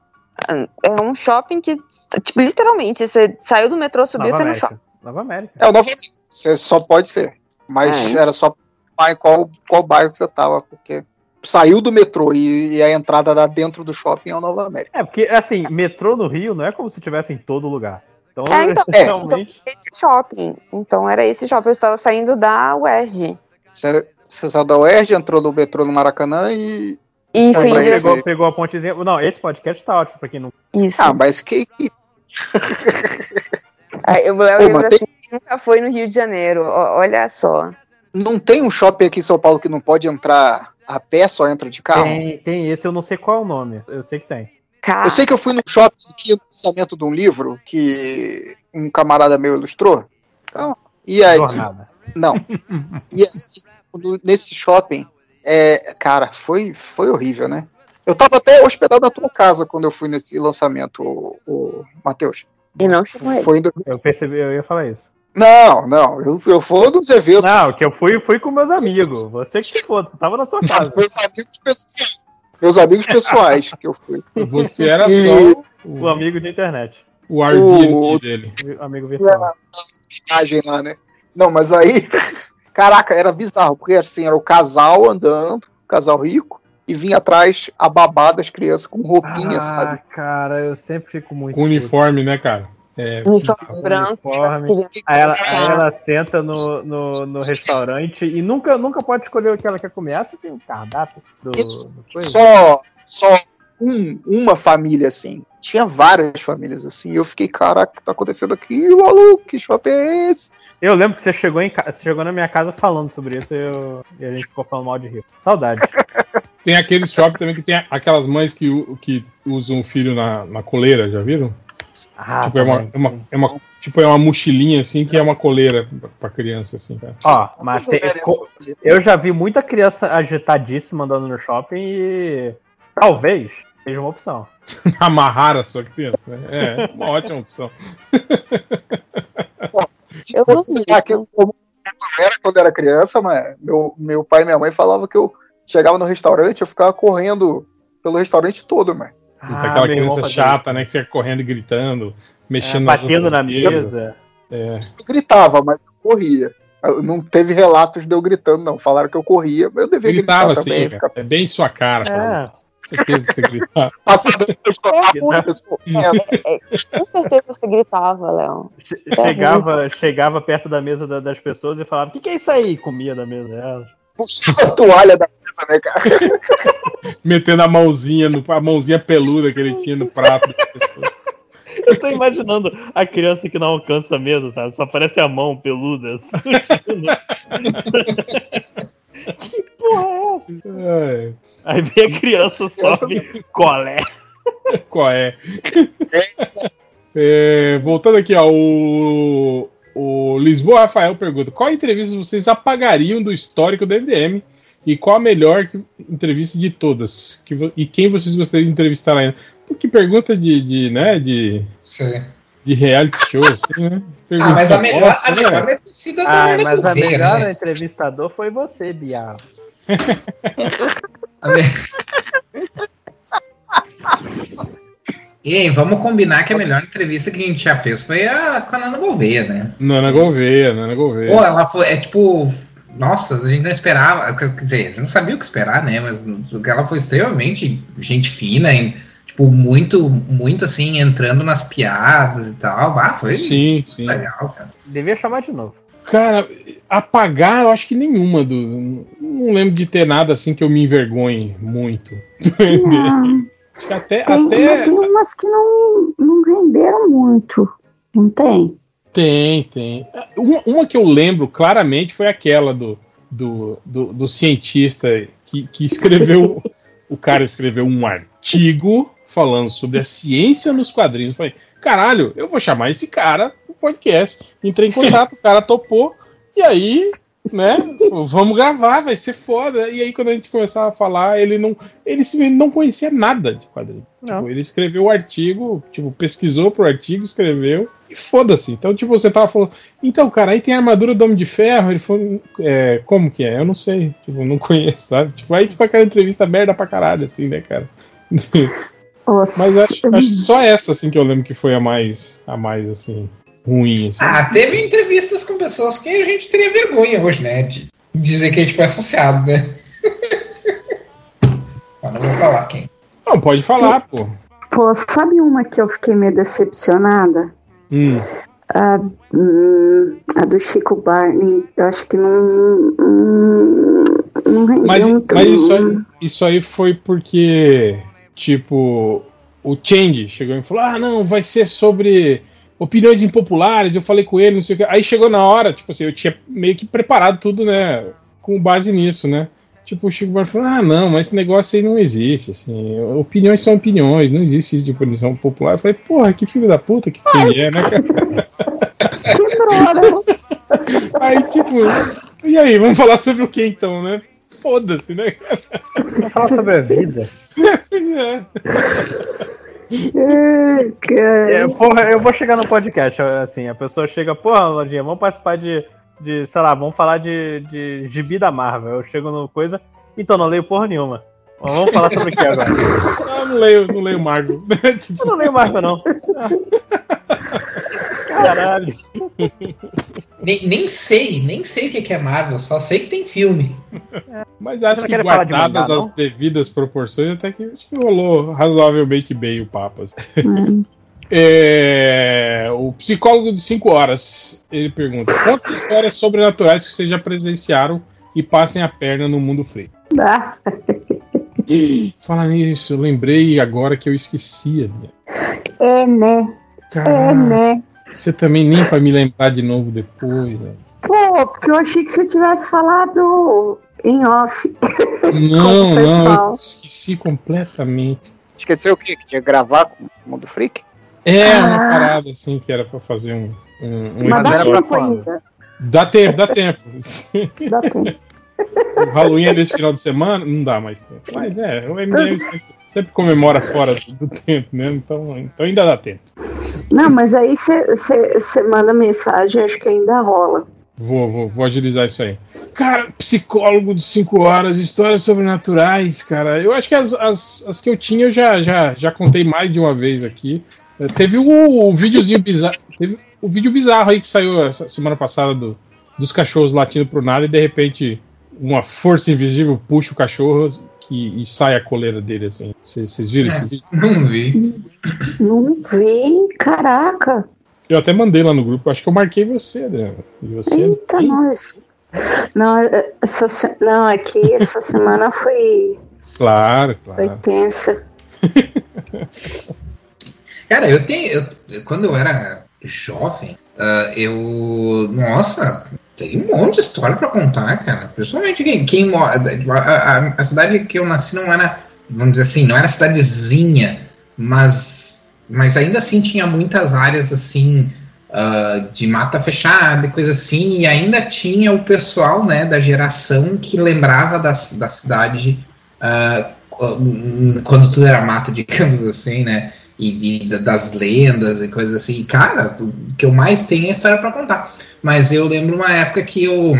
É um shopping que, tipo, literalmente, você saiu do metrô, subiu, Nova tá no shopping. Nova América. É o Nova América. Você só pode ser. Mas É. era só pra em qual, qual bairro que você tava, porque saiu do metrô e, e a entrada da dentro do shopping é o Nova América. É, porque, assim, metrô no Rio não é como se tivesse em todo lugar. Então, É, então, É. realmente. Esse shopping. Então era esse shopping. Eu estava saindo da UERJ. Você, você saiu da UERJ, entrou no metrô no Maracanã e. E Então, Pegou, pegou a pontezinha. Não, esse podcast tá ótimo pra quem não. Isso. Ah, mas que. Aí o Léo lembra assim, nunca foi no Rio de Janeiro. Olha só. Não tem um shopping aqui em São Paulo que não pode entrar a pé, só entra de carro? Tem, tem esse, eu não sei qual é o nome. Eu sei que tem. Cara, Eu sei que eu fui no shopping aqui no lançamento de um livro que um camarada meu ilustrou. Então, e aí, Jornada. não. E aí, nesse shopping, é, cara, foi, foi horrível, né? Eu tava até hospedado na tua casa quando eu fui nesse lançamento, o, o Matheus. e não chamou ele. Foi em Eu percebi, eu ia falar isso. Não, não, eu, eu vou nos eventos. Não, que eu fui, fui com meus amigos. Você que foda, você tava na sua casa. Meus amigos pessoais. Meus amigos pessoais que eu fui. Você era E- só O o, amigo de internet. o Airbnb o- dele. O amigo virtual. viagem lá, né? Não, mas aí, caraca, era bizarro, porque assim, era o casal andando, o casal rico, e vinha atrás a babá das crianças com roupinha, ah, sabe? cara, eu sempre fico muito. Com uniforme, né, cara? É, Uniforme branco, uniforme. Aí ela, aí ela senta no, no, no restaurante e nunca, nunca pode escolher o que ela quer comer. Ah, você tem um cardápio do, do? Só, só um- uma família assim. Tinha várias famílias assim. E eu fiquei, caraca, o que tá acontecendo aqui, maluco? Que shopping é esse? Eu lembro que você chegou, em, você chegou na minha casa falando sobre isso e, eu- e a gente ficou falando mal de rir. Saudade. Tem aqueles shopping também que tem aquelas mães que, que usam o filho na, na coleira, já viram? Ah, tipo, é uma, é uma, é uma- tipo, é uma mochilinha assim que é uma coleira pra- criança, assim, cara. Ó, mas tem- eu já vi muita criança agitadíssima andando no shopping e talvez seja uma opção. Amarrar a sua criança, né? É, uma ótima opção. Eu lá que eu era quando era criança, mas meu, meu pai e minha mãe falavam que eu chegava no restaurante, eu ficava correndo pelo restaurante todo, mano. Tem aquela criança chata, né? Que fica correndo e gritando, mexendo É, nas batendo na mesa. É. Eu gritava, mas eu corria. Eu- Não teve relatos de eu gritando, não. Falaram que eu corria, mas eu devia Gritava gritar assim, também. cara. Ficar É bem sua cara, cara. É, Certeza que você gritava. passando É, pessoa. Com certeza você gritava, Léo. che- chegava, chegava perto da mesa da- das pessoas e falava: O que, que é isso aí? Comia da mesa delas. Puxava a toalha da mesa, né, cara? Metendo a mãozinha, no, a mãozinha peluda que ele tinha no prato das pessoas. Eu tô imaginando a criança que não alcança a mesa, sabe? Só aparece a mão peluda. que porra é essa? É, Aí vem a criança, sobe, colé. qual é? É, voltando aqui, ó, o, o Lisboa Rafael pergunta: qual entrevista vocês apagariam do histórico do MDM e qual a melhor que- entrevista de todas? Que e quem vocês gostariam de entrevistar ainda? Pô, Que pergunta de, de, né, de, Sei. de reality show, assim, né? Ah, mas a Pergunta melhor, nossa, a né, melhor a da Ah, mas a melhor né? entrevistador foi você, Bia. A me- Ei, vamos combinar que a melhor entrevista que a gente já fez foi a com a Nana Gouveia, né? Nana Gouveia, Nana Gouveia. Pô, ela foi, é tipo, nossa, a gente não esperava, quer dizer, a gente não sabia o que esperar, né? Mas ela foi extremamente gente fina, e, tipo, muito, muito assim, entrando nas piadas e tal. Ah, foi Sim, sim. legal, cara. Devia chamar de novo. Cara, apagar, eu acho que nenhuma do. Não lembro de ter nada assim que eu me envergonhe muito. Não, Acho que até, tem, mas até tem umas que não, não renderam muito. Não tem? Tem, tem. Uma, uma que eu lembro claramente foi aquela do, do, do, do cientista que, que escreveu. o cara escreveu um artigo falando sobre a ciência nos quadrinhos. Eu falei, caralho, eu vou chamar esse cara pro podcast. Entrei em contato, o cara topou, e aí, né, vamos gravar, vai ser foda. E aí, quando a gente começava a falar, ele não. Ele não conhecia nada de quadrinho. Tipo, ele escreveu o artigo, tipo, pesquisou pro artigo, escreveu, e foda-se. Então, tipo, você tava falando, então, cara, aí tem a armadura do Homem de Ferro, ele falou, é, como que é? Eu não sei, tipo, não conheço, sabe? Tipo, aí, tipo, aquela entrevista merda pra caralho, assim, né, cara? Nossa, Mas acho, acho que só essa, assim, que eu lembro que foi a mais, a mais, assim, ruim, assim. Ah, teve entrevistas com pessoas que a gente teria vergonha hoje, né? De dizer que a gente foi associado, né? Mas não vou falar quem. Não, pode falar, pô. Pô, sabe uma que eu fiquei meio decepcionada? Hum. A, hum, a do Chico Barney. Eu acho que não. Não, não rendeu Mas, mas isso, aí, isso aí foi porque, tipo, o Change chegou e falou: ah, não, vai ser sobre opiniões impopulares. Eu falei com ele, não sei o que. Aí chegou na hora, tipo assim, eu tinha meio que preparado tudo, né, com base nisso, né. Tipo, o Chico Barney falou: ah, não, mas esse negócio aí não existe, assim. Opiniões são opiniões, não existe isso de opinião popular. Eu falei: porra, que filho da puta que Change é, né, cara? Que. Aí, tipo, e aí, vamos falar sobre o que então, né? Foda-se, né? Vamos falar sobre a vida. É. É, porra, eu vou chegar no podcast, assim, a pessoa chega, porra, Lodinha, vamos participar de, de, sei lá, vamos falar de, de gibi da Marvel. Eu chego no coisa, então não leio porra nenhuma. Mas Vamos falar sobre o que agora? Ah, não leio, não leio Marvel. Eu não leio Marvel, não. Caralho. Nem, nem sei, nem sei o que é Marvel, só sei que tem filme. Mas acho que guardadas mangá, as não? devidas proporções, até que acho que rolou razoavelmente bem o papo. assim. Hum. É, o psicólogo de 5 horas, ele pergunta: quantas histórias sobrenaturais que vocês já presenciaram e passem a perna no mundo frio? Ah, Fala nisso, eu lembrei agora que eu esquecia. É, né? É, Cara, né? Você também nem vai me lembrar de novo depois. né? Pô, porque eu achei que você tivesse falado em off. Não, o não, esqueci completamente. Esqueceu o quê? Que tinha que gravar com o Mundo Freak? É, uma Ah. parada assim que era pra fazer um, um, um Mas dá tempo ainda. Dá tempo, dá tempo. Dá tempo. O Halloween é desse final de semana, não dá mais tempo. Mas é, o MDM sempre, sempre comemora fora do, tempo, né? Então, então ainda dá tempo. Não, mas aí você manda mensagem, acho que ainda rola. Vou, vou, vou agilizar isso aí. Cara, psicólogo de 5 horas, histórias sobrenaturais, cara. Eu acho que as, as, as que eu tinha eu já, já, já contei mais de uma vez aqui. Eh, Teve o, o videozinho bizarro. Teve o vídeo bizarro aí que saiu essa semana passada do, dos cachorros latindo pro nada e de repente uma força invisível puxa o cachorro que, e sai a coleira dele, assim. Vocês viram esse vídeo? Não vi. Não vi, caraca. Eu até mandei lá no grupo, acho que eu marquei você, né? E você. Eita, nós. Não, é- essa, se- não, aqui essa semana foi, Claro, foi claro. tensa. Cara, eu tenho. eu- quando eu era jovem, ah, eu. Nossa, tem um monte de história pra contar, cara. Principalmente quem, quem mora. A, a- a cidade que eu nasci não era, vamos dizer assim, não era cidadezinha, mas, mas ainda assim tinha muitas áreas assim. ah, de mata fechada e coisa assim, e ainda tinha o pessoal né, da geração que lembrava da, da cidade ah, quando tudo era mato, digamos assim, né? E de- das lendas e coisas assim. Cara, o que eu mais tenho é história pra contar. Mas eu lembro uma época que eu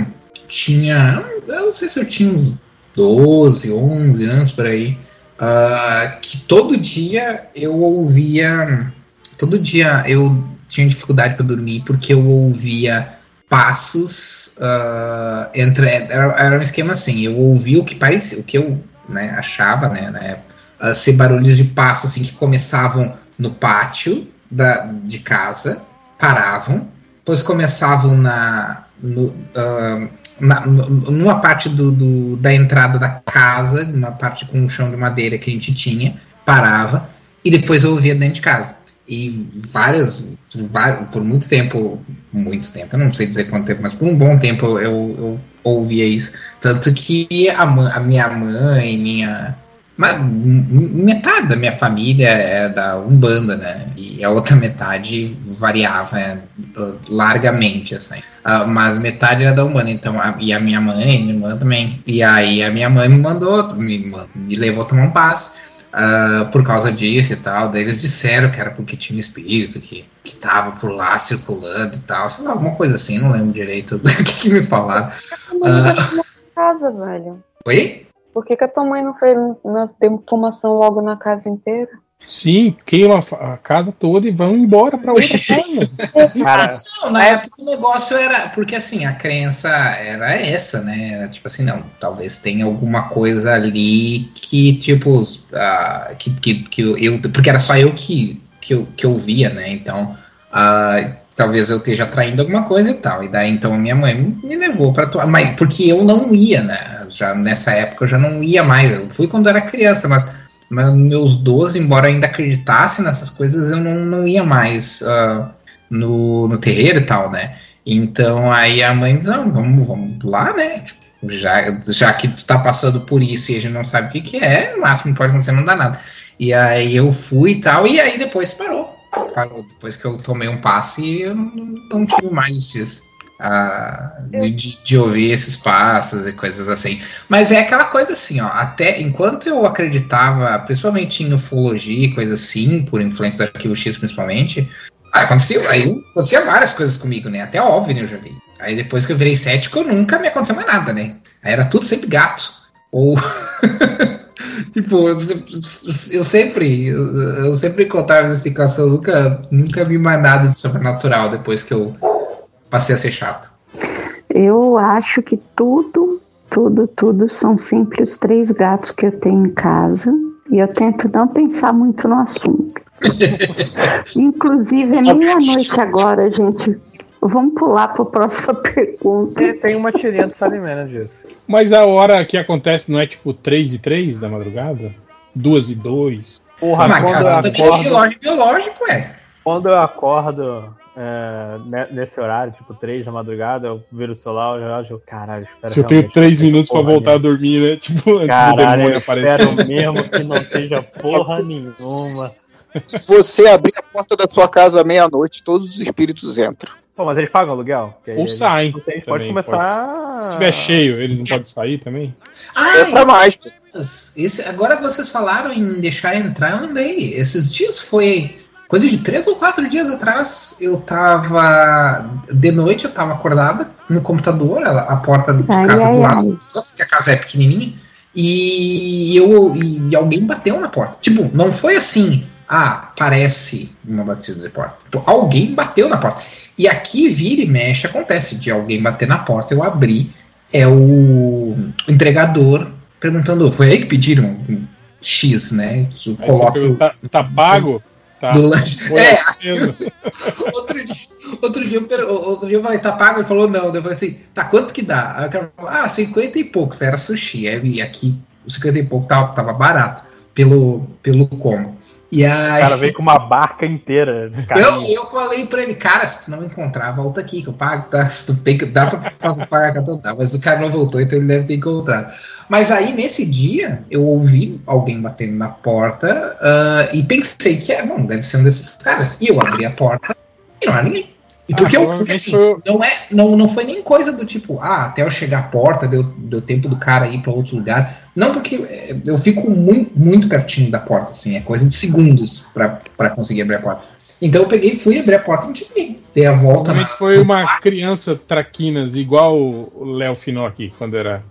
tinha. Eu não sei se eu tinha uns 12, 11 anos por aí. ah, que todo dia eu ouvia. Todo dia eu tinha dificuldade para dormir porque eu ouvia passos ah, entre. Era, era um esquema assim, eu ouvia o que parecia, o que eu né, achava né, na época uh, ser barulhos de passo assim que começavam no pátio da, de casa, paravam, depois começavam na, no, ah, na- numa parte do, do- da entrada da casa, numa parte com um chão de madeira que a gente tinha, parava, e depois eu ouvia dentro de casa. E várias, va- por muito tempo, muito tempo, eu não sei dizer quanto tempo, mas por um bom tempo eu, eu ouvia isso. Tanto que a, a minha mãe, minha, metade da minha família é da Umbanda, né? E a outra metade variava é, largamente, assim. Ah, mas metade era da Umbanda, então, a- e a minha mãe, minha irmã também. E aí a minha mãe me mandou, me, me levou a tomar um passe. ah, por causa disso e tal, daí eles disseram que era porque tinha espírito que, que tava por lá circulando e tal, sei lá, alguma coisa assim, não lembro direito do que, que me falaram. Na casa, velho. Oi? Por que, que a tua mãe não fez uma defumação logo na casa inteira? Sim, queima a casa toda e vão embora pra outra casa. Cara, Não, na época o negócio era. Porque assim, a crença era essa, né? Era tipo assim, não, talvez tenha alguma coisa ali que, tipo, ah, que, que, que eu. Porque era só eu que, que, eu, que eu via, né? Então, ah, talvez eu esteja atraindo alguma coisa e tal. E daí então a minha mãe me levou pra atuar. Mas porque eu não ia, né? Já nessa época eu já não ia mais. Eu fui quando era criança, mas. Mas meus 12, embora ainda acreditasse nessas coisas, eu não, não ia mais ah, no, no terreiro e tal, né? Então aí a mãe diz, não, vamos, vamos lá, né? Tipo, já, já que tu tá passando por isso e a gente não sabe o que, que é, o máximo que pode acontecer não dá nada. E aí eu fui e tal, e aí depois parou. Parou. Depois que eu tomei um passe, eu não, não tive mais esses. Ah, de, de- ouvir esses passos e coisas assim. Mas é aquela coisa assim, ó. Até enquanto eu acreditava, principalmente em ufologia e coisa assim, por influência do arquivo X principalmente, aconteceu, aí acontecia várias coisas comigo, né? Até óbvio eu já vi. Aí depois que eu virei cético, nunca me aconteceu mais nada, né? Aí era tudo sempre gato. Ou. tipo, eu se- eu sempre. Eu sempre contava essa explicação, nunca, nunca vi mais nada de sobrenatural depois que eu passei a ser chato. Eu acho que tudo, tudo, tudo são sempre os três gatos que eu tenho em casa. E eu tento não pensar muito no assunto. Inclusive, é meia-noite agora, gente. Vamos pular para a próxima pergunta. tem, tem uma tirinha do Salimena disso. Mas a hora que acontece não é tipo 3 e 3 da madrugada? 2 e 2? Porra, Mas quando eu acordo, relógio biológico, é. quando eu acordo é, ne- nesse horário, tipo 3 da madrugada, eu viro o celular, eu acho, caralho, espero Se eu tenho realmente 3 que não minutos pra voltar a dormir, né? Tipo, antes do Caralho, eu demônio aparecer. espero mesmo que não seja porra nenhuma. Você abrir a porta da sua casa à meia-noite, todos os espíritos entram. Pô, mas eles pagam aluguel? Ou eles- saem. Vocês também, podem começar. Se tiver cheio, eles não podem sair também? É pra mais. Esse, agora que vocês falaram em deixar entrar, eu lembrei. Esses dias foi coisa de três ou quatro dias atrás. Eu tava. De noite eu tava acordada no computador, a, a porta de Ai, casa ai, do lado, porque a casa é pequenininha. E eu e alguém bateu na porta. Tipo, não foi assim. Ah, parece uma batida de porta. Tipo, alguém bateu na porta. E aqui vira e mexe acontece de alguém bater na porta, eu abri, é o entregador perguntando, foi aí que pediram X, né? Coloca tá, tá pago? Tá. do lanche. Foi É, aceso. outro dia, outro, dia eu, outro dia eu falei, tá pago? Ele falou, não. Eu falei assim, tá, quanto que dá? Aí o cara falou, ah, 50 e poucos, era sushi. Aí, E aqui, o 50 e pouco tava, tava barato, pelo, pelo como. E O aí, cara veio com uma barca inteira. eu, eu falei pra ele, cara, se tu não encontrar, volta aqui, que eu pago, tá? Se tu tem que, dá pra fazer, pagar cartão, dá. Mas o cara não voltou, então ele deve ter encontrado. Mas aí, nesse dia, eu ouvi alguém batendo na porta ah, e pensei que, é, bom, deve ser um desses caras. E eu abri a porta e não era ninguém. E porque Ah, eu, porque, assim, não, é, não, não foi nem coisa do tipo, ah, até eu chegar à porta, deu, deu tempo do cara ir pra outro lugar. Não, porque é, eu fico muito, muito pertinho da porta, assim, é coisa de segundos pra, pra conseguir abrir a porta. Então eu peguei, fui abrir a porta e não tinha ninguém. Dei a volta foi uma criança traquinas, igual o Léo Finó aqui, quando era.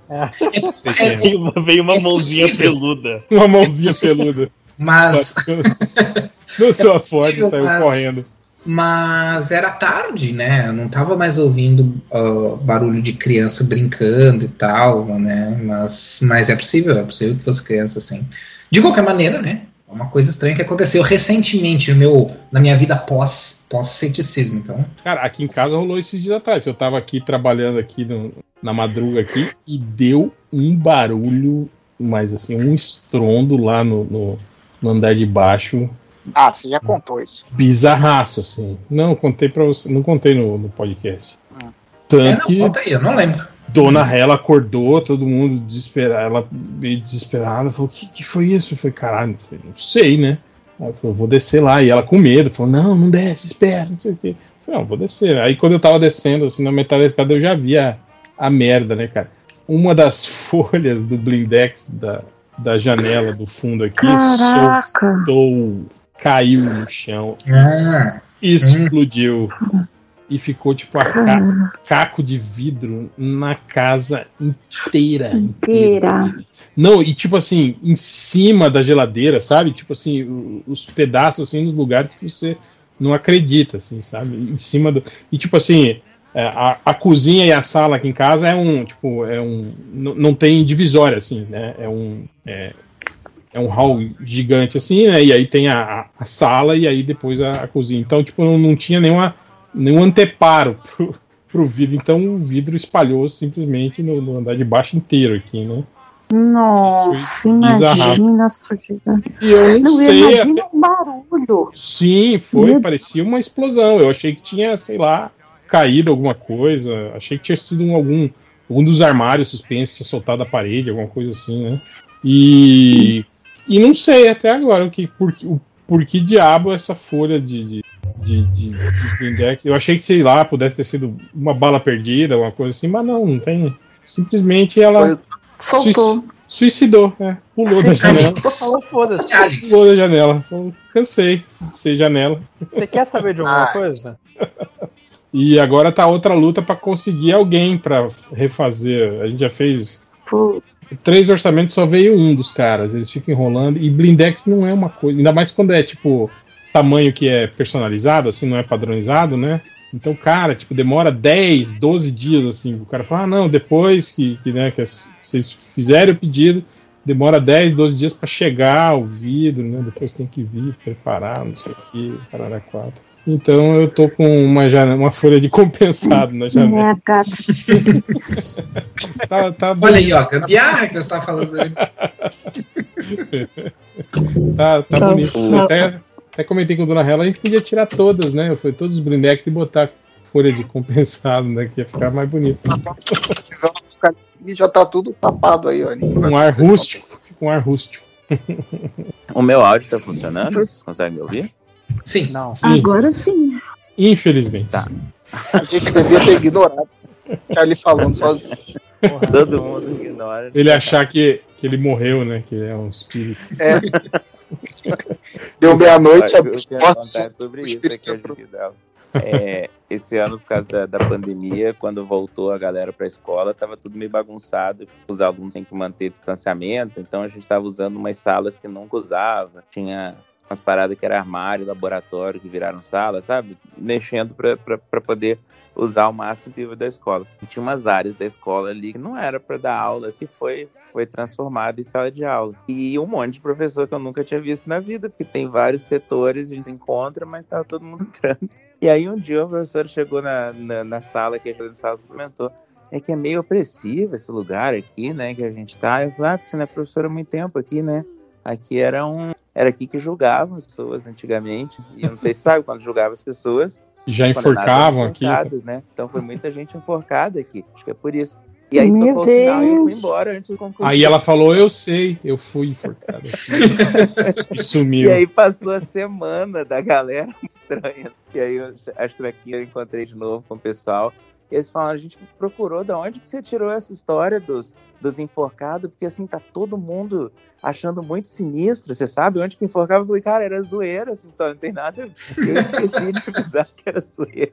Veio uma, veio uma É mãozinha possível. É peluda. Uma mãozinha peluda. Mas, sua porta e possível, saiu mas- correndo. Mas era tarde, né? Eu não tava mais ouvindo ah, barulho de criança brincando e tal, né? Mas, mas é possível, é possível que fosse criança assim. De qualquer maneira, né? É uma coisa estranha que aconteceu recentemente no meu, na minha vida pós, pós-ceticismo. Então, Cara, aqui em casa rolou esses dias atrás. Eu tava aqui trabalhando aqui no- na madruga aqui e deu um barulho, mas assim, um estrondo lá no, no- no andar de baixo. Ah, você já contou isso. Bizarraço, assim. Não, contei para você. Não contei no, no podcast. Ah. é, Tanto não, que. conta aí, eu não lembro. Dona Hela acordou, todo mundo desesperado, ela meio desesperada, falou: O que, que foi isso? Eu falei: Caralho, eu falei, não sei, né? Eu falei: Vou descer lá. E ela com medo, falou: Não, não desce, espera, não sei o quê. Eu falei: Não, vou descer. Aí quando eu tava descendo, assim, na metade da escada, eu já via a, a merda, né, cara? Uma das folhas do blindex da, da janela do fundo aqui Caraca. soltou, caiu no chão, Ah, explodiu. E ficou tipo a ca- caco de vidro na casa inteira. Inteira. Não, e tipo assim, em cima da geladeira, sabe? Tipo assim, o- os pedaços assim nos lugares que você não acredita, assim, sabe? Em cima do. E tipo assim, é, a, a cozinha e a sala aqui em casa é um, tipo, é um. Não, não tem divisória, assim, né? É um. É, é um hall gigante, assim, né? E aí tem a, a- sala e aí depois a, a cozinha. Então, tipo, não, não tinha nenhuma, nenhum anteparo pro, pro vidro. Então o vidro espalhou simplesmente no, no andar de baixo inteiro aqui, né? Nossa, imagina as. E eu não, Não, sei. até- imagina o barulho. Sim, foi, Meu- parecia uma explosão. Eu achei que tinha, sei lá, caído alguma coisa. Achei que tinha sido um, algum, algum dos armários suspensos, tinha soltado a parede, alguma coisa assim, né? E, e não sei até agora o que, por, que- o, por que diabo essa folha de, de, de, de, de blindex. Eu achei que, sei lá, pudesse ter sido uma bala perdida, alguma coisa assim, mas não, não tem. Simplesmente ela Foi- Soltou. suici- suicidou, né? Pulou da janela. Falou. Pulou da janela. Falou, cansei de ser janela. Você quer saber de alguma Ah. coisa? E agora tá outra luta pra conseguir alguém pra refazer. A gente já fez três orçamentos, só veio um dos caras. Eles ficam enrolando. E blindex não é uma coisa. Ainda mais quando é tipo tamanho que é personalizado, assim, não é padronizado, né? Então, cara, tipo, demora 10, 12 dias, assim. O cara fala, ah, não, depois que, que, né, que vocês fizerem o pedido, demora 10, 12 dias pra chegar o vidro, né? Depois tem que vir, preparar, não sei o que, parará quatro. Então eu tô com uma, jane- uma folha de compensado na janela. minha gata. Tá, tá, Olha aí, ó, gambiarra que eu estava falando antes. tá, tá Tá bonito. bom. Até, até comentei com a dona Hela, a gente podia tirar todas, né? Foi todos os blindex e botar folha de compensado, né? Que ia ficar mais bonito. E já tá tudo tapado aí, ó. Um ar rústico. Um ar rústico. O meu áudio tá funcionando? Vocês conseguem me ouvir? Sim. Não. Sim, Agora sim. infelizmente. Tá. A gente devia ter ignorado. Ali falando sozinho. Porra, Todo mundo ignora. Ele achar que, que ele morreu, né? Que é um espírito. É. Deu meia-noite, os quero portas. contar sobre o isso espírito aqui hoje. É, esse ano, por causa da, da pandemia, quando voltou a galera para a escola, tava tudo meio bagunçado. Os alunos têm que manter distanciamento, então a gente tava usando umas salas que nunca usava. Tinha umas paradas que era armário, laboratório, que viraram sala, sabe? Mexendo para poder usar o máximo possível da escola. E tinha umas áreas da escola ali que não era para dar aula, assim, foi, foi transformado em sala de aula. E um monte de professor que eu nunca tinha visto na vida, porque tem vários setores, a gente encontra, mas tava todo mundo entrando. E aí um dia o professor chegou na, na, na sala, que a gente sala comentou, é que é meio opressivo esse lugar aqui, né, que a gente tá. Eu falei, ah, porque você não é professor há muito tempo aqui, né? Aqui era um... Era aqui que julgavam as pessoas antigamente. E eu não sei se sabe, quando julgava as pessoas, Já condenadas enforcavam aqui. né? Então foi muita gente enforcada aqui. Acho que é por isso. E aí Meu tocou o sinal e eu fui Deus. embora antes de concluir. Aí ela falou, eu sei, eu fui enforcada. e sumiu. E aí passou a semana da galera estranha. E aí eu acho que daqui eu encontrei de novo com o pessoal. E eles falaram, a gente procurou de onde que você tirou essa história dos, dos enforcados, porque assim, tá todo mundo achando muito sinistro, você sabe? Onde que enforcava? Eu falei, cara, era zoeira essa história, não tem nada. a ver. Eu esqueci de avisar que era zoeira.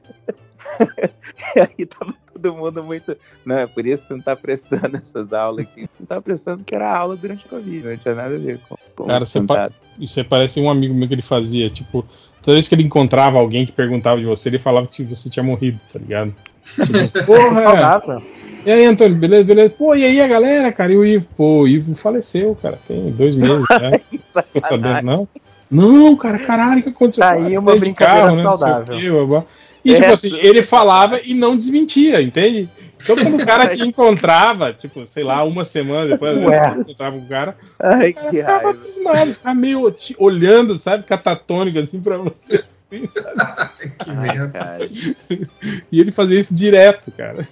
e aí tava todo mundo muito. Não, é por isso que não tá prestando essas aulas aqui. Não tá prestando porque era aula durante a Covid, não tinha nada a ver com. com Cara, você contato. Isso parece um amigo meu que ele fazia, tipo, toda vez que ele encontrava alguém que perguntava de você, ele falava que você tinha morrido, tá ligado? Tipo, Porra! E aí, Antônio, beleza, beleza? Pô, e aí a galera, cara? E o Ivo? Pô, o Ivo faleceu, cara, tem dois meses já. Que Ficou sabendo, sacanagem. não? Não, cara, caralho, o que aconteceu? Tá aí uma brincadeira não sei o saudável. quê, blá, blá. E, É. tipo assim, ele falava e não desmentia, entende? Então, quando o cara te encontrava, tipo, sei lá, uma semana depois, Ué. você encontrava com o cara, Ai, o cara que ficava raiva. ficava meio te olhando, sabe, catatônico, assim, pra você. assim? Que merda. E ele fazia isso direto, cara.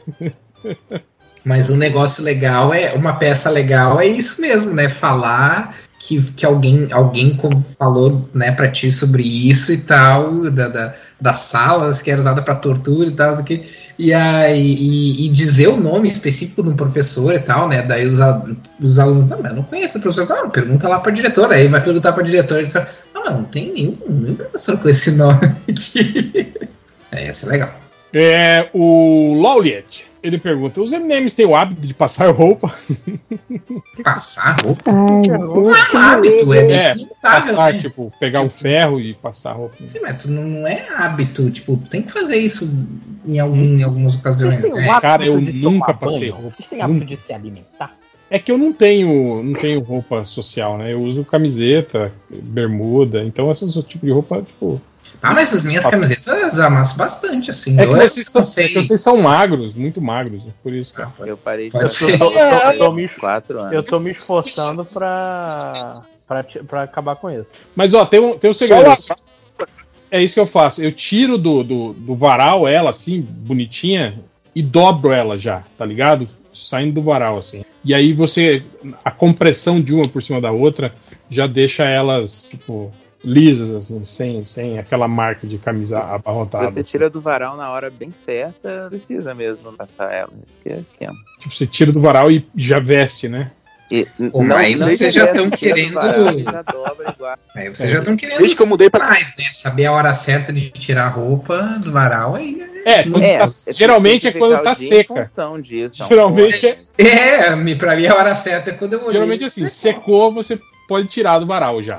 Mas um negócio legal é uma peça legal é isso mesmo, né? Falar que, que alguém alguém falou né para ti sobre isso e tal da, da- das salas que era usada para tortura e tal que e aí e, e dizer o nome específico de um professor e tal, né? Daí os, os alunos não, mas eu não conheço o professor, pergunta lá para diretora, aí vai perguntar para diretora e diz, não, não tem nenhum, nenhum professor com esse nome aqui. É, isso é legal. É, o Lauliet, ele pergunta: os MMs têm o hábito de passar roupa? Passar roupa Ai, que é hábito, é É, Passar, né? tipo, pegar um ferro e passar roupa. Sim, mas tu não, não é hábito, tipo, tem que fazer isso em, algum, em algumas ocasiões. Né? Cara, eu nunca passei banho? roupa. Vocês têm hábito de se alimentar? É que eu não tenho, não tenho roupa social, né? Eu uso camiseta, bermuda, então esse tipo de roupa, tipo. Ah, mas as minhas camisetas eu amasso bastante, assim. É que Eu- vocês são, é que vocês são magros, muito magros, por isso. Ah, Cara. pode- Eu parei de fazer ser. Eu tô, eu tô- tô me, eu tô me esforçando pra, pra, pra acabar com isso. Mas ó, tem um, tem um segredo. É isso que eu faço. Eu tiro do, do, do varal ela, assim, bonitinha, e dobro ela já, tá ligado? Saindo do varal, assim. E aí você. A compressão de uma por cima da outra já deixa elas, tipo, lisas, assim, sem, sem aquela marca de camisa Se abarrotada. você assim. tira do varal na hora bem certa, precisa mesmo passar ela. Esse que é o esquema. Tipo, você tira do varal e já veste, né? E, Pô, mas aí não vocês já tão do querendo-. Aí vocês já estão querendo Desde que eu mudei pra- mais, né? Saber a hora certa de tirar a roupa do varal aí. É, quando É, tá- geralmente é quando tá seca. disso, é Geralmente é, É, me- pra mim a hora certa é quando eu olhei. geralmente assim, secou, você pode tirar do varal já.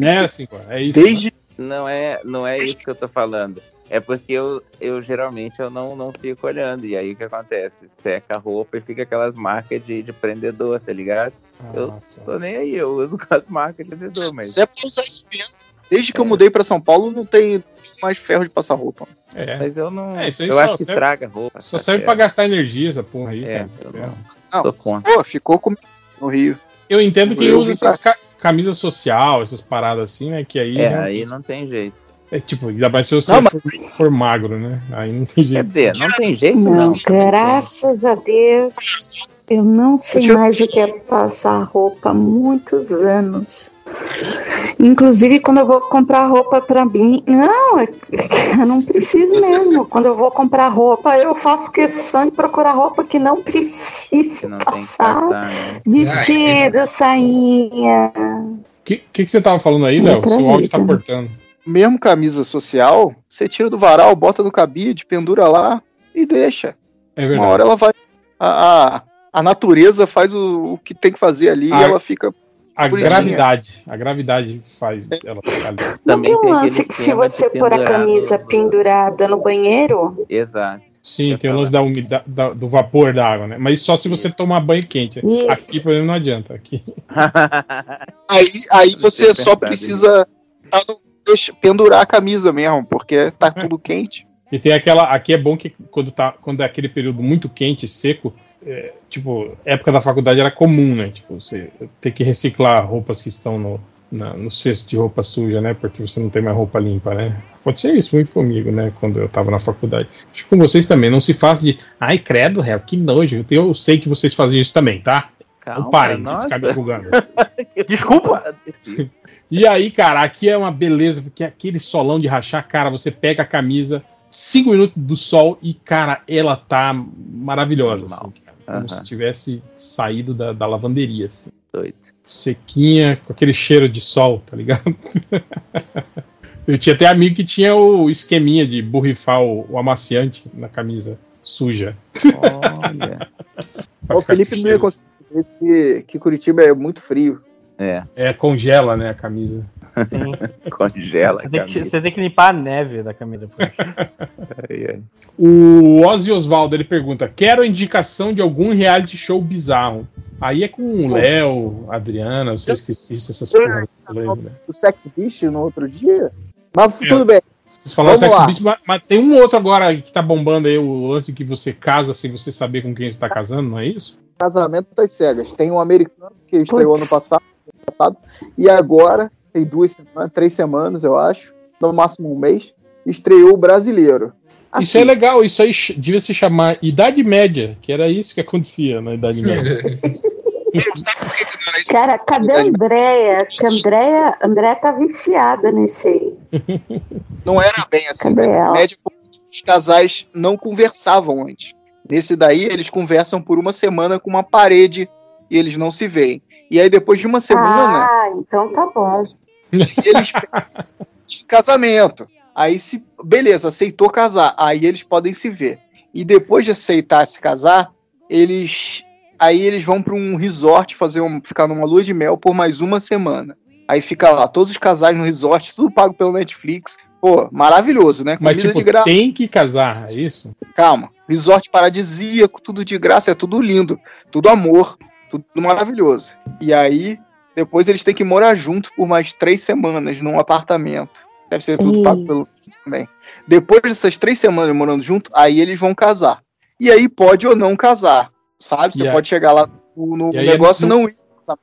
Né, assim, é isso. Desde Não é, não é isso que eu tô falando. É porque eu, eu geralmente eu não, não fico olhando. E aí o que acontece? Seca a roupa e fica aquelas marcas de, de prendedor, tá ligado? eu- Ah, só. Tô nem aí, eu uso com as marcas de prendedor, mas. Mas é pra usar isso mesmo. Desde que eu mudei pra São Paulo, não tem mais ferro de passar roupa. É. Mas eu não. É, isso aí eu só acho que serve- estraga a roupa. Só tá serve pra gastar energia essa porra aí, É, cara. eu É. não Não, tô contra. Pô, ficou comigo no Rio. Eu entendo quem Eu usa essas ca camisa social, essas paradas assim, né? Que aí É, não- aí não tem jeito. é tipo, ainda mais se você Não, mas- for, for magro, né? Aí não tem Quer jeito. dizer, não tem jeito, Não, não. graças a Deus, eu não sei eu- mais o que é passar roupa há muitos anos. Inclusive, quando eu vou comprar roupa pra mim, não, é eu não preciso mesmo. Quando eu vou comprar roupa, eu faço questão de procurar roupa que não Que precise não tem que passar. passar, né? Vestido, sainha. O que, que, que você tava falando aí, Léo? Seu áudio tá cortando. Mesmo camisa social, você tira do varal, bota no cabide, pendura lá e deixa. É Uma verdade. hora ela vai. A, a, a natureza faz o, o que tem que fazer ali Ah, e ela fica. A bonitinha. gravidade. A gravidade faz ela ficar ali. Não Também tem um lance que se você pôr a camisa no- pendurada no banheiro, Exato. Sim, tem o lance da umidade, da- do vapor da água, né? Mas só se você tomar banho quente. Isso. Aqui, por exemplo, não adianta. Aqui. Aí, aí Você só precisa deixa- pendurar a camisa mesmo, porque tá tudo quente. E tem aquela. Aqui é bom que quando, tá, quando é aquele período muito quente, seco, é, tipo, época da faculdade era comum, né? Tipo, você ter que reciclar roupas que estão no, na- no cesto de roupa suja, né? Porque você não tem mais roupa limpa, né? Aconteceu isso muito comigo, né? Quando eu tava na faculdade. Acho que com vocês também. Não se faça de. Ai, credo, réu, que nojo. Eu sei que vocês faziam isso também, tá? Calma, não parem de nossa. ficar me julgando. Desculpa. E aí, cara, aqui é uma beleza, porque aquele solão de rachar, cara, você pega a camisa, cinco minutos do sol e, cara, ela tá maravilhosa, assim, como se tivesse saído da, da lavanderia, assim. Doido. Sequinha, com aquele cheiro de sol, tá ligado? Eu tinha até amigo que tinha o esqueminha de borrifar o, o amaciante na camisa suja. Olha. O Felipe não ia conseguir que Curitiba é muito frio. É, É, congela, né, a camisa. Sim. congela Você a tem, que, você tem que limpar a neve da camisa. O Ozzy Osvaldo ele pergunta: quero indicação de algum reality show bizarro. Aí é com o Léo, Adriana, que assistem essas porra. eu lembro, né? O Sex Beast no outro dia. Mas É. tudo bem. Vocês falaram Vamos Sex. Beast, mas, mas tem um outro agora que tá bombando aí, o lance que você casa sem você saber com quem você tá casando, não é isso? Casamento das cegas. Tem um americano que estreou ano passado, ano passado. E agora, tem duas semanas, três semanas, eu acho. No máximo um mês. Estreou o brasileiro. Isso é legal, isso aí devia se chamar Idade Média, que era isso que acontecia na Idade Média. Cara, cadê a Andréia? Que a Andréia, Andréia tá viciada nesse aí. Não era bem assim. Na ela? Média, porque os casais não conversavam antes. Nesse daí, eles conversam por uma semana com uma parede e eles não se veem. E aí, depois de uma semana, Ah, então tá bom. Eles pedem de casamento. Aí, se beleza, aceitou casar. Aí eles podem se ver. E depois de aceitar se casar, eles aí eles vão para um resort fazer um, ficar numa lua de mel por mais uma semana. Aí fica lá todos os casais no resort, tudo pago pelo Netflix. Pô, maravilhoso, né? Mas, Comida tipo, de graça. tem que casar, é isso? Calma. Resort paradisíaco, tudo de graça, é tudo lindo, tudo amor, tudo maravilhoso. E aí, depois eles têm que morar junto por mais três semanas num apartamento. Deve ser tudo pago pelo também. Depois dessas três semanas morando junto, aí eles vão casar. E aí pode ou não casar, sabe? Você E aí- pode chegar lá no, no aí, negócio e no- não ir.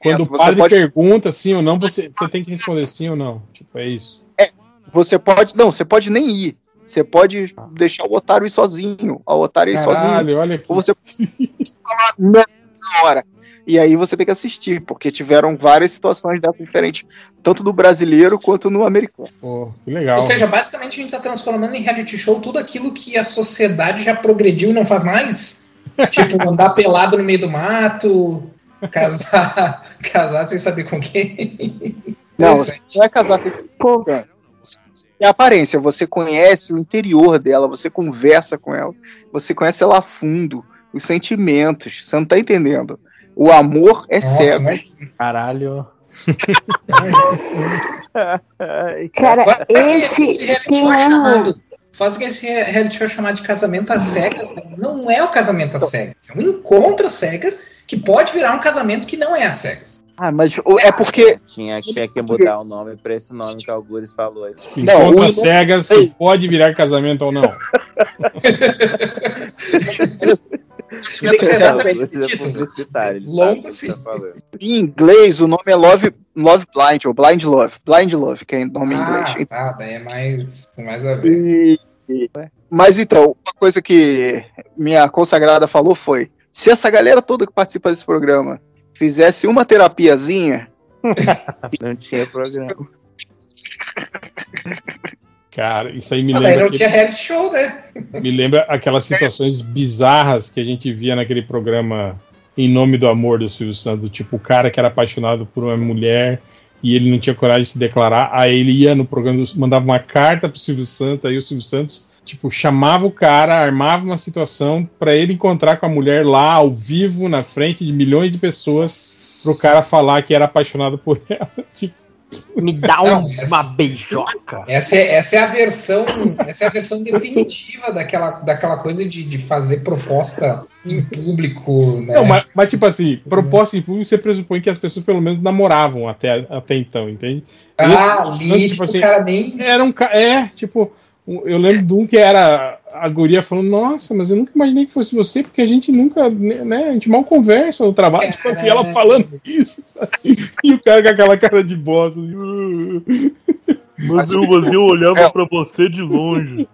Quando o você padre pode pergunta sim ou não, você, você tem que responder sim ou não. Tipo, é isso. Você pode. Não, você pode nem ir. Você pode deixar o otário ir sozinho. O otário ir sozinho. Caralho, olha aqui. Ou você falar na hora. E aí você tem que assistir, porque tiveram várias situações dessas diferentes, tanto do brasileiro quanto no americano. Pô, que legal. Ou seja, basicamente a gente tá transformando em reality show tudo aquilo que a sociedade já progrediu e não faz mais. tipo, andar pelado no meio do mato, casar, casar sem saber com quem. Não, você não é casar sem Pô, tem aparência, você conhece o interior dela, você conversa com ela, você conhece ela a fundo, os sentimentos, você não tá entendendo. O amor é Nossa, cego. imagina. Caralho. cara, Agora, esse reality tem show é um. chamado- Faz que esse reality show é chamado de casamento às cegas, mas não é o casamento às cegas. É um encontro às cegas que pode virar um casamento que não é às cegas. Ah, mas o- é porque Tinha, tinha que mudar o nome pra esse nome que o Algures falou aí. Não, Enquanto o- as cegas que pode virar casamento ou não. Tem exatamente esse título. Longo assim. em inglês o nome é Love, Love Blind, ou Blind Love. Blind Love, que é o nome em inglês. Ah, tá, daí é mais, mais a ver. E- Mas então, uma coisa que minha consagrada falou foi: se essa galera toda que participa desse programa fizesse uma terapiazinha, Não tinha programa. Cara, isso aí me Ah, lembra, não aquele- tinha reality show, né? me lembra aquelas situações bizarras que a gente via naquele programa Em Nome do Amor do Silvio Santos. Tipo, o cara que era apaixonado por uma mulher e ele não tinha coragem de se declarar. Aí ele ia no programa, mandava uma carta pro Silvio Santos, aí o Silvio Santos, tipo, chamava o cara, armava uma situação pra ele encontrar com a mulher lá, ao vivo, na frente de milhões de pessoas, pro cara falar que era apaixonado por ela. Tipo, Me dá Não, um- essa- uma beijoca. Essa é, essa é a versão, essa é a versão definitiva daquela, daquela coisa de, de fazer proposta em público, né? Não, mas, mas, tipo assim, proposta em público, você pressupõe que as pessoas pelo menos namoravam até, até então, entende? ah, Esse, ali, tipo assim, o cara nem. Era um É, tipo, eu lembro de um que era a guria falando, nossa, mas eu nunca imaginei que fosse você, porque a gente nunca, né, a gente mal conversa no trabalho, tipo assim, ela falando isso, sabe? E o cara com aquela cara de bosta. assim, "Uh". Mas eu- mas eu olhava É. pra você de longe.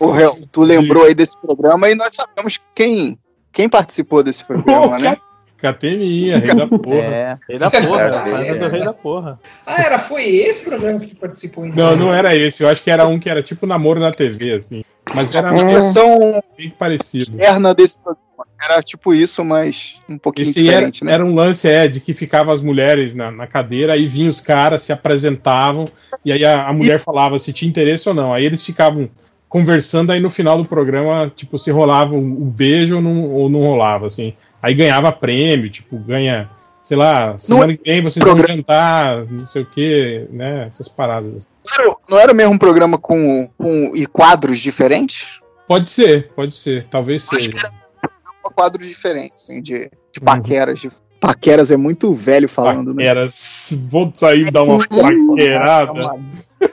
o réu, tu lembrou aí desse programa e nós sabemos quem, quem participou desse programa, né? Cateminha, rei da porra. É. Rei da porra, fazendo é. do rei da porra. Ah, era, foi esse programa que participou então. Não, não era esse, eu acho que era um que era tipo namoro na TV, assim. Mas era A versão bem parecido. interna desse programa. Era tipo isso, mas um pouquinho Esse era, diferente, né? era um lance é, de que ficavam as mulheres na, na cadeira, aí vinham os caras, se apresentavam, e aí a, a mulher falava se tinha interesse ou não. Aí eles ficavam conversando, aí no final do programa, tipo, se rolava o um, beijo ou não, ou não rolava, assim. Aí ganhava prêmio, tipo, ganha, sei lá, semana que vem vocês vão programa- jantar, não sei o que, né? Essas paradas. Não era, não era mesmo um programa com, com e quadros diferentes? Pode ser, pode ser, talvez Acho seja. que era quadros diferentes, assim, de, de paqueras. De, paqueras é muito velho falando, né? Paqueras, vou sair dar uma paquerada. Dar uma-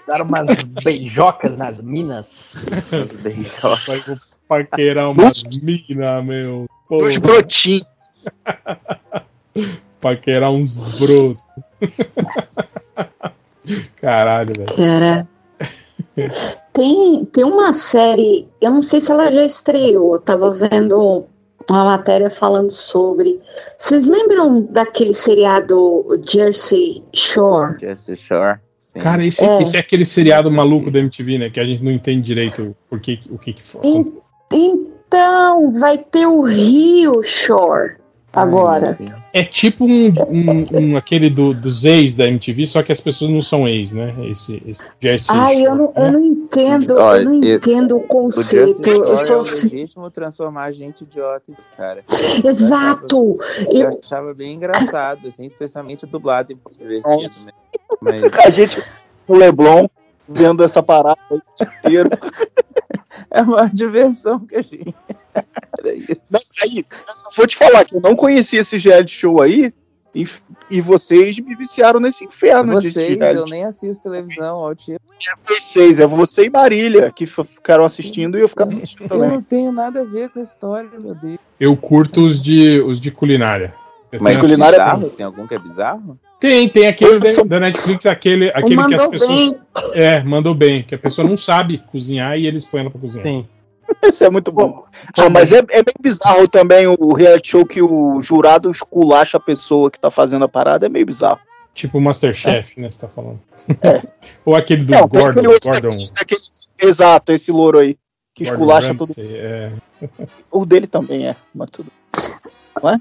Dar umas beijocas nas minas. Os beijos. Vai vou paquerar umas mina, meu. Pô, Dos brotinhos. paquerar uns brotos. Caralho, velho. Cara, Tem, tem uma série, eu não sei se ela já estreou, eu tava vendo uma matéria falando sobre. Vocês lembram daquele seriado Jersey Shore? Jersey Shore. Sim. Cara, esse É. esse é aquele seriado maluco da MTV, né? Que a gente não entende direito por que, o que que foi. En- Então, vai ter o Rio Shore agora. Ai. É tipo um, um- um- aquele do, dos ex da MTV, só que as pessoas não são ex, né? Esse, esse Jersey Ai, eu não, eu né? não entendo, Olha, eu não esse- entendo o O conceito. Jersey Eu Shore sou é assim- legítimo transformar a gente idiota, cara. Exato. Eu Eu, achava bem engraçado, assim, especialmente dublado português. Nossa. Né? Mas A gente, o Leblon, vendo essa parada o inteiro. é uma diversão que a gente. Era isso. Não, aí, eu vou te falar que eu não conhecia esse reality show aí e, e vocês me viciaram nesse inferno de Vocês, eu nem assisto televisão, ao tipo. show. Vocês, é você e Marília que ficaram assistindo e eu ficava assistindo Eu também. não tenho nada a ver com a história, meu Deus. Eu curto os de, os de culinária. Eu Mas culinária é bizarro? Tem algum que é bizarro? Tem, tem aquele da, da Netflix, aquele, aquele que as mandou pessoas. bem. É, mandou bem, que a pessoa não sabe cozinhar e eles põem ela pra cozinhar. Sim. Isso é muito bom. Ah, mas é, é meio bizarro também o reality show que o jurado esculacha a pessoa que tá fazendo a parada. É meio bizarro. Tipo o Masterchef, né? Você tá falando. Ou aquele do Não, Gordon. Gordon, aquele- aquele- exato, esse louro aí. Que Gordon esculacha todo Ramsay, é. O dele também é, mas tudo.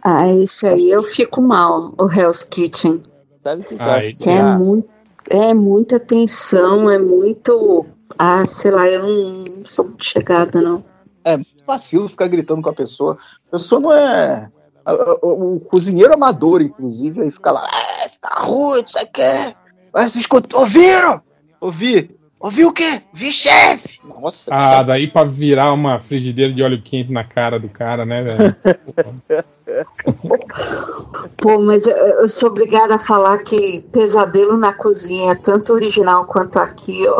Ah, esse aí eu fico mal, o Hell's Kitchen. Sabe que Ah, Que é, bizarro? muito, é muita tensão, é muito. Ah, sei lá, eu não sou muito chegada, não. É muito vacilo ficar gritando com a pessoa. A pessoa não é. O, cozinheiro amador, inclusive, aí fica lá, ah, você tá ruim, isso aqui. Mas vocês escut- ouviram? Ouvi. Ouvi o quê? Vi chefe! Nossa, Ah, daí pra virar uma frigideira de óleo quente na cara do cara, né, velho? Pô, mas eu, eu sou obrigada a falar que Pesadelo na Cozinha é tanto original quanto aqui. Eu,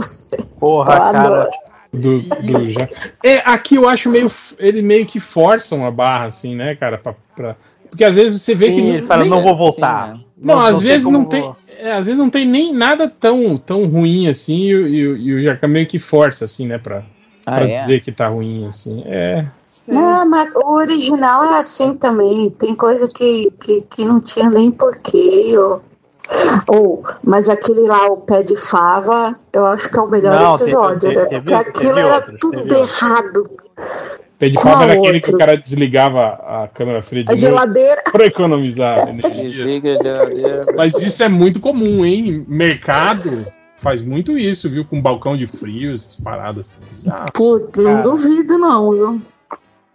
Porra, eu cara. Do, do já. É, aqui eu acho meio. Ele meio que forçam a barra, assim, né, cara? Pra, pra- Porque às vezes você vê que. Sim, não- ele fala, nem- não vou voltar. Sim, né? Não, às tem vezes não vou- tem. é, às vezes não tem nem nada tão, tão ruim assim, e, o- e, e o Jacan meio que força, assim, né, pra, Ah, pra é? dizer que tá ruim, assim. É. É, mas o original é assim também. Tem coisa que, que, que não tinha nem porquê. Ou, ou, mas aquele lá, o pé de fava, eu acho que é o melhor Não, episódio, teve- né? teve- Porque aquilo teve era tudo errado. Pé de fava era aquele que o cara desligava a câmera fria de A geladeira. pra economizar energia. Desliga a geladeira. Mas isso é muito comum, hein? Mercado faz muito isso, viu? Com balcão de frios, essas paradas assim. bizarras. Putz, não duvido, não, viu?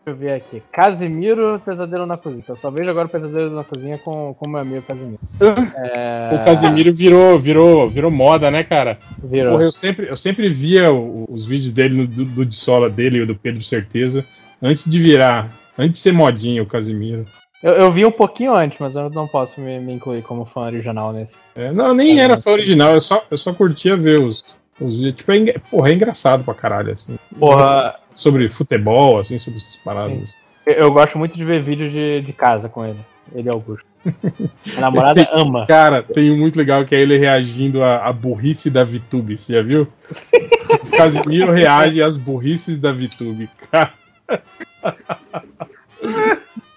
Eu ver aqui. Casimiro, Pesadelo na Cozinha. Eu só vejo agora o Pesadelo na Cozinha com com meu amigo Casimiro. É, O Casimiro virou, virou, virou moda, né, cara? Virou. Porra, eu sempre, eu sempre via os vídeos dele, do, do de Sola dele e do Pedro Certeza, antes de virar, antes de ser modinha o Casimiro. Eu, eu vi um pouquinho antes, mas eu não posso me, me incluir como fã original nesse. É, não, nem era fã original, eu só, eu só curtia ver os, os vídeos. Tipo, é, porra, é engraçado pra caralho, assim. Porra, Sobre futebol, assim, sobre essas paradas. eu, eu gosto muito de ver vídeos de, de casa com ele. Ele é Augusto. A namorada ama. Cara, tem um muito legal que é ele reagindo à, à burrice da VTube, você já viu? O Casimiro reage às burrices da VTube. Cara,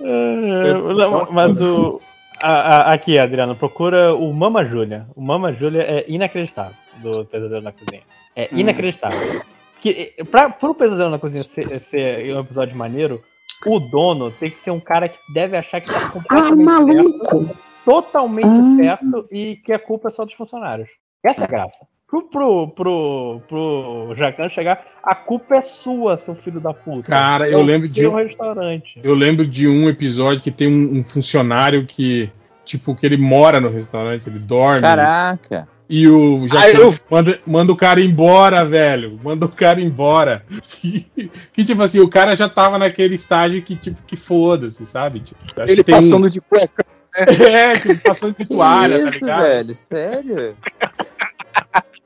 É, não, mas o. a- a- aqui, Adriano, procura o Mama Júlia. O Mama Júlia é inacreditável do Pesadelo na Cozinha. É inacreditável. Que, eh, pra, pro Pesadelo na Cozinha ser, ser um episódio maneiro, o dono tem que ser um cara que deve achar que tá Ah, completamente certo, maluco. totalmente Ah. certo e que a culpa é só dos funcionários. Essa é a graça. Pro, pro, pro, pro Jacan chegar, a culpa é sua, seu filho da puta. Cara, É eu o lembro de um- restaurante. eu lembro de um episódio que tem um, um funcionário que, tipo, que ele mora no restaurante, ele dorme. Caraca. E o já Ah, eu- manda, manda o cara embora, velho. Manda o cara embora. que tipo assim, o cara já tava naquele estágio que, tipo, que foda-se, sabe? Tipo, acho ele que tem um- passando de cueca. É, tipo, passando de Que toalha, tá isso, ligado? velho? Sério?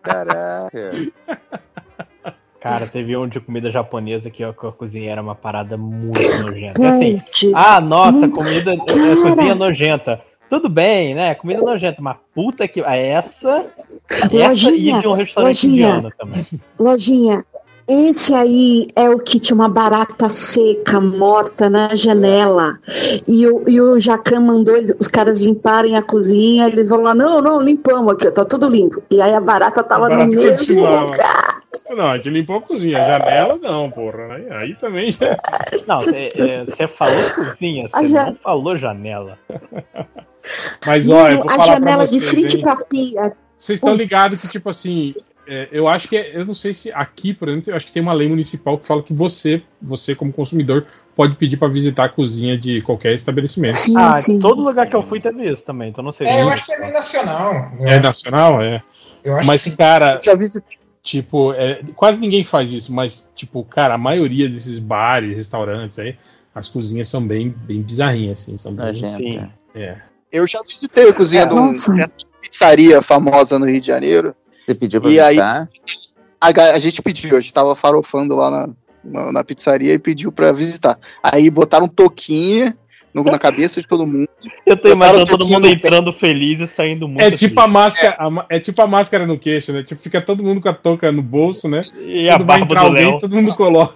Caraca. Cara, teve um de comida japonesa que a, que a cozinha era uma parada muito nojenta. Assim, ah, nossa, comida, é, cara. cozinha nojenta. Tudo bem, né? Comida nojenta, mas puta que. ah, Essa. essa Lojinha, ia de um restaurante lojinha. também. Lojinha, esse aí é o que tinha uma barata seca, morta na janela. E o, e o Jacan mandou os caras limparem a cozinha. Eles vão lá, não, não, limpamos aqui, tá tudo limpo. E aí a barata tava A barata no mesmo lugar. Não, a gente limpou a cozinha. A janela não, porra. Aí, aí também já. Não, você falou cozinha, você ja- não falou janela. Mas olha, eu vou a falar janela de vocês, frente hein? pra pia. Vocês estão ligados que, tipo assim, é, eu acho que, é- eu não sei se aqui, por exemplo, eu acho que tem uma lei municipal que fala que você, você como consumidor, pode pedir pra visitar a cozinha de qualquer estabelecimento. Sim, Ah, sim. todo lugar que eu fui teve isso também, então não sei. É, eu acho que é lei nacional. É acho- nacional? É. eu acho Mas, que cara, tipo, é, quase ninguém faz isso, mas, tipo, cara, a maioria desses bares, restaurantes aí, as cozinhas são bem, bem bizarrinhas, assim. São bem. Sim. é. Eu já visitei a cozinha de uma pizzaria famosa no Rio de Janeiro. Você pediu pra E aí- visitar? A, ga- a gente pediu, a gente tava farofando lá na, na, na pizzaria e pediu pra visitar. Aí botaram toquinha no- na cabeça de todo mundo. Eu tô imaginando todo mundo entrando feliz e saindo muito. É tipo a triste. máscara, a ma- é tipo a máscara no queixo, né? Tipo, fica todo mundo com a touca no bolso, né? E a Quando vai barba entrar do alguém, Léo. todo mundo coloca.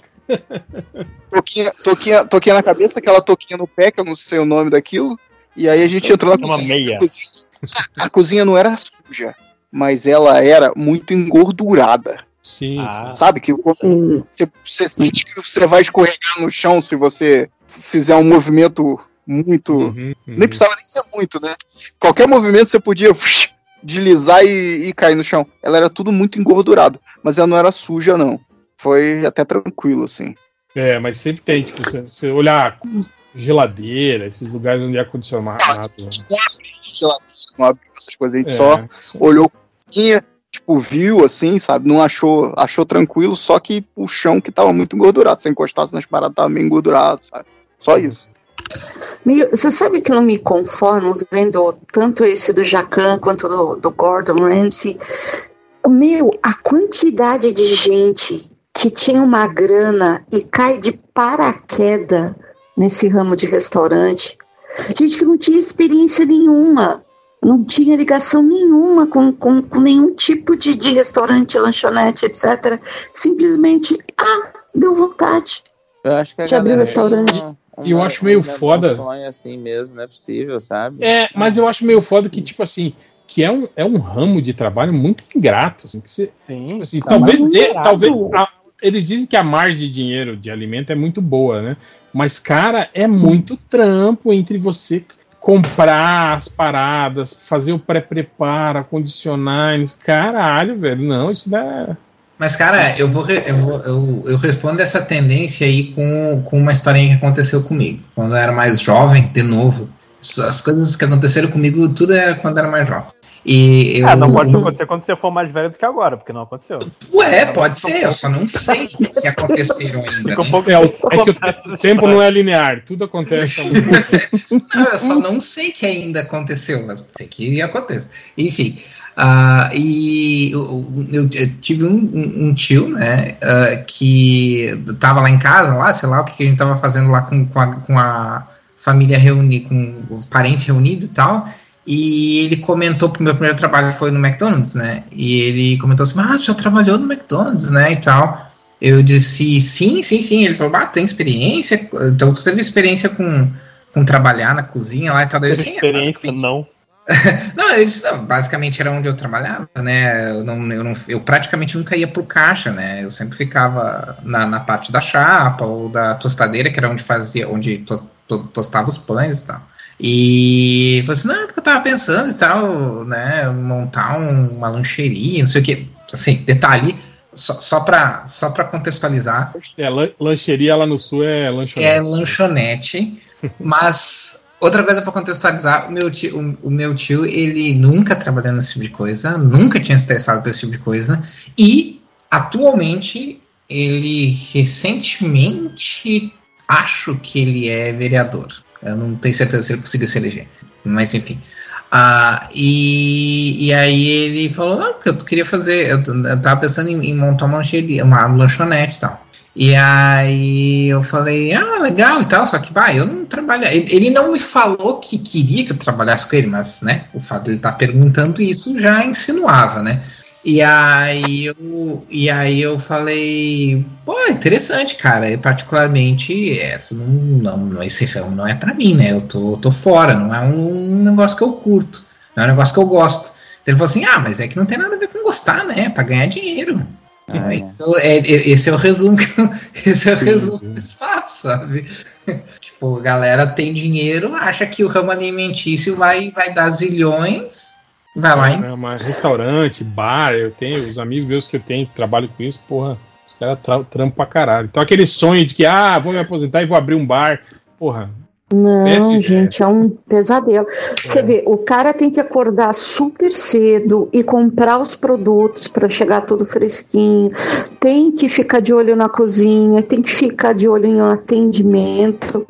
Toquinha, toquinha, toquinha na cabeça, aquela toquinha no pé, que eu não sei o nome daquilo. E aí a gente entrou na cozinha. meia. A cozinha, a cozinha não era suja, mas ela era muito engordurada. Sim, Ah. Sabe? Que você, você sente que você vai escorregar no chão se você fizer um movimento muito. Uhum, uhum. Nem precisava nem ser muito, né? Qualquer movimento você podia deslizar e, e cair no chão. Ela era tudo muito engordurado, mas ela não era suja, não. Foi até tranquilo, assim. É, mas sempre tem, tipo, você, você olhar geladeira, esses lugares onde é ar-condicionado. Né? Não abriu geladeira, não abriu essas coisas. A gente É, só sim. olhou a cozinha, tipo, viu assim, sabe? Não achou, achou tranquilo, só que o chão que tava muito engordurado. Se encostasse nas paradas, tava meio engordurado, sabe? Só isso. Meio- Você sabe que eu não me conformo vendo tanto esse do Jacan quanto do, do Gordon Ramsay? Meu, a quantidade de gente que tinha uma grana e cai de paraquedas nesse ramo de restaurante. Gente que não tinha experiência nenhuma, não tinha ligação nenhuma com, com, com nenhum tipo de, de restaurante, lanchonete, etc. Simplesmente, ah, deu vontade. Eu acho que a Já abriu restaurante? uma- E eu uma- acho meio um foda. sonho assim mesmo, não é possível, sabe? É, mas eu acho meio foda que, tipo assim, que é um, é um ramo de trabalho muito ingrato. Assim, que você, Sim. assim, Tá talvez dê, talvez a- eles dizem que a margem de dinheiro de alimento é muito boa, né? Mas, cara, é muito trampo entre você comprar as paradas, fazer o pré-preparo, acondicionar. Caralho, velho. Não, isso dá. Mas, cara, eu vou, eu, vou eu, eu respondo essa tendência aí com, com uma historinha que aconteceu comigo. Quando eu era mais jovem, de novo. As coisas que aconteceram comigo, tudo era quando eu era mais jovem. E eu. Ah, não pode acontecer quando você for mais velho do que agora, porque não aconteceu. Ué, pode ser, eu só não sei o que aconteceram ainda. Fica um né? pouco É, é que o, tempo história. não é linear, tudo acontece. Não, eu só não sei que ainda aconteceu, mas sei que acontece. Enfim, ah, e eu, eu- eu tive um, um- um tio, né, ah, que tava lá em casa, lá, sei lá o que, que a gente tava fazendo lá com, com, a, com a família reunida, com o parente reunido e tal. E ele comentou, porque o meu primeiro trabalho foi no McDonald's, né? E ele comentou assim: Ah, já trabalhou no McDonald's, né? E tal. Eu disse: Sim, sim, sim. Ele falou: Ah, tem experiência? Então tu teve experiência com, com trabalhar na cozinha lá e tal. Eu, Teve "Sim, é, experiência, basicamente." não. Não, eu disse, não, basicamente era onde eu trabalhava, né? Eu, não, eu, não, eu praticamente nunca ia pro caixa, né? Eu sempre ficava na, na parte da chapa ou da tostadeira, que era onde fazia, onde to, to- tostava os pães e tal. E falei assim, não, é porque eu tava pensando e tal, né? Montar um- uma lancheria, não sei o que. Assim, detalhe, só, só, pra, só pra contextualizar, É, lan- lancheria lá no sul é lanchonete. é lanchonete, mas outra coisa para contextualizar, o meu, tio, o, o meu tio, ele nunca trabalhou nesse tipo de coisa, nunca tinha se interessado por esse tipo de coisa, e atualmente ele recentemente acho que ele é vereador. Eu não tenho certeza se ele conseguiu se eleger, mas enfim. Ah, e, e aí ele falou, não, porque eu queria fazer, eu, eu tava pensando em, em montar uma uma lanchonete e tal. E aí eu falei, ah, legal e tal, só que, vai, eu não trabalho. Ele, ele não me falou que queria que eu trabalhasse com ele, mas, né, o fato de ele estar tá perguntando isso já insinuava, né? E aí eu, e aí eu falei, pô, interessante, cara. E particularmente essa não, não, não esse ramo não é para mim, né? Eu tô, tô fora, não é um negócio que eu curto, não é um negócio que eu gosto. Então ele falou assim, ah, mas é que não tem nada a ver com gostar, né? É pra ganhar dinheiro. Ah, esse, é, é, esse, é, o resumo esse é o resumo desse papo, sabe? tipo, a galera tem dinheiro, acha que o ramo alimentício vai, vai dar zilhões, vai lá em. É, mas restaurante, bar, eu tenho os amigos meus que eu tenho que trabalham com isso, porra, os caras trampam pra caralho. Então aquele sonho de que, ah, vou me aposentar e vou abrir um bar, porra, não, gente, é um pesadelo. Você é. vê, o cara tem que acordar super cedo e comprar os produtos para chegar tudo fresquinho. Tem que ficar de olho na cozinha, tem que ficar de olho em atendimento.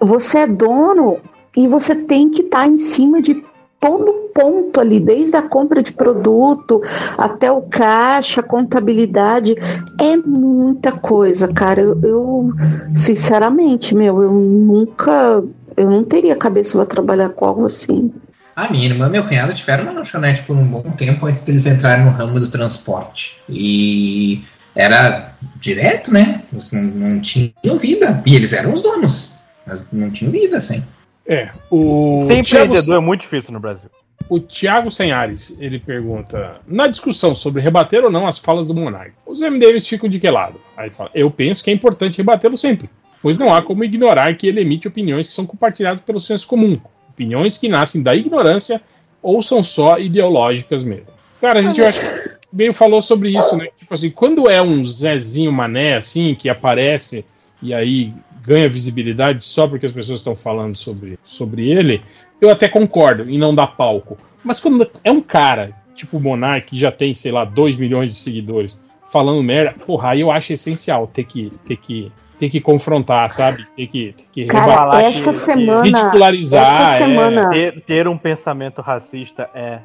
Você é dono e você tem que estar tá em cima de todo ponto ali, desde a compra de produto até o caixa, contabilidade, é muita coisa, cara. Eu, eu sinceramente, meu, eu nunca, eu não teria cabeça para trabalhar com algo assim. A minha irmã e meu cunhado tiveram uma lanchonete por um bom tempo antes deles entrarem no ramo do transporte. E era direto, né? Não, não tinham vida. E eles eram os donos, mas não tinham vida, assim. É, o. Ser empreendedor Thiago... é muito difícil no Brasil. O Thiago Senhares, ele pergunta: na discussão sobre rebater ou não as falas do Monark, os MDMs ficam de que lado? Aí fala: eu penso que é importante rebatê-lo sempre, pois não há como ignorar que ele emite opiniões que são compartilhadas pelo senso comum, opiniões que nascem da ignorância ou são só ideológicas mesmo. Cara, a gente eu acho meio falou sobre isso, né? Tipo assim, quando é um Zezinho Mané assim que aparece e aí ganha visibilidade só porque as pessoas estão falando sobre, sobre ele, eu até concordo em não dar palco. Mas quando é um cara, tipo o Monark, que já tem, sei lá, 2 milhões de seguidores, falando merda, porra, aí eu acho essencial ter que, ter que, ter que confrontar, sabe? Ter que, ter que Cara, essa que, semana, ridicularizar. Essa é, semana. Ter, ter, um pensamento racista é.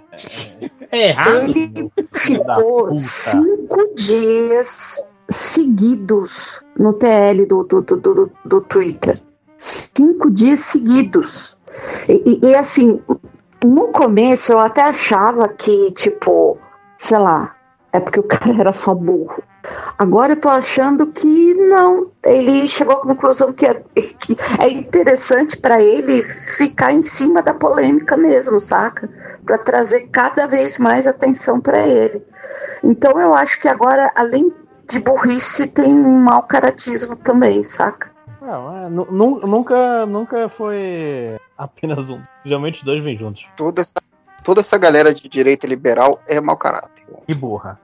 É, é errado. Ele ficou cinco dias seguidos no TL do, do, do, do, do Twitter. Cinco dias seguidos. E, e, e, assim, no começo eu até achava que, tipo, sei lá, é porque o cara era só burro. Agora eu tô achando que não. Ele chegou à conclusão que é, que é interessante para ele ficar em cima da polêmica mesmo, saca? Para trazer cada vez mais atenção para ele. Então eu acho que agora, além de burrice tem um mau caratismo também, saca? Não, é, nunca, nunca foi apenas um. Geralmente os dois vêm juntos. Toda essa, toda essa galera de direita liberal é mau caráter. E burra.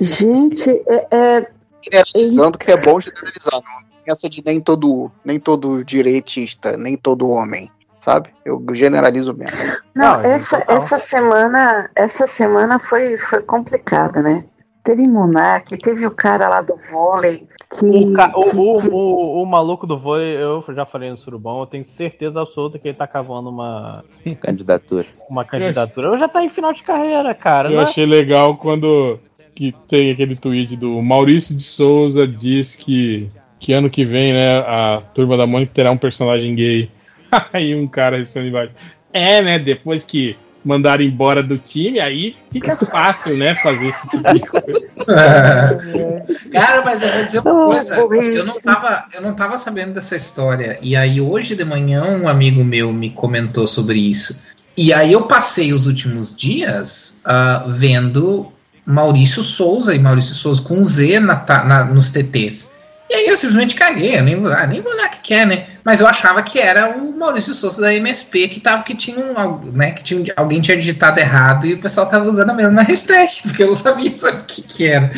Gente, é. é generalizando que é bom generalizar. Não essa de nem todo, nem todo direitista, nem todo homem sabe? Eu generalizo mesmo. Não, Não essa, essa semana, essa semana foi, foi complicada, né? Teve Monark, teve o cara lá do vôlei. Que, o, ca... o, o, o, o, maluco do vôlei, eu já falei no Surubão, eu tenho certeza absoluta que ele tá cavando uma candidatura. Uma candidatura. Eu já tá em final de carreira, cara. Eu né? achei legal quando que tem aquele tweet do Maurício de Souza diz que, que ano que vem, né, a turma da Mônica terá um personagem gay. Aí um cara responde embaixo. É, né? Depois que mandaram embora do time, aí fica fácil, né, fazer esse tipo de coisa. Cara, mas eu vou dizer uma coisa, eu não, tava, eu não tava sabendo dessa história, e aí hoje de manhã um amigo meu me comentou sobre isso. E aí eu passei os últimos dias uh, vendo Maurício Souza, e Maurício Souza com Z na, na, nos TTs. E aí eu simplesmente caguei, eu nem, ah, nem vou olhar o que, que é, né? Mas eu achava que era o Maurício Souza da MSP que tava, que tinha um, né, que tinha, alguém tinha digitado errado e o pessoal tava usando a mesma hashtag, porque eu não sabia o que, que era.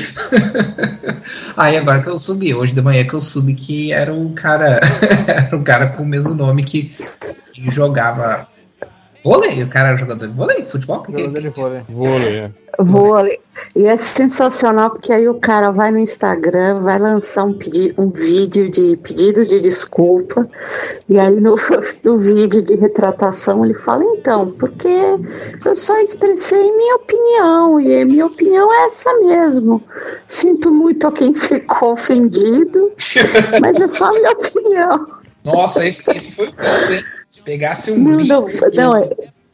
aí agora que eu subi, hoje de manhã que eu subi que era o cara, era o cara com o mesmo nome que jogava Vôlei? O cara é jogador de vôlei? Futebol? Que- Jogador de vôlei. Vôlei, é. Vôlei. E é sensacional porque aí o cara vai no Instagram, vai lançar um, pedi um vídeo de pedido de desculpa, e aí no, no vídeo de retratação ele fala, então, porque eu só expressei minha opinião, e a minha opinião é essa mesmo. Sinto muito a quem ficou ofendido, mas é só minha opinião. Nossa, esse, esse foi o ponto, hein? Se pegasse um Não, não, de não, é-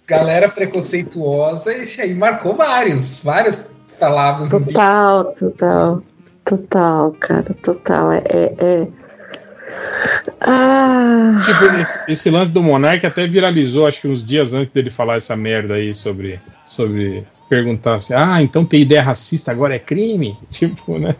galera preconceituosa, esse aí marcou vários, várias palavras. Total, total, total, cara, total. É. é, é- Ah, Tipo, esse, esse lance do Monark até viralizou, acho que uns dias antes dele falar essa merda aí sobre. sobre perguntar assim, ah, então ter ideia racista agora é crime? Tipo, né?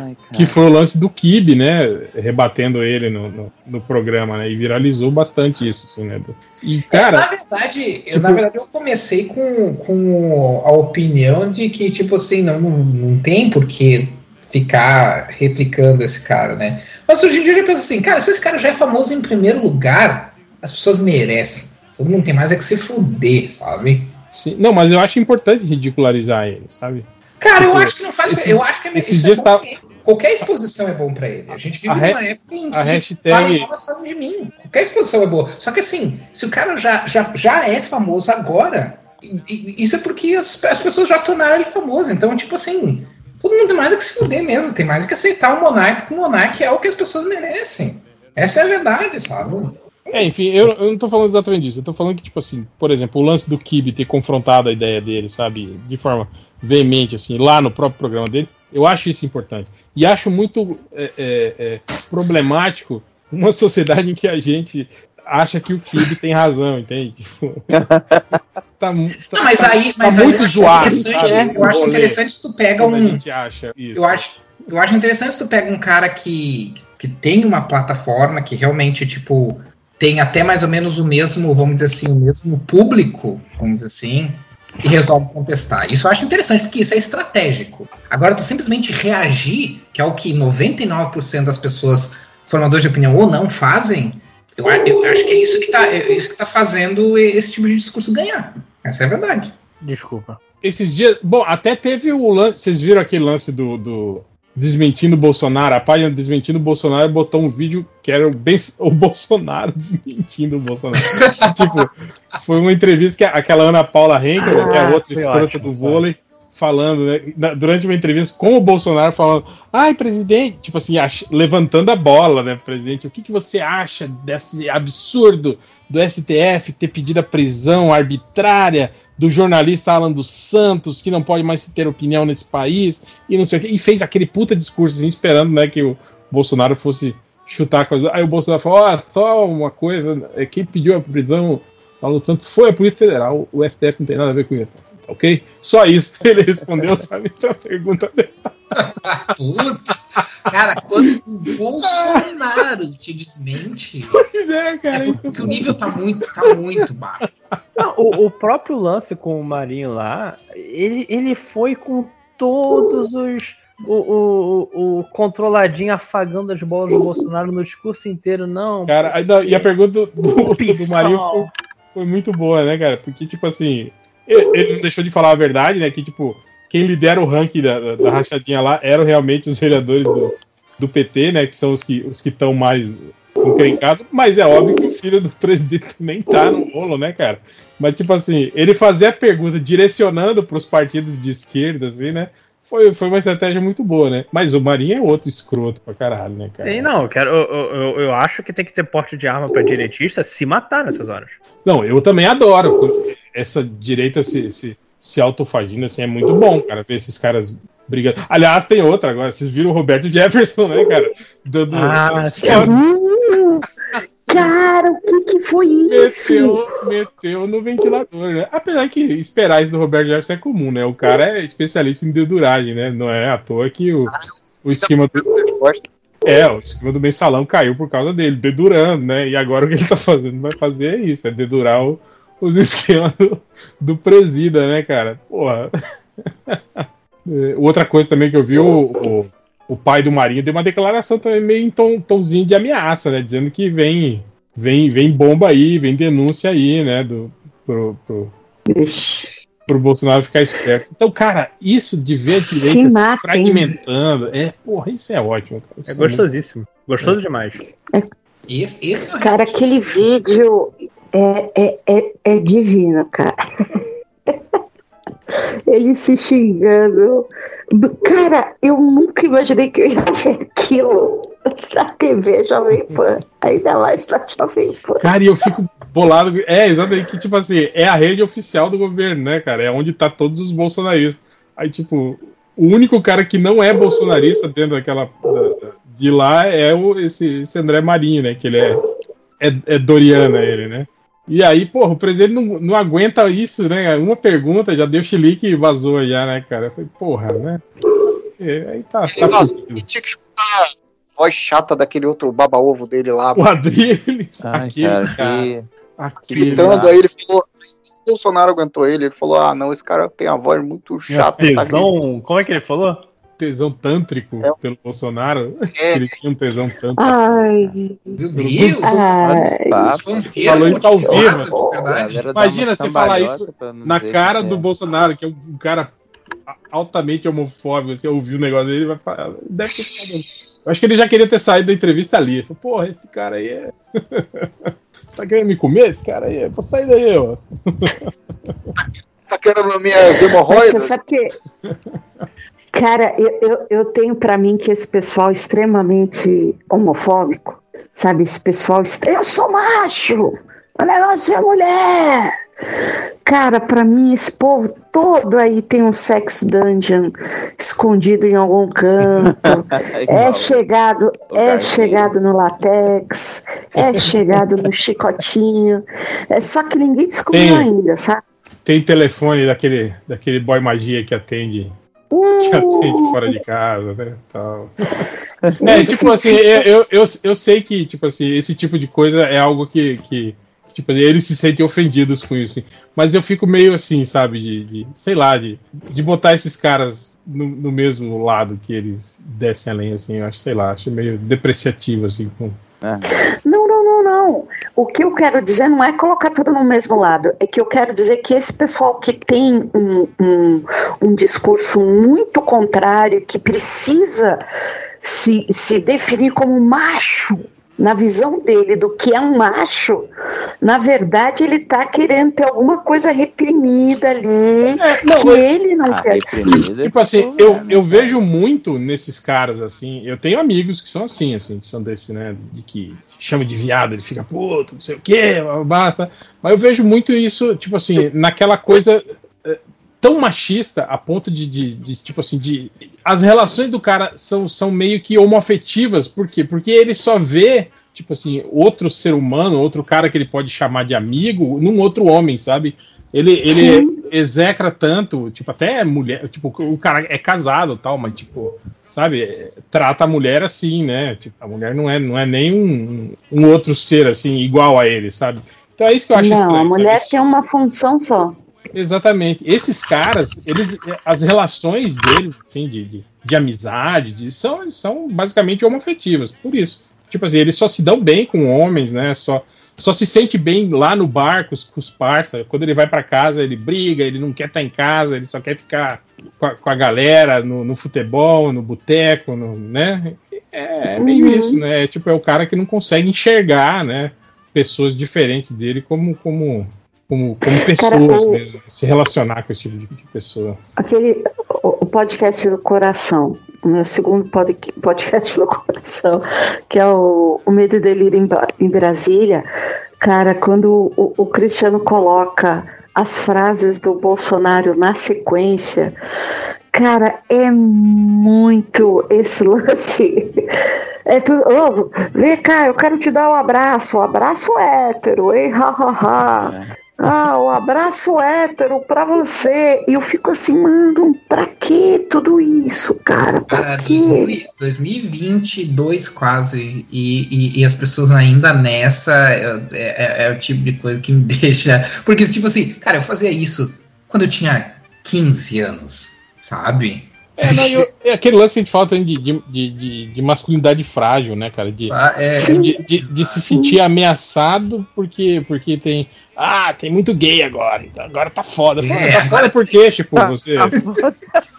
Ai, Que foi o lance do Kibe, né? Rebatendo ele no, no, no programa, né? E viralizou bastante isso, assim, né? E, É, cara, na verdade, eu, tipo- na verdade, eu comecei com, com a opinião de que, tipo assim, não, não, não tem por que ficar replicando esse cara, né? Mas hoje em dia eu já penso assim, cara, se esse cara já é famoso em primeiro lugar, as pessoas merecem. Todo mundo tem mais é que se fuder, sabe? Sim, não, mas eu acho importante ridicularizar ele, sabe? Cara, eu Tipo, acho que não faz. esses- eu acho que é esses isso dias é ele. Qualquer exposição é bom pra ele. A gente vive A numa época em que a hashtag- falam de mim. Qualquer exposição é boa. Só que assim, se o cara já, já, já é famoso agora, isso é porque as, as pessoas já tornaram ele famoso. Então, tipo assim, todo mundo tem mais é que se fuder mesmo. Tem mais é que aceitar o Monark, porque o Monark é o que as pessoas merecem. Essa é a verdade, sabe? É, enfim, eu, eu não tô falando exatamente disso. Eu tô falando que, tipo assim, por exemplo, o lance do Kibe ter confrontado a ideia dele, sabe, de forma veemente, assim, lá no próprio programa dele, eu acho isso importante. E acho muito é, é, é, problemático uma sociedade em que a gente acha que o Kibe tem razão, entende? Tipo, tá, tá- Não, mas aí, mas tá aí muito zoado, Eu acho interessante se tu pega como um. gente acha isso. Eu acho, eu acho interessante se tu pega um cara que, que tem uma plataforma que realmente, tipo, tem até mais ou menos o mesmo, vamos dizer assim, o mesmo público, vamos dizer assim, e resolve contestar. Isso eu acho interessante, porque isso é estratégico. Agora, tu simplesmente reagir, que é o que 99% das pessoas formadores de opinião ou não fazem, eu, eu acho que é isso que tá, é isso que tá fazendo esse tipo de discurso ganhar. Essa é a verdade. Desculpa. Esses dias. Bom, até teve o lance. Vocês viram aquele lance do. do desmentindo o Bolsonaro? A página desmentindo o Bolsonaro botou um vídeo que era o, Ben- o Bolsonaro desmentindo o Bolsonaro. tipo, foi uma entrevista que aquela Ana Paula Henkel, que é a Ah, outra escrota ótimo, do foi. Falando, né, na- durante uma entrevista com o Bolsonaro, falando: ai, presidente, tipo assim, ach- levantando a bola, né, presidente, o que, que você acha desse absurdo do STF ter pedido a prisão arbitrária do jornalista Alan dos Santos, que não pode mais ter opinião nesse país, e não sei o que, e fez aquele puta discurso assim, esperando né, que o Bolsonaro fosse chutar a coisa. Aí o Bolsonaro falou: ó, só uma coisa, é, quem pediu a prisão Alan dos Santos foi a Polícia Federal, o STF não tem nada a ver com isso. Ok? Só isso ele respondeu, sabe? Essa pergunta dele. Putz, cara, quando o Bolsonaro te desmente, Pois é, cara. é isso porque o nível tá muito, tá muito baixo. Não, o, o próprio lance com o Marinho lá, ele, ele foi com todos os. O, o, o, controladinho afagando as bolas do Bolsonaro no discurso inteiro, não. Cara, da- e a pergunta do, do, do. Marinho foi, foi muito boa, né, cara? Porque, tipo assim, ele, não deixou de falar a verdade, né? Que, tipo, quem lidera o ranking da, da, rachadinha lá eram realmente os vereadores do, do PT, né? Que são os que os estão mais encrencados. Mas é óbvio que o filho do presidente também tá no rolo, né, cara? Mas, tipo assim, ele fazer a pergunta direcionando pros partidos de esquerda, assim, né? Foi, foi uma estratégia muito boa, né? Mas o Marinho é outro escroto pra caralho, né, cara? Sim, não, eu, quero, eu, eu, eu- eu acho que tem que ter porte de arma pra direitista se matar nessas horas. Não, eu também adoro. Essa direita se, se, se autofagindo assim é muito bom, cara, ver esses caras brigando. Aliás, tem outra agora. Vocês viram o Roberto Jefferson, né, cara? Dando, Ah. Hum, cara, o que, que foi isso? meteu, meteu no ventilador, né? Apesar que esperar isso do Roberto Jefferson é comum, né? O cara é especialista em deduragem, né? Não é à toa que o, o esquema do. Resposta. É, o esquema do mensalão caiu por causa dele, dedurando, né? E agora o que ele tá fazendo vai fazer é isso, é dedurar o- os esquemas do, do presida, né, cara? Porra. É, Outra coisa também que eu vi, o, o, o pai do Marinho deu uma declaração também meio em tom, tomzinho de ameaça, né? Dizendo que vem, vem, vem bomba aí, vem denúncia aí, né? Do, pro, pro, pro Bolsonaro ficar esperto. Então, cara, isso de ver a Se direita matem. fragmentando, é, porra, isso é ótimo. Cara. É Isso muito- gostosíssimo. Gostoso demais. Esse, esse é o Cara, aquele vídeo é, é, é, é divino, cara. Ele se xingando. Cara, eu nunca imaginei que eu ia ver aquilo na TV Jovem Pan. Ainda mais na Jovem Pan. Cara, e eu fico bolado. É, exatamente, que tipo assim, é a rede oficial do governo, né, cara? É onde tá todos os bolsonaristas. Aí, tipo, o único cara que não é bolsonarista dentro daquela. da- de lá é o, esse, esse André Marinho, né? Que ele é, é, é Doriana, ele, né? E aí, porra, o presidente não, não aguenta isso, né? Uma pergunta, já deu chilique e vazou já, né, cara? Eu falei, porra, né? É, aí tá, Ele tá vazou e tinha que escutar a voz chata daquele outro baba-ovo dele lá, O Adriles, aquele cara, cara, que- aquele gritando. Aí ele falou. O Bolsonaro aguentou ele. Ele falou: Ah, não, esse cara tem a voz muito chata. tá Tesão. Como é que ele falou? Tesão tântrico É. pelo Bolsonaro. É. Ele tinha um tesão tântrico. Ai, Meu Deus! ai. Fronteira, Falou isso ao vivo, Imagina você falar isso Na cara do é. Bolsonaro, que é um, cara altamente homofóbico, você ouviu o negócio dele, vai falar. Deve ter ficado- Eu acho que ele já queria ter saído da entrevista ali. Ele falou, porra, esse cara aí é. tá querendo me comer? Esse cara aí é. Vou sair daí, ó. Tá querendo a minha hemorroida? Você sabe que. Cara, eu, eu, eu tenho pra mim que esse pessoal extremamente homofóbico, sabe? Esse pessoal. Eu sou macho! O negócio é mulher! Cara, pra mim, esse povo todo aí tem um sex dungeon escondido em algum canto. É chegado, é chegado no latex, é chegado no chicotinho. É só que ninguém descobriu Tem. ainda, sabe? Tem telefone daquele, daquele boy magia que atende, que atende fora de casa, né? Tal. É, tipo assim, eu, eu, eu, eu sei que, tipo assim, esse tipo de coisa é algo que, que tipo, eles se sentem ofendidos com isso, assim. Mas eu fico meio assim, sabe, de, de sei lá, de, de botar esses caras no, no mesmo lado que eles descem além, assim, eu acho, sei lá, acho meio depreciativo, assim, com... Aham. Não, não, não, não. O que eu quero dizer não é colocar tudo no mesmo lado. É que eu quero dizer que esse pessoal que tem um, um, um discurso muito contrário, que precisa se, se definir como macho, na visão dele do que é um macho, na verdade ele está querendo ter alguma coisa reprimida ali, É, não, que eu- ele não Ah, quer. reprimida. Tipo assim, eu, é, né, eu vejo muito nesses caras assim. Eu tenho amigos que são assim, assim, que são desse, né? De que chama de viado, ele fica puto, não sei o quê, basta. Mas eu vejo muito isso, tipo assim, naquela coisa eh, tão machista a ponto de, de, de, tipo assim, de. As relações do cara são, são meio que homoafetivas, por quê? Porque ele só vê. Tipo assim, outro ser humano, outro cara que ele pode chamar de amigo, num outro homem, sabe? Ele, ele Sim. execra tanto, tipo, até mulher, tipo, o cara é casado tal, mas tipo, sabe, trata a mulher assim, né? Tipo, a mulher não é, não é nem um, um outro ser assim, igual a ele, sabe? Então é isso que eu acho Não, estranho. a mulher sabe? tem uma função só. Exatamente. Esses caras, eles, as relações deles, assim, de, de, de amizade, de, são, são basicamente homoafetivas, por isso. Tipo assim, eles só se dão bem com homens, né? Só, só se sente bem lá no bar com os, com os parça. Quando ele vai pra casa, ele briga, ele não quer estar em casa, ele só quer ficar com a, com a galera no, no futebol, no boteco, no, né? É, é meio Uhum. isso, né? Tipo, é o cara que não consegue enxergar, né? Pessoas diferentes dele como, como, como, como pessoas o- mesmo. Se relacionar com esse tipo de, de pessoa. Aquele o podcast do coração, o meu segundo pod- podcast do coração, que é o, o Medo e Delírio em, em Brasília, cara, quando o, o Cristiano coloca as frases do Bolsonaro na sequência, cara, é muito esse lance. É tudo, ô, vem cá, eu quero te dar um abraço, um abraço hétero, hein, ha, ha, ha. Ah, um abraço hétero pra você. E eu fico assim, mano, pra que tudo isso, cara? Pra Cara, quê? 2000 2022 quase, e, e, e as pessoas ainda nessa, é, é- é o tipo de coisa que me deixa... Porque, tipo assim, cara, eu fazia isso quando eu tinha 15 anos, sabe? É, não, eu- é aquele lance que a gente fala também de, de, de, de- de masculinidade frágil, né, cara? De, Ah, é, de, de- de se sentir ameaçado porque, porque tem. Ah, tem muito gay agora, então agora tá foda. Fala, É, tá agora foda por quê? Tipo, você, Tá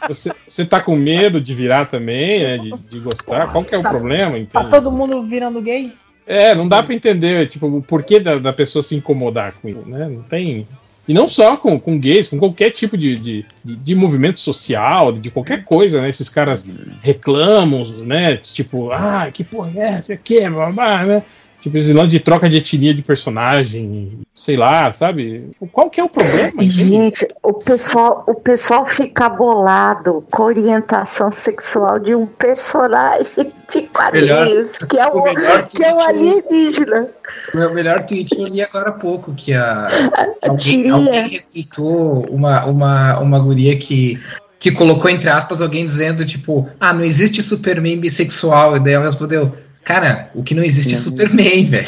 você, você tá com medo de virar também, né? De, de gostar? Qual que é o problema? Tá todo mundo virando gay? É, não dá pra entender, tipo, o porquê da, da pessoa se incomodar com isso, né? Não tem. E não só com, com gays, com qualquer tipo de, de, de, movimento social, de qualquer coisa, né? Esses caras reclamam, né? Tipo, ah, que porra é essa aqui, babá, né? Tipo, esse lance de troca de etnia de personagem, sei lá, sabe? Qual que é o problema? Gente, o pessoal, o pessoal fica bolado com a orientação sexual de um personagem de quadrinhos, que é o o, que é o tweet- alienígena. O meu melhor tweet eu li agora há pouco, que a, que alguém, alguém retweetou uma, uma, uma guria que, que colocou entre aspas alguém dizendo, tipo, ah, não existe Superman bissexual. E daí ela respondeu, cara, o que não existe é Superman, velho.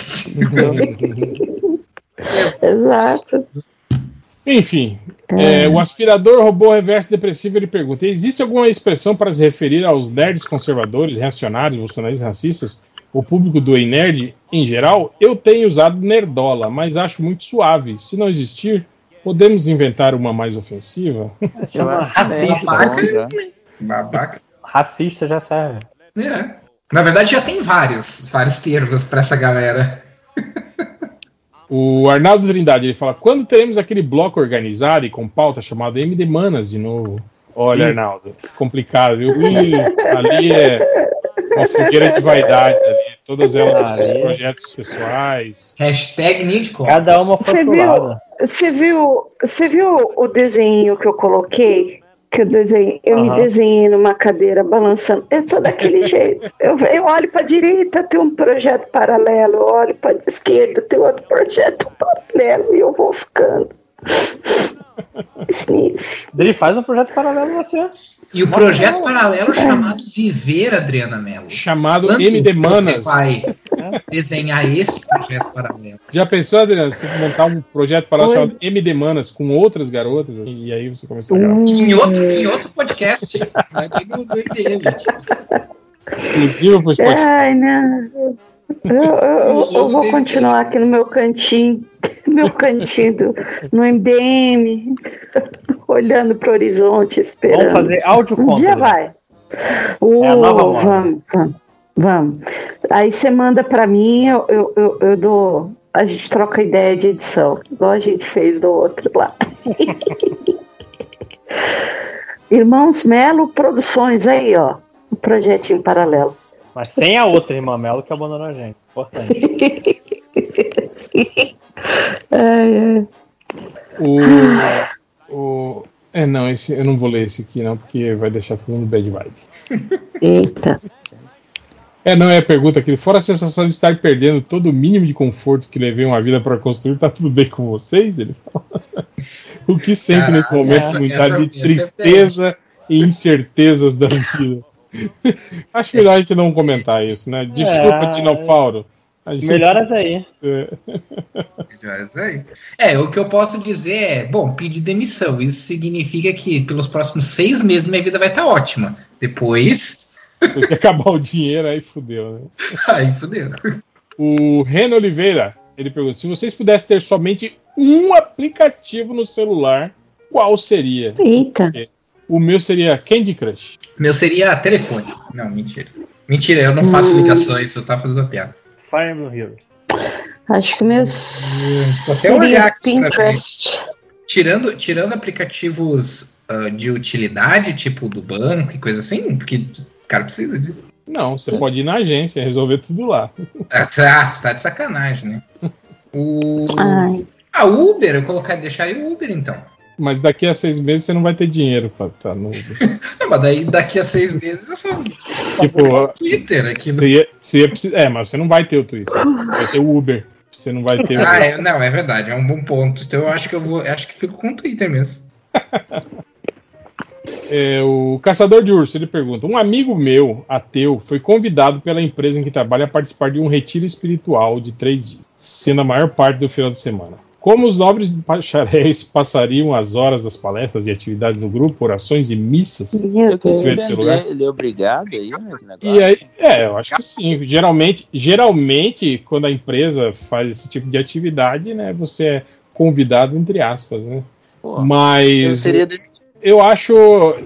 Exato. Enfim, é, o aspirador robô reverso depressivo ele pergunta: existe alguma expressão para se referir aos nerds conservadores, reacionários, bolsonaristas, racistas? O público do Ei Nerd, em geral, eu tenho usado nerdola, mas acho muito suave. Se não existir, podemos inventar uma mais ofensiva? É racista. bom já. Babaca. Racista já serve. É. Na verdade, já tem vários, vários termos pra essa galera. O Arnaldo Trindade ele fala: quando teremos aquele bloco organizado e com pauta chamado MD Manas de novo? Olha, Arnaldo, complicado, viu? Ih, ali é uma fogueira de vaidades ali, todas elas com seus Ali. projetos pessoais. Hashtag Nidcom. Cada uma foi Você viu? Você viu, você viu o desenho que eu coloquei? Que eu desenhei, eu me Aham. desenhei numa cadeira balançando. Eu tô daquele jeito. Eu, eu olho para direita, tem um projeto paralelo. Eu olho para esquerda, tem outro projeto paralelo e eu vou ficando. Sniff. Ele faz um projeto paralelo você. E o projeto paralelo chamado Viver, Adriana Mello. Chamado MD você Manas. vai desenhar esse projeto paralelo? Já pensou, Adriano, você montar um projeto para Oi. chamado MD Manas com outras garotas e aí você começa a gravar? Em outro, em outro podcast. Aqui no, do MDM. Exclusivo pro Spotify. Ai, não. Eu, eu- eu- eu vou continuar aqui no meu cantinho, meu cantinho do- no MDM, olhando para o horizonte, esperando. Vamos fazer áudio Um contra. dia vai. Uh, É a nova moda. vamos, vamos, vamos. Aí você manda para mim, eu, eu, eu, eu dou. A gente troca ideia de edição, igual a gente fez do outro lá. Irmãos Melo Produções, aí, ó. Um projetinho paralelo. Mas sem a outra irmã Melo que abandonou a gente. Importante. Ai, ai. O, o, é, não, esse, eu não vou ler esse aqui, não, porque vai deixar todo mundo bad vibe. Eita. É, não é a pergunta aqui. Fora a sensação de estar perdendo todo o mínimo de conforto que levei uma vida para construir, tá tudo bem com vocês? Ele fala. o que sempre Caralho, nesse momento essa- essa- de essa é tristeza e incertezas da vida. Acho melhor a gente não comentar isso, né? Desculpa, É. Dinofauro. Gente- Melhoras aí. É. Melhores aí. É, o que eu posso dizer é, bom, pedir demissão. Isso significa que pelos próximos seis meses minha vida vai estar ótima. Depois, que acabar o dinheiro, aí fudeu, né? aí fodeu. O Reno Oliveira, ele pergunta: se vocês pudessem ter somente um aplicativo no celular, qual seria? Eita. O meu seria Candy Crush. Meu seria telefone. Não, mentira. Mentira, eu não faço ligações, eu tava fazendo uma piada. Fire Emblem Heroes. Acho que meus Vou até olhar seria aqui. Pinterest. Tirando, tirando aplicativos ah, de utilidade, tipo do banco e coisa assim, porque o cara precisa disso. Não, você pode ir na agência e resolver tudo lá. Ah, você tá de sacanagem, né? O. Ai, A Uber, eu colocar, deixaria o Uber então. Mas daqui a seis meses você não vai ter dinheiro pra estar no. Não, mas daí daqui a seis meses eu só, só Tipo, vou no Twitter aqui no Você ia, você ia. É, mas você não vai ter o Twitter. Vai ter o Uber. Você não vai ter. Ah, é, não, é verdade, é um bom ponto. Então eu acho que eu vou. Acho que fico com o Twitter mesmo. É, o Caçador de Urso, ele pergunta: Um amigo meu, ateu, foi convidado pela empresa em que trabalha a participar de um retiro espiritual de três dias, sendo a maior parte do final de semana. Como os nobres bacharéis passariam as horas das palestras e atividades do grupo, orações e missas? Eu entender, ele é obrigado aí nesse negócio? E aí, é, eu acho que sim. Geralmente, geralmente, quando a empresa faz esse tipo de atividade, né, você é convidado, entre aspas, né? Pô, Eu Mas seria demitido. eu acho,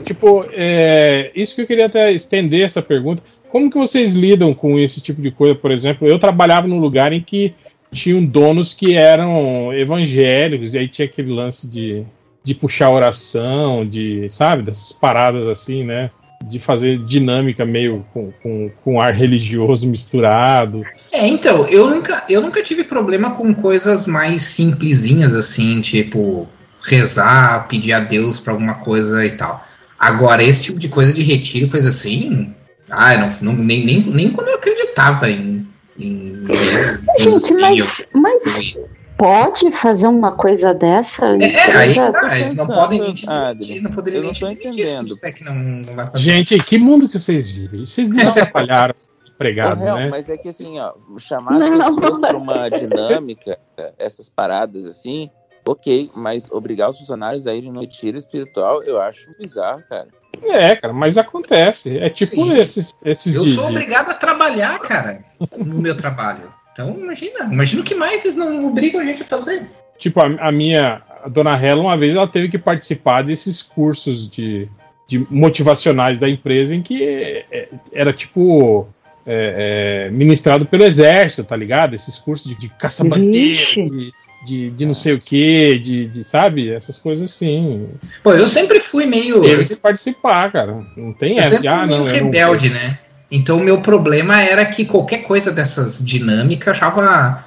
tipo, é, isso que eu queria até estender essa pergunta. Como que vocês lidam com esse tipo de coisa? Por exemplo, eu trabalhava num lugar em que tinham donos que eram evangélicos, e aí tinha aquele lance de, de puxar oração, de, sabe, dessas paradas assim, né? De fazer dinâmica meio com, com, com ar religioso misturado. É, então, eu nunca, eu nunca tive problema com coisas mais simplesinhas, assim, tipo, rezar, pedir a Deus pra alguma coisa e tal. Agora, esse tipo de coisa de retiro, coisa assim. Ah, não, não- nem, nem, nem quando eu acreditava em. em Gente, mas, mas pode fazer uma coisa dessa? É, aí Coisa- tá, eles não podem mentir, Adri, não poderiam se entendendo. disser que não, não vai fazer. Gente, que mundo que vocês vivem? Vocês não atrapalharam pregado, Real, né? Mas é que assim, ó, chamar as não, pessoas para uma dinâmica, essas paradas assim, ok, mas obrigar os funcionários a irem no retiro espiritual, eu acho bizarro, cara. É, cara, mas acontece. É tipo Sim. esses, esses Eu sou obrigado a trabalhar, cara, no meu trabalho. Então, imagina, imagina o que mais vocês não obrigam a gente a fazer. Tipo, a, a minha a dona Hela, uma vez, ela teve que participar desses cursos de, de motivacionais da empresa em que é, era tipo é, é, ministrado pelo exército, tá ligado? Esses cursos de, de caça-bandeira. De, de, não sei o que, de, de, sabe? Essas coisas assim. Pô, eu sempre fui meio. Eu Teve que sempre, participar, cara. Não tem eu essa sempre ah, meio não. eu não- rebelde, né? Então, o meu problema era que qualquer coisa dessas dinâmicas eu achava.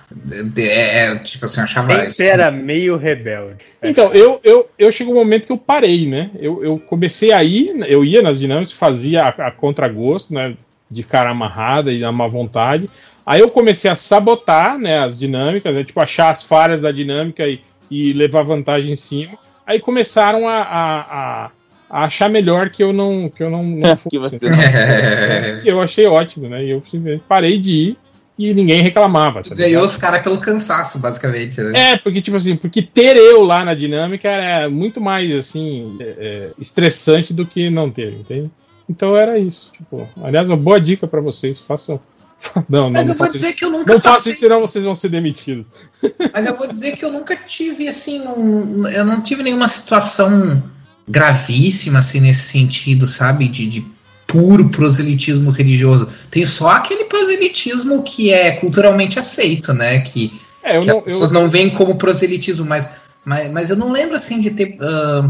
é, é, tipo assim, eu achava. Sempre era meio rebelde. Então, eu, eu, eu chegou um momento que eu parei, né? Eu, eu comecei a ir, eu ia nas dinâmicas, fazia a, a contragosto, né? De cara amarrada e na má vontade. Aí eu comecei a sabotar, né? As dinâmicas, né, tipo, achar as falhas da dinâmica e, e levar vantagem em cima. Aí começaram a, a, a- a achar melhor que eu não, que eu não, não Que fosse. você não- É, E eu achei ótimo, né? E eu simplesmente parei de ir e ninguém reclamava. tu tá ganhou os caras pelo cansaço, basicamente. Né? É, porque, tipo assim, porque ter eu lá na dinâmica era muito mais, assim, é, é, estressante do que não ter, entende? Então era isso, tipo. Aliás, uma boa dica pra vocês, façam. Não, não, Mas não eu vou façam dizer isso. que eu nunca Não façam passei. isso, senão vocês vão ser demitidos. Mas eu vou dizer que eu nunca tive, assim, um- eu não tive nenhuma situação gravíssima, assim, nesse sentido, sabe? De, de puro proselitismo religioso. Tem só aquele proselitismo que é culturalmente aceito, né? Que, É, que não. as pessoas eu, não veem como proselitismo, mas, mas, mas eu não lembro, assim, de ter... ah,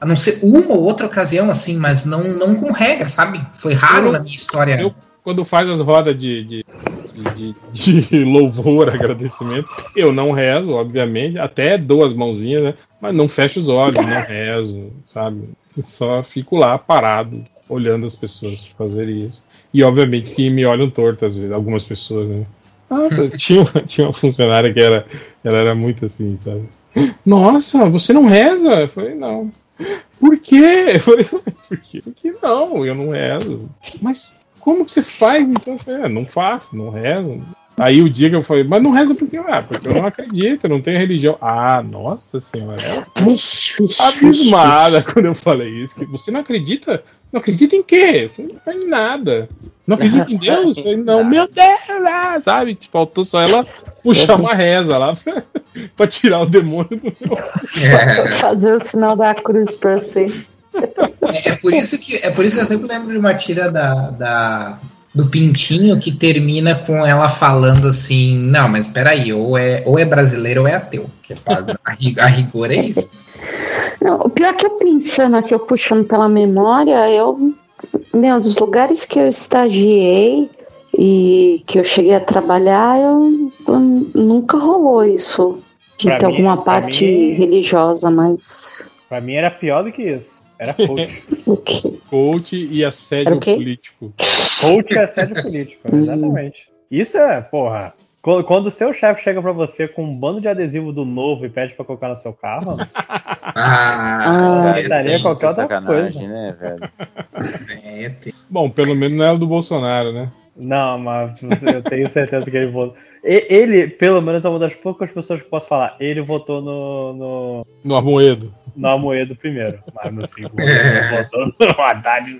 a não ser uma ou outra ocasião, assim, mas não, não com regra, sabe? Foi raro Eu- na minha história. eu- quando faz as rodas de, de, de, de- louvor, agradecimento, eu não rezo, obviamente, até dou as mãozinhas, né? Mas não fecho os olhos, não rezo, sabe? Só fico lá parado, olhando as pessoas fazerem isso. E obviamente que me olham torto, às vezes, algumas pessoas, né? Ah, tinha, uma- tinha uma funcionária que era, ela era muito assim, sabe? Nossa, você não reza? Eu falei, não. Por quê? Eu falei, por quê? Porque não, eu não rezo. Mas como que você faz então? Eu falei, "É, não faço, não rezo. Aí o dia que eu falei, mas não reza por quê? Ah, porque eu não acredito, eu não tenho religião. Ah, nossa senhora, ela vixe, vixe, abismada quando eu falei isso. Que você não acredita? Não acredita em quê? Eu falei, não em nada. Não acredita em Deus? Eu falei, não, meu Deus, ah, sabe? Tipo, Faltou só ela puxar uma reza lá pra, pra tirar o demônio do meu. É. Fazer o sinal da cruz pra você. É, é por isso que é por isso que eu sempre lembro de uma tira da, da- do Pintinho que termina com ela falando assim, não, mas peraí, ou é, ou é brasileiro ou é ateu. Que é pra- a, a rigor é isso. Não, o pior que eu pensando aqui, eu puxando pela memória, eu. Meu, dos lugares que eu estagiei e que eu cheguei a trabalhar, eu, eu nunca rolou isso. De Pra ter mim- alguma parte mim- religiosa, mas. Pra mim era pior do que isso. Era coach. Coach e assédio político. coach é assédio político, Hum. exatamente. Isso é, porra. Quando o seu chefe chega pra você com um bando de adesivo do novo e pede pra colocar no seu carro, Ah, Ah, é, daria sim, qualquer outra coisa. né, velho? é, tem- Bom, pelo menos não é o do Bolsonaro, né? Não, mas eu tenho certeza que ele votou. Ele, pelo menos, é uma das poucas pessoas que posso falar. Ele votou no, no, No Armoedo. no Amoedo primeiro, mas no segundo É. ele votou no Haddad.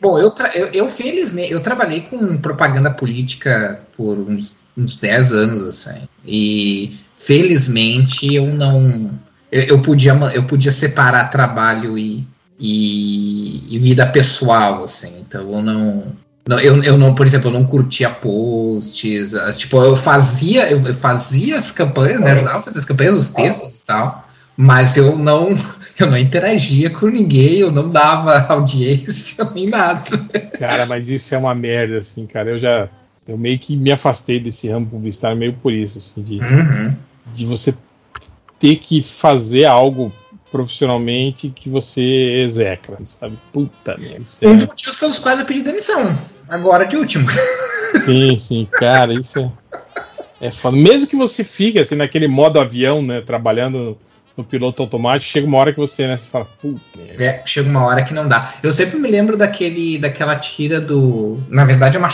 Bom, eu, tra- eu, eu felizmente, eu trabalhei com propaganda política por uns, uns 10 anos, assim. E felizmente eu não. Eu, eu podia, eu podia separar trabalho e, e, e vida pessoal, assim. Então eu não. Não eu, eu não, por exemplo, eu não curtia posts. as- Tipo, eu fazia, eu, fazia as campanhas, né? Ajudava a fazer as campanhas, os textos e tal. Mas eu não, eu não interagia com ninguém, eu não dava audiência nem nada. Cara, mas isso é uma merda, assim, cara. Eu já. Eu meio que me afastei desse ramo publicitário meio por isso, assim, de, Uhum. de você ter que fazer algo profissionalmente que você execra, sabe? Puta merda. isso Um é- dos motivos pelos quais eu pedi demissão. Agora de último. Sim, sim, cara, isso é, é foda. Mesmo que você fique assim naquele modo avião, né, trabalhando no piloto automático, chega uma hora que você, né, você fala, puta, merda. É, chega uma hora que não dá. Eu sempre me lembro daquele, daquela tira do. Na verdade, é uma,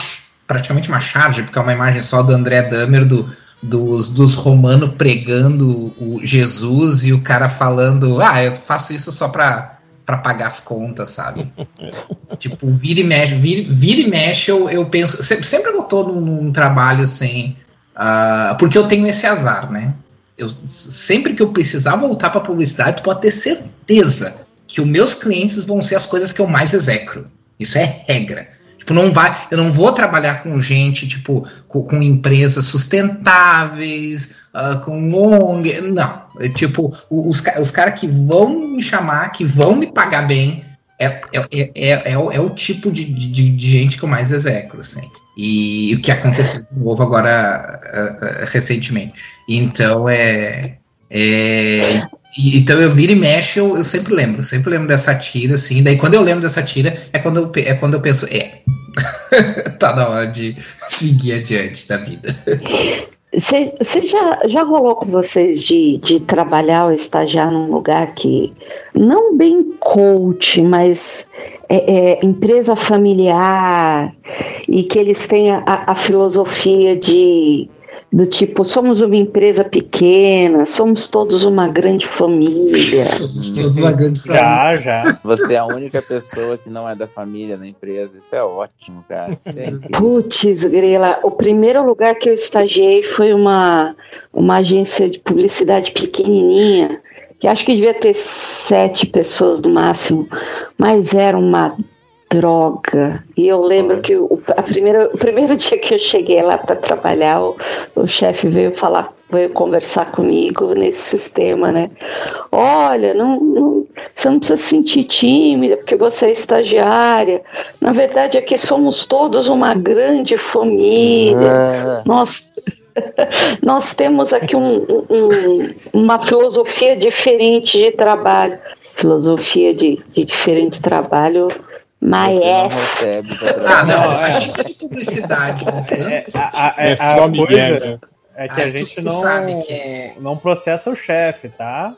praticamente uma charge, porque é uma imagem só do André Dahmer, do, dos, dos romanos pregando o Jesus e o cara falando: Ah, eu faço isso só pra, pra pagar as contas, sabe? tipo, vira e mexe, vira, vira e mexe, eu, eu penso. Sempre, sempre eu tô num, num trabalho assim. ah, porque eu tenho esse azar, né? Eu, sempre que eu precisar voltar pra publicidade, tu pode ter certeza que os meus clientes vão ser as coisas que eu mais execro. Isso é regra. Tipo, não vai, eu não vou trabalhar com gente, tipo, com, com empresas sustentáveis, ah, com ONG. Não. É, tipo, os, os caras que vão me chamar, que vão me pagar bem, é, é, é, é, é o, é o tipo de, de, de gente que eu mais execro, assim. E o que aconteceu de novo agora ah, ah, recentemente. Então é. é e- então eu viro e mexo, eu, eu sempre lembro, sempre lembro dessa tira, assim. Daí quando eu lembro dessa tira, é quando eu, é quando eu penso, é. tá na hora de seguir adiante da vida. Você já, já rolou com vocês de, de trabalhar ou estagiar num lugar que não bem coach, mas é, é empresa familiar e que eles têm a, a filosofia de do tipo somos uma empresa pequena, somos todos uma grande família. Somos todos uma grande família. Já, já. Você é a única pessoa que não é da família na empresa. Isso é ótimo, cara. É. Putz, Grela, o primeiro lugar que eu estagiei foi uma, uma agência de publicidade pequenininha, que acho que devia ter sete pessoas no máximo, mas era uma droga. E eu lembro que o, a primeira, o primeiro dia que eu cheguei lá para trabalhar, o, o chefe veio falar, veio conversar comigo nesse sistema, né? Olha, não, não- você não precisa se sentir tímida porque você é estagiária. Na verdade, aqui somos todos uma grande família. Ah, Nós, nós temos aqui um- um- uma filosofia diferente de trabalho. Filosofia de, de diferente trabalho, mas recebe pra Ah, não, é. agência de publicidade, usando É, a, a- É a só coisa Miguel, né? é que Ah, a gente tu não, sabe que- não processa o chefe, tá?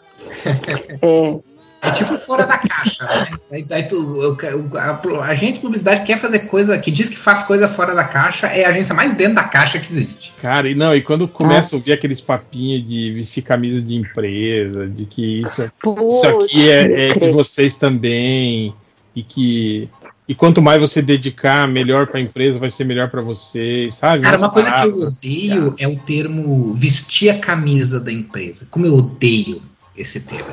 É, É tipo fora da caixa, né? Aí, aí tu, a, a agente de publicidade quer fazer coisa, que diz que faz coisa fora da caixa, é a agência mais dentro da caixa que existe. Cara, e não, e quando começa a ouvir aqueles papinhos de vestir camisa de empresa, de que isso, putz, isso aqui é, é de vocês também, e que. E quanto mais você dedicar, melhor pra empresa, vai ser melhor pra vocês, sabe? Cara, uma coisa que eu paradas. odeio é o termo vestir a camisa da empresa. Como eu odeio esse termo.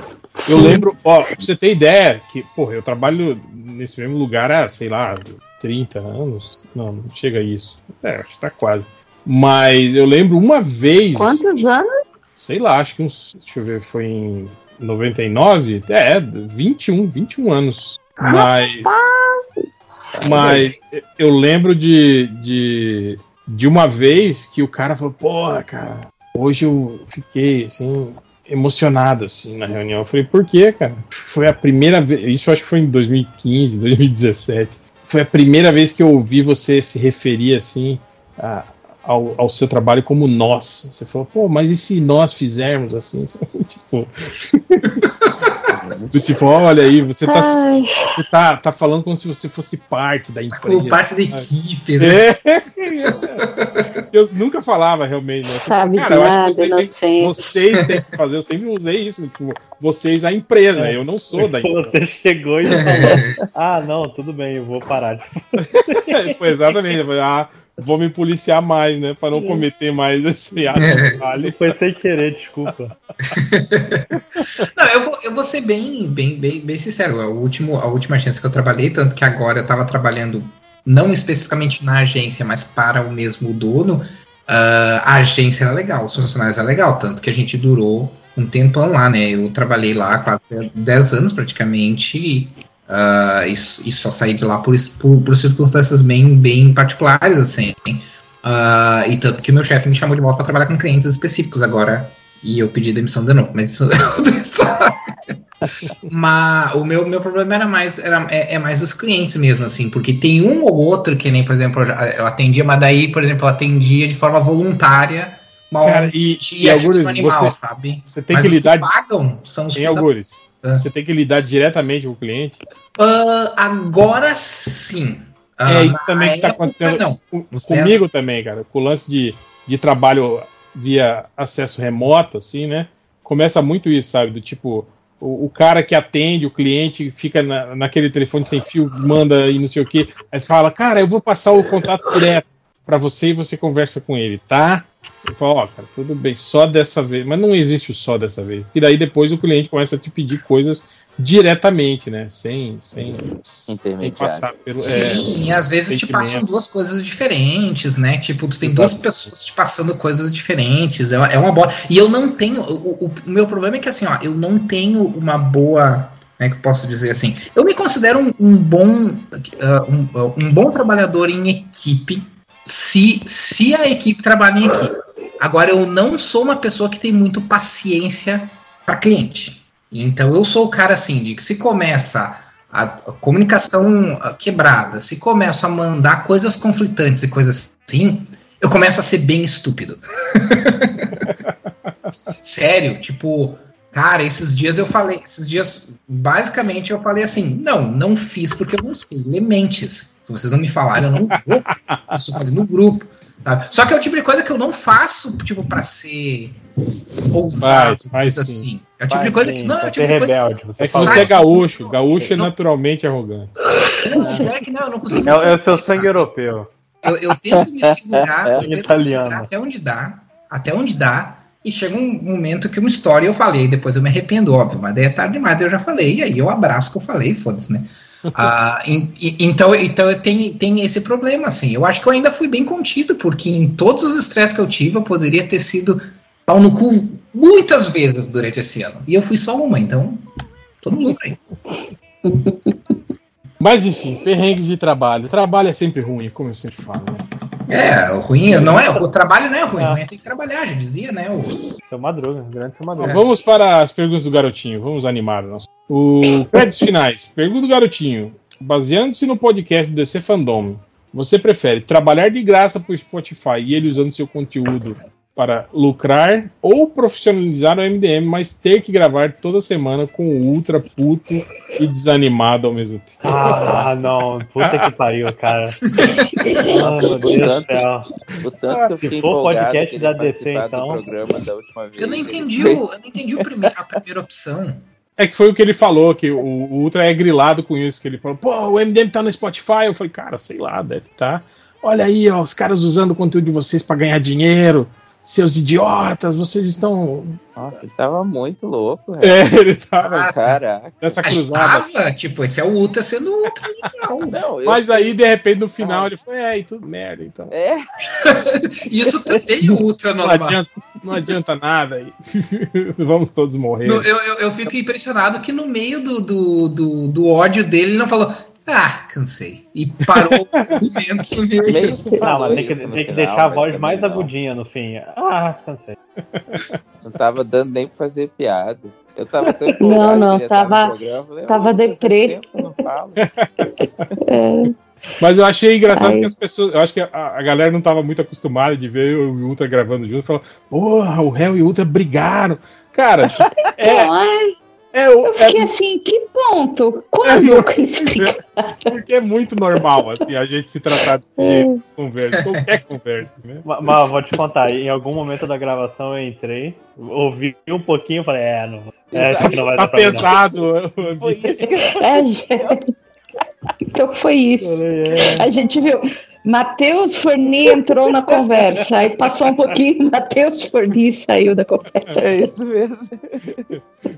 Eu lembro, ó, pra você ter ideia, que, porra, eu trabalho nesse mesmo lugar há, sei lá, 30 anos. Não, não chega a isso. É, acho que tá quase. Mas eu lembro uma vez. Quantos anos? Sei lá, acho que uns. Deixa eu ver, foi em 99? É, 21, 21 anos. Mas. Mas eu lembro de, de, de uma vez que o cara falou, porra, cara, hoje eu fiquei assim, emocionado assim na reunião. Eu falei, por quê, cara? Foi a primeira vez. Isso acho que foi em 2015, 2017. Foi a primeira vez que eu ouvi você se referir assim a- ao, ao seu trabalho como nós. Você falou, pô, mas e se nós fizermos assim? tipo, Do tipo, olha aí, você tá, Ai. você tá, tá falando como se você fosse parte da empresa. Como parte da equipe, né? É. Eu nunca falava realmente. Né? Sabe Cara, de eu acho que nada, vocês têm, inocente. vocês têm que fazer, eu sempre usei isso, tipo, vocês a empresa, eu não sou da empresa. Você chegou e falou: Ah, não, tudo bem, eu vou parar. Foi exatamente, eu falei, ah, vou me policiar mais, né, para não cometer mais esse ato de falha. Foi sem querer, desculpa. Não, eu vou, eu vou ser bem, bem, bem, bem sincero. A, último, a última agência que eu trabalhei, tanto que agora eu estava trabalhando não especificamente na agência, mas para o mesmo dono, ah, a agência era legal, os funcionários eram legal, tanto que a gente durou um tempão lá, né? Eu trabalhei lá quase 10 anos praticamente. Ah, e, e só saí de lá por, por, por circunstâncias bem, bem particulares, assim. Ah, e tanto que o meu chefe me chamou de volta para trabalhar com clientes específicos agora. E eu pedi demissão de novo, mas isso é outra história. Mas o meu, meu problema era mais, era, é, é mais os clientes mesmo, assim, porque tem um ou outro que nem, por exemplo, eu, atendia, mas daí, por exemplo, eu atendia de forma voluntária Cara, e- e, Algures, o animal, você- sabe? Você tem Mas que lidar pagam são os em filhos da Ah. Você tem que lidar diretamente com o cliente. Ah, agora sim. Ah, é na isso também que tá época, acontecendo Não. com- comigo também, cara. Com o lance de, de trabalho via acesso remoto, assim, né? Começa muito isso, sabe? Do tipo, o, o cara que atende o cliente fica na, naquele telefone sem fio, manda e não sei o que, aí fala, cara, eu vou passar o contato direto pra você e você conversa com ele, tá? Eu falo, ó, cara, tudo bem, só dessa vez. Mas não existe o só dessa vez. E daí depois o cliente começa a te pedir coisas diretamente, né? Sem, sem, sem passar pelo. é, Sim, e às vezes te passam duas coisas diferentes, né? Tipo, tu tem Exato. duas pessoas te passando coisas diferentes. É uma, é uma boa. E eu não tenho. O, o- o meu problema é que assim, ó, eu não tenho uma boa. Como é que eu posso dizer assim? Eu me considero um, um bom ah, um, um bom trabalhador em equipe se, se a equipe trabalha em equipe. Agora, eu não sou uma pessoa que tem muito paciência para cliente. Então, eu sou o cara assim, de que se começa a, comunicação ah, quebrada, se começo a mandar coisas conflitantes e coisas assim, eu começo a ser bem estúpido. Sério, tipo, cara, esses dias eu falei, esses dias, basicamente eu falei assim, não, não fiz porque eu não sei ler mentes. Se vocês não me falarem, eu não vou. Isso eu falei no grupo. sabe? Só que é o tipo de coisa que eu não faço, tipo, pra ser ousado, Faz, faz sim. assim. É o tipo Vai de coisa sim, que. Não, é o tipo de coisa rebelde, que. você É que você é gaúcho. Gaúcho é Não. naturalmente arrogante. Não, é que não, eu não consigo. É, o- é o seu sangue europeu. Eu, eu tento me segurar, eu tento me Italiano. segurar até onde dá, até onde dá, e chega um momento que uma história eu falei, depois eu me arrependo, óbvio, mas daí é tarde demais, eu já falei, e aí eu abraço o que eu falei, foda-se, né? Ah, em- em- então, então tenho, tenho esse problema, assim. Eu acho que eu ainda fui bem contido, porque em todos os estresses que eu tive, eu poderia ter sido pau no cu muitas vezes durante esse ano. E eu fui só uma, então. Todo mundo aí. Mas enfim, perrengues de trabalho. Trabalho é sempre ruim, como eu sempre falo. Né? É, o ruim não é. O trabalho não é ruim, É. o ruim é ter que trabalhar, já dizia, né? O, Seu Madruga, grande seu Madruga. Vamos para as perguntas do garotinho. Vamos animar o nosso. O créditos finais. Pergunta do garotinho. Baseando-se no podcast do DC Fandom, você prefere trabalhar de graça para o Spotify e ele usando seu conteúdo para lucrar ou profissionalizar o MDM, mas ter que gravar toda semana com o ultra puto e desanimado ao mesmo tempo? Ah, não. Puta que pariu, cara. Ah, meu Deus do céu. O tanto que eu Se for podcast da DC, então. do programa da última vez. eu não entendi, o, eu não entendi o primeiro, a primeira opção. É que foi o que ele falou, que o, o Ultra é grilado com isso, que ele falou, pô, o MDM tá no Spotify. Eu falei, cara, sei lá, deve tá. Olha aí, ó, os caras usando o conteúdo de vocês para ganhar dinheiro. Seus idiotas, vocês estão. Nossa, ele tava muito louco, velho. É, ele tava Ah, Caraca. nessa cruzada. tava, tipo, esse é o Ultra sendo o Ultra legal. Não, eu Mas aí, de repente, no Ah. final, ele foi, é, e tudo merda, então. É, Isso também é o Ultra Não normal. adianta, não adianta nada aí. Vamos todos morrer. No- eu, eu, eu fico impressionado que no meio do, do, do, do ódio dele, ele não falou, ah, cansei. E parou o momento Não, falou mas tem que, tem que final, deixar a voz mais não. agudinha no fim. Ah, cansei. Não tava dando nem pra fazer piada. Eu tava tão não, no tava- programa, eu falei, tava "Ah, faz deprê." tempo não falo." É, Mas eu achei engraçado Ai. que as pessoas. Eu acho que a, a galera não estava muito acostumada de ver eu e o Ultra gravando junto e falou: Porra, o réu e o Ultra brigaram. Cara, é, ai, É, o- Eu é- fiquei assim, que ponto? Quando que eles ficam? porque é muito normal, assim, a gente se tratar desse jeito nas conversas, qualquer conversa, né? Ma- Mas vou te contar, em algum momento da gravação eu entrei, ouvi um pouquinho e falei, é, não, é, isso aqui não vai Tá dar pra pesado. Foi isso É, gente. Então foi isso. Falei, é. A gente viu. Matheus Forni entrou na conversa, aí passou um pouquinho, Matheus Forni saiu da conversa. É isso mesmo.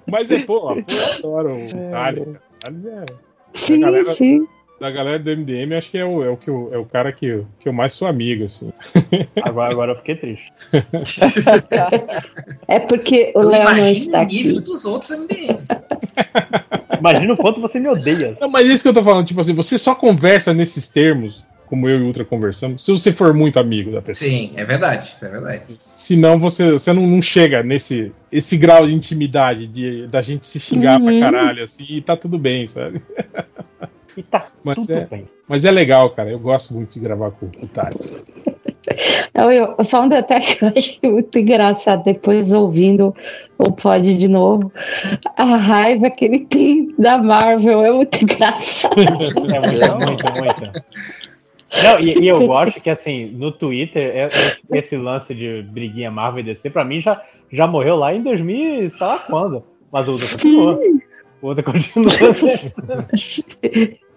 Mas é, pô, pô, eu adoro o Thales, cara. Thales é. Sim, galera- sim. Da galera do MDM, acho que é o, é o, que eu, é o cara que, eu- que eu mais sou amigo, assim. Agora, agora eu fiquei triste. É porque o Eu Léo não está o nível aqui. dos outros MDMs. Imagina o quanto você me odeia. Não, mas é isso que eu tô falando, tipo assim, você só conversa nesses termos, como eu e o Ultra conversamos, se você for muito amigo da pessoa. Sim, é verdade, é verdade. Senão você, você não, não chega nesse esse grau de intimidade de, da gente se xingar pra Uhum. caralho, assim, e tá tudo bem, sabe? E tá Mas tudo é. bem. Mas é legal, cara. Eu gosto muito de gravar com o Thales. Eu, eu, só um detalhe que eu achei muito engraçado, depois ouvindo o pod de novo, a raiva que ele tem da Marvel é muito engraçado. É muito, muito, muito. Não, e, e eu gosto que, assim, no Twitter, é- esse, esse lance de briguinha Marvel e DC, pra mim, já, já morreu lá em 2000, e sei lá quando. Mas o Uda continua. O Uda continua.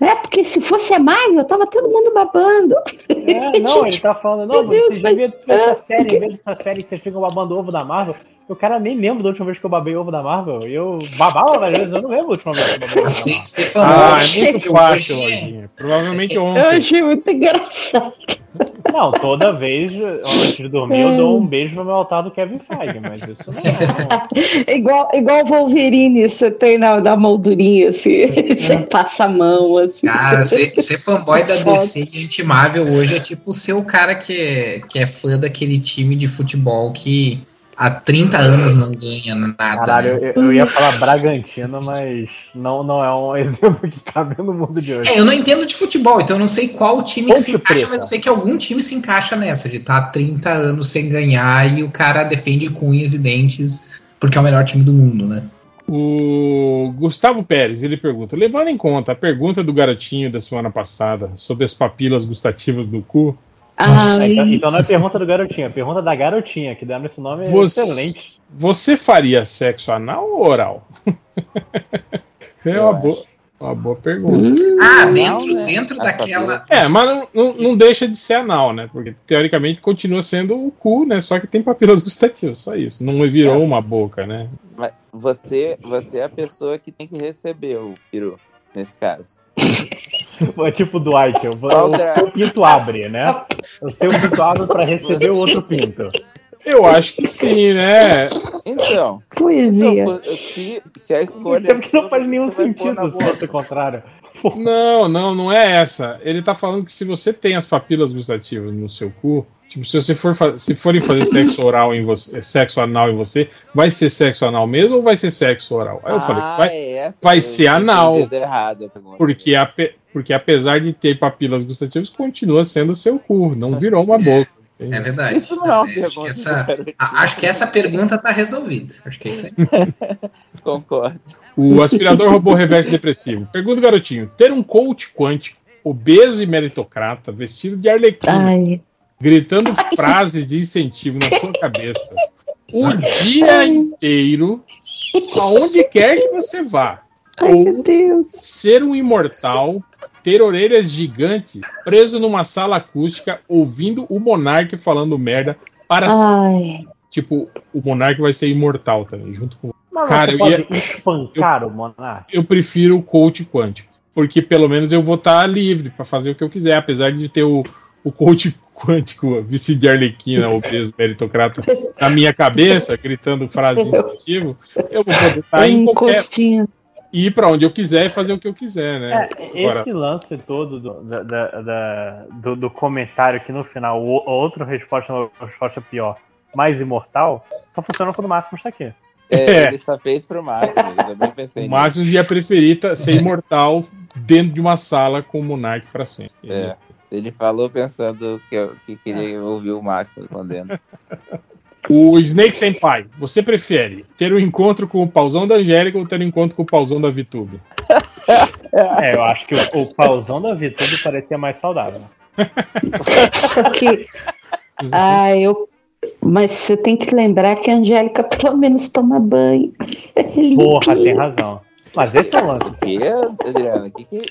É, porque se fosse a Marvel, tava todo mundo babando. É, não, ele tá falando, não, Meu Deus, vocês mas- deviam essa ah, série, em vez dessa série que vocês ficam babando ovo da Marvel. O cara nem lembra da última vez que eu babei ovo da Marvel. E eu babava às vezes, eu não lembro da última vez que eu babei ovo da Você, falou Ah, é isso, muito eu fácil, hoje- Lojinha. Provavelmente Eu ontem. achei muito engraçado. Não, toda vez, antes de dormir, eu dou um beijo no meu altar do Kevin Feige, mas isso não. É igual, igual Wolverine, você tem na, na moldurinha, assim, você passa a mão, assim. Cara, ser, ser fanboy da DC e anti-Marvel hoje é tipo ser o cara que é, que é fã daquele time de futebol que há 30 anos não ganha nada. Caralho, né? eu, eu ia falar Bragantino, mas não, não é um exemplo que cabe no mundo de hoje. É, eu não entendo de futebol, então eu não sei qual time Ponte se encaixa, Preta. mas eu sei que algum time se encaixa nessa, de estar há 30 anos sem ganhar e o cara defende com unhas e dentes porque é o melhor time do mundo, né? O Gustavo Pérez, ele pergunta, levando em conta a pergunta do garotinho da semana passada sobre as papilas gustativas do cu, Ai, Então, então não é pergunta do garotinho, é pergunta da garotinha, que deram esse nome Você- excelente. você faria sexo anal ou oral? é Eu uma acho. boa, uma boa pergunta. hum, Ah, Não, dentro, né? dentro daquela. É, mas não, não, não deixa de ser anal, né? Porque teoricamente continua sendo o cu, né? Só que tem papilas gustativas, só isso. Não virou uma boca, né? Mas você, você é a pessoa que tem que receber o peru, nesse caso. É tipo o Dwight, o, Qual o é? seu pinto abre, né? O seu pinto abre pra receber o outro pinto. Eu acho que sim, né? Então, poesia. então, se, se a escolha. Tempo que não sua, faz nenhum sentido se boca. fosse o contrário. Não, não, não é essa. Ele tá falando que se você tem as papilas gustativas no seu cu, tipo, se você for fa- se forem fazer sexo oral em você, sexo anal em você, vai ser sexo anal mesmo ou vai ser sexo oral? Aí eu falei, Ah, vai, é essa vai ser anal. errado pergunta. porque, ape- porque apesar de ter papilas gustativas, continua sendo seu cu, não virou uma boca. É verdade. Isso não é uma acho, que pergunta. essa, a- acho que essa pergunta tá resolvida. Acho que é isso aí. Concordo. O aspirador robô reverso depressivo. Pergunta, garotinho: ter um coach quântico, obeso e meritocrata, vestido de arlequim, Ai, gritando frases de incentivo na sua cabeça o dia inteiro, aonde quer que você vá. ai, meu Deus. Ser um imortal, ter orelhas gigantes, preso numa sala acústica, ouvindo o Monark falando merda para Ai, Tipo, o Monark vai ser imortal também, junto com. Mas Cara, você eu ia- espancar o Monark. Eu prefiro o coach quântico. Porque pelo menos eu vou estar livre para fazer o que eu quiser, apesar de ter o, o coach quântico vestido de arlequina ou peso meritocrata na minha cabeça, gritando frases de incentivo, eu vou poder estar em qualquer. encostinho. ir para onde eu quiser e fazer o que eu quiser, né? É, Agora- esse lance todo do, da- da- da- do, do comentário que no final o, a outra resposta, a resposta pior, mais imortal, só funciona quando o Máximo está aqui. É, É. Ele só fez pro máximo, eu também pensei O. Márcio ia preferir tá- ser imortal dentro de uma sala com o Monark para sempre. É. Ele falou pensando que, eu, que queria ouvir o máximo respondendo. O Snake Senpai, você prefere ter um encontro com o pauzão da Angélica ou ter um encontro com o pauzão da Vitube? É, eu acho que o, o pauzão da Vitube parecia mais saudável. Só que. Ah, eu. Mas você tem que lembrar que a Angélica pelo menos toma banho. É Porra, tem razão. Mas esse é o lance. Que, Adriana? Que que...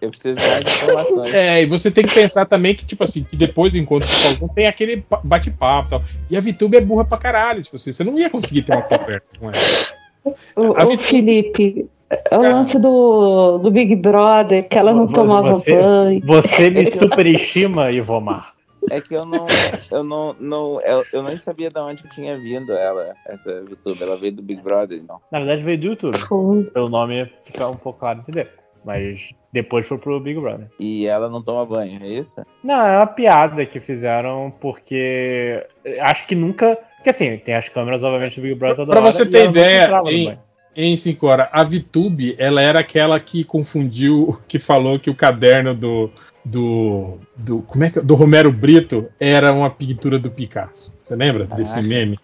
Eu preciso de mais informações. É, e você tem que pensar também que, tipo assim, que depois do encontro com o pauzão tem aquele pa- bate-papo e tal. E a Vitube é burra pra caralho. Tipo assim, você não ia conseguir ter uma conversa com ela. Ô, A ô, Vitube- Felipe, é o lance do, do Big Brother, que ela não Vo- tomava você- banho. Você me superestima, Ivomar. É que eu não. Eu não. não eu, eu nem sabia de onde tinha vindo ela, essa VTube. Ela veio do Big Brother, não. Na verdade veio do YouTube. Pelo nome fica um pouco claro entender. Mas depois foi pro Big Brother. E ela não toma banho, é isso? Não, é uma piada que fizeram porque acho que nunca. Porque assim, tem as câmeras, obviamente, do Big Brother toda Pra hora, você e ter ideia, em-. Em 5 horas, a Vitube, ela era aquela que confundiu, que falou que o caderno do. Do, do, como é que, do Romero Brito era uma pintura do Picasso. Você lembra desse Caraca. meme?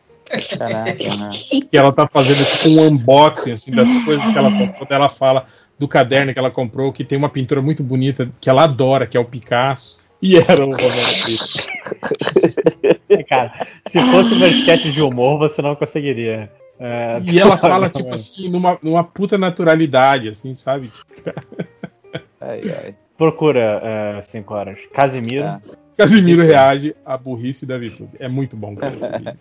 Caraca, né? que ela tá fazendo tipo um unboxing assim, das coisas que ela comprou. Ela fala do caderno que ela comprou, que tem uma pintura muito bonita, que ela adora, que é o Picasso. E era o Romero Brito. É, Cara, se fosse uma sketch de humor, você não conseguiria. É, E ela fala, tipo assim, numa, numa puta naturalidade, assim, sabe? Tipo, Ai, ai. Procura 5 horas. Casimiro. Tá. Casimiro reage à burrice da Vitube. É muito bom, cara. esse vídeo.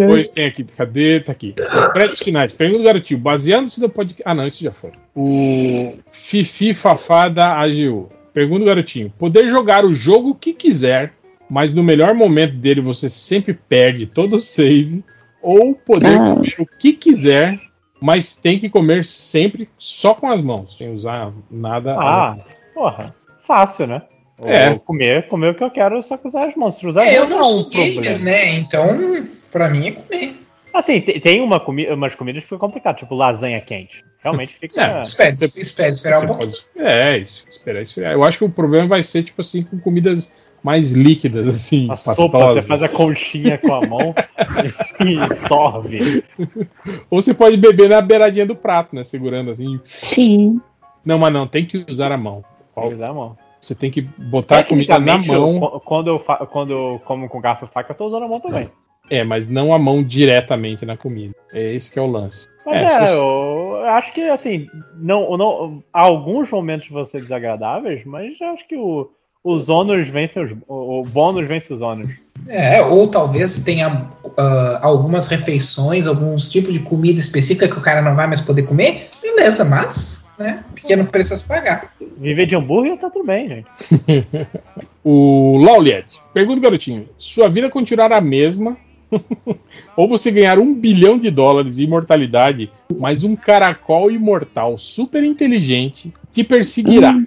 Depois tem aqui, cadê? Tá aqui. Créditos finais. Pergunta do garotinho. Baseando-se no podcast. Ah, não, isso já foi. O Fifi Fafá da AGU. Pergunta do garotinho. Poder jogar o jogo que quiser, mas no melhor momento dele você sempre perde todo o save. Ou poder Ah. comer o que quiser, mas tem que comer sempre só com as mãos, sem usar nada. Ah, porra. Fácil, né? É. Ou Comer, comer o que eu quero só com usar as mãos. Se usar É, eu não é não um sou gamer, problema. né? Então, pra mim é comer. Assim, te- tem uma comi umas comidas que ficam complicadas, tipo lasanha quente. Realmente fica. É, Espera, espera, esperar um pouco. pode- É, isso. Esperar esfriar. Eu acho que o problema vai ser, tipo assim, com comidas mais líquidas, assim, a sopa, pastosas. você faz a conchinha com a mão e sorve. Ou você pode beber na beiradinha do prato, né? Segurando assim. sim. Não, mas não, tem que usar a mão. Pode usar a mão. Você tem que botar a comida na eu- mão. qu- quando, eu quando eu como com garfo e faca, eu tô usando a mão também. É, mas não a mão diretamente na comida. É esse que é o lance. Mas É, é, se eu acho que assim, não, não, há alguns momentos vão ser desagradáveis, mas eu acho que o, os ônus vencem os. O, o bônus vence os ônus. É, ou talvez tenha ah, algumas refeições, alguns tipos de comida específica que o cara não vai mais poder comer. Beleza, mas, né? Pequeno preço a se pagar. Viver de hambúrguer tá tudo bem, gente. O Lauliet. Pergunta, garotinho. Sua vida continuará a mesma? ou você ganhar um bilhão de dólares de imortalidade, mas um caracol imortal super inteligente te perseguirá.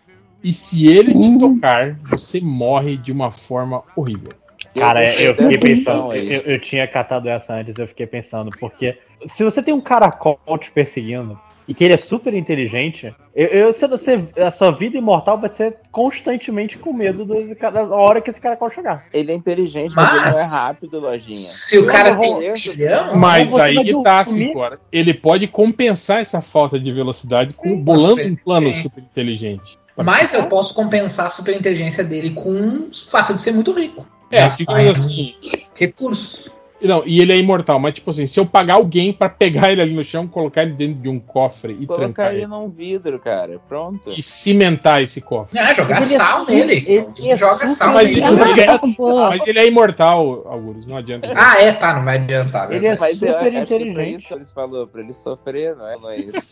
E se ele te Hum. tocar, você morre de uma forma horrível. Cara, eu fiquei pensando, eu, eu tinha catado essa antes, eu fiquei pensando, porque se você tem um caracol te perseguindo e que ele é super inteligente, eu, eu se você, a sua vida imortal vai ser constantemente com medo do, da hora que esse caracol chegar. Ele é inteligente, mas, ele não é Mas- rápido, lojinha. Se o cara tem bilhão, Mas aí que tá, horas. Ele pode compensar essa falta de velocidade com bolando um plano super inteligente. Mas eu posso compensar a superinteligência dele com o fato de ser muito rico. É, Gastar segundo assim. Recursos. Não, e ele é imortal, mas tipo assim, se eu pagar alguém pra pegar ele ali no chão, colocar ele dentro de um cofre e Colocar trancar ele ele. num vidro, cara. Pronto. E cimentar esse cofre. Ah, jogar Ele é sal super- nele. ele é Joga sal Mas nele. ele é- tá boa. Mas ele é imortal, Algures, não adianta. Ah, é, tá, não vai adiantar. Ele é Mas eu super acho que pra inteligente. isso que eles falou, pra ele sofrer, não é, não é isso.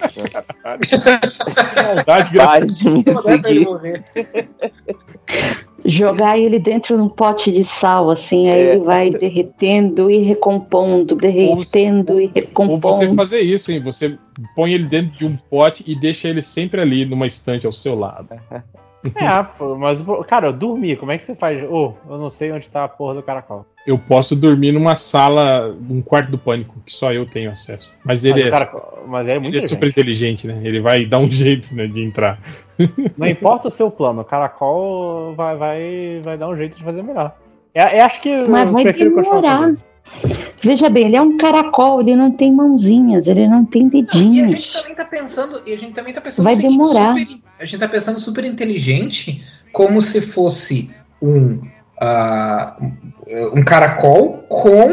Maldade Para de me seguir. Jogar ele dentro num pote de sal, assim, aí É. ele vai derretendo e recompondo, derretendo e Ou recompondo. você fazer isso, hein? Você põe ele dentro de um pote e deixa ele sempre ali numa estante ao seu lado. É, pô, mas, cara, eu dormi, como é que você faz? Ô, eu não sei onde tá a porra do caracol. Eu posso dormir numa sala, um quarto do pânico, que só eu tenho acesso. Mas ele Mas, o é, caracol- mas é muito ele é super inteligente, né? Ele vai dar um jeito né, de entrar. Não importa o seu plano, o caracol vai, vai, vai dar um jeito de fazer melhor. É, é, acho que Mas eu vai demorar. Veja bem, ele é um caracol, ele não tem mãozinhas, ele não tem E a gente dedinhos. também tá pensando, e a gente também tá pensando Vai seguinte, demorar. super- a gente tá pensando super inteligente, como se fosse um ah, um- caracol com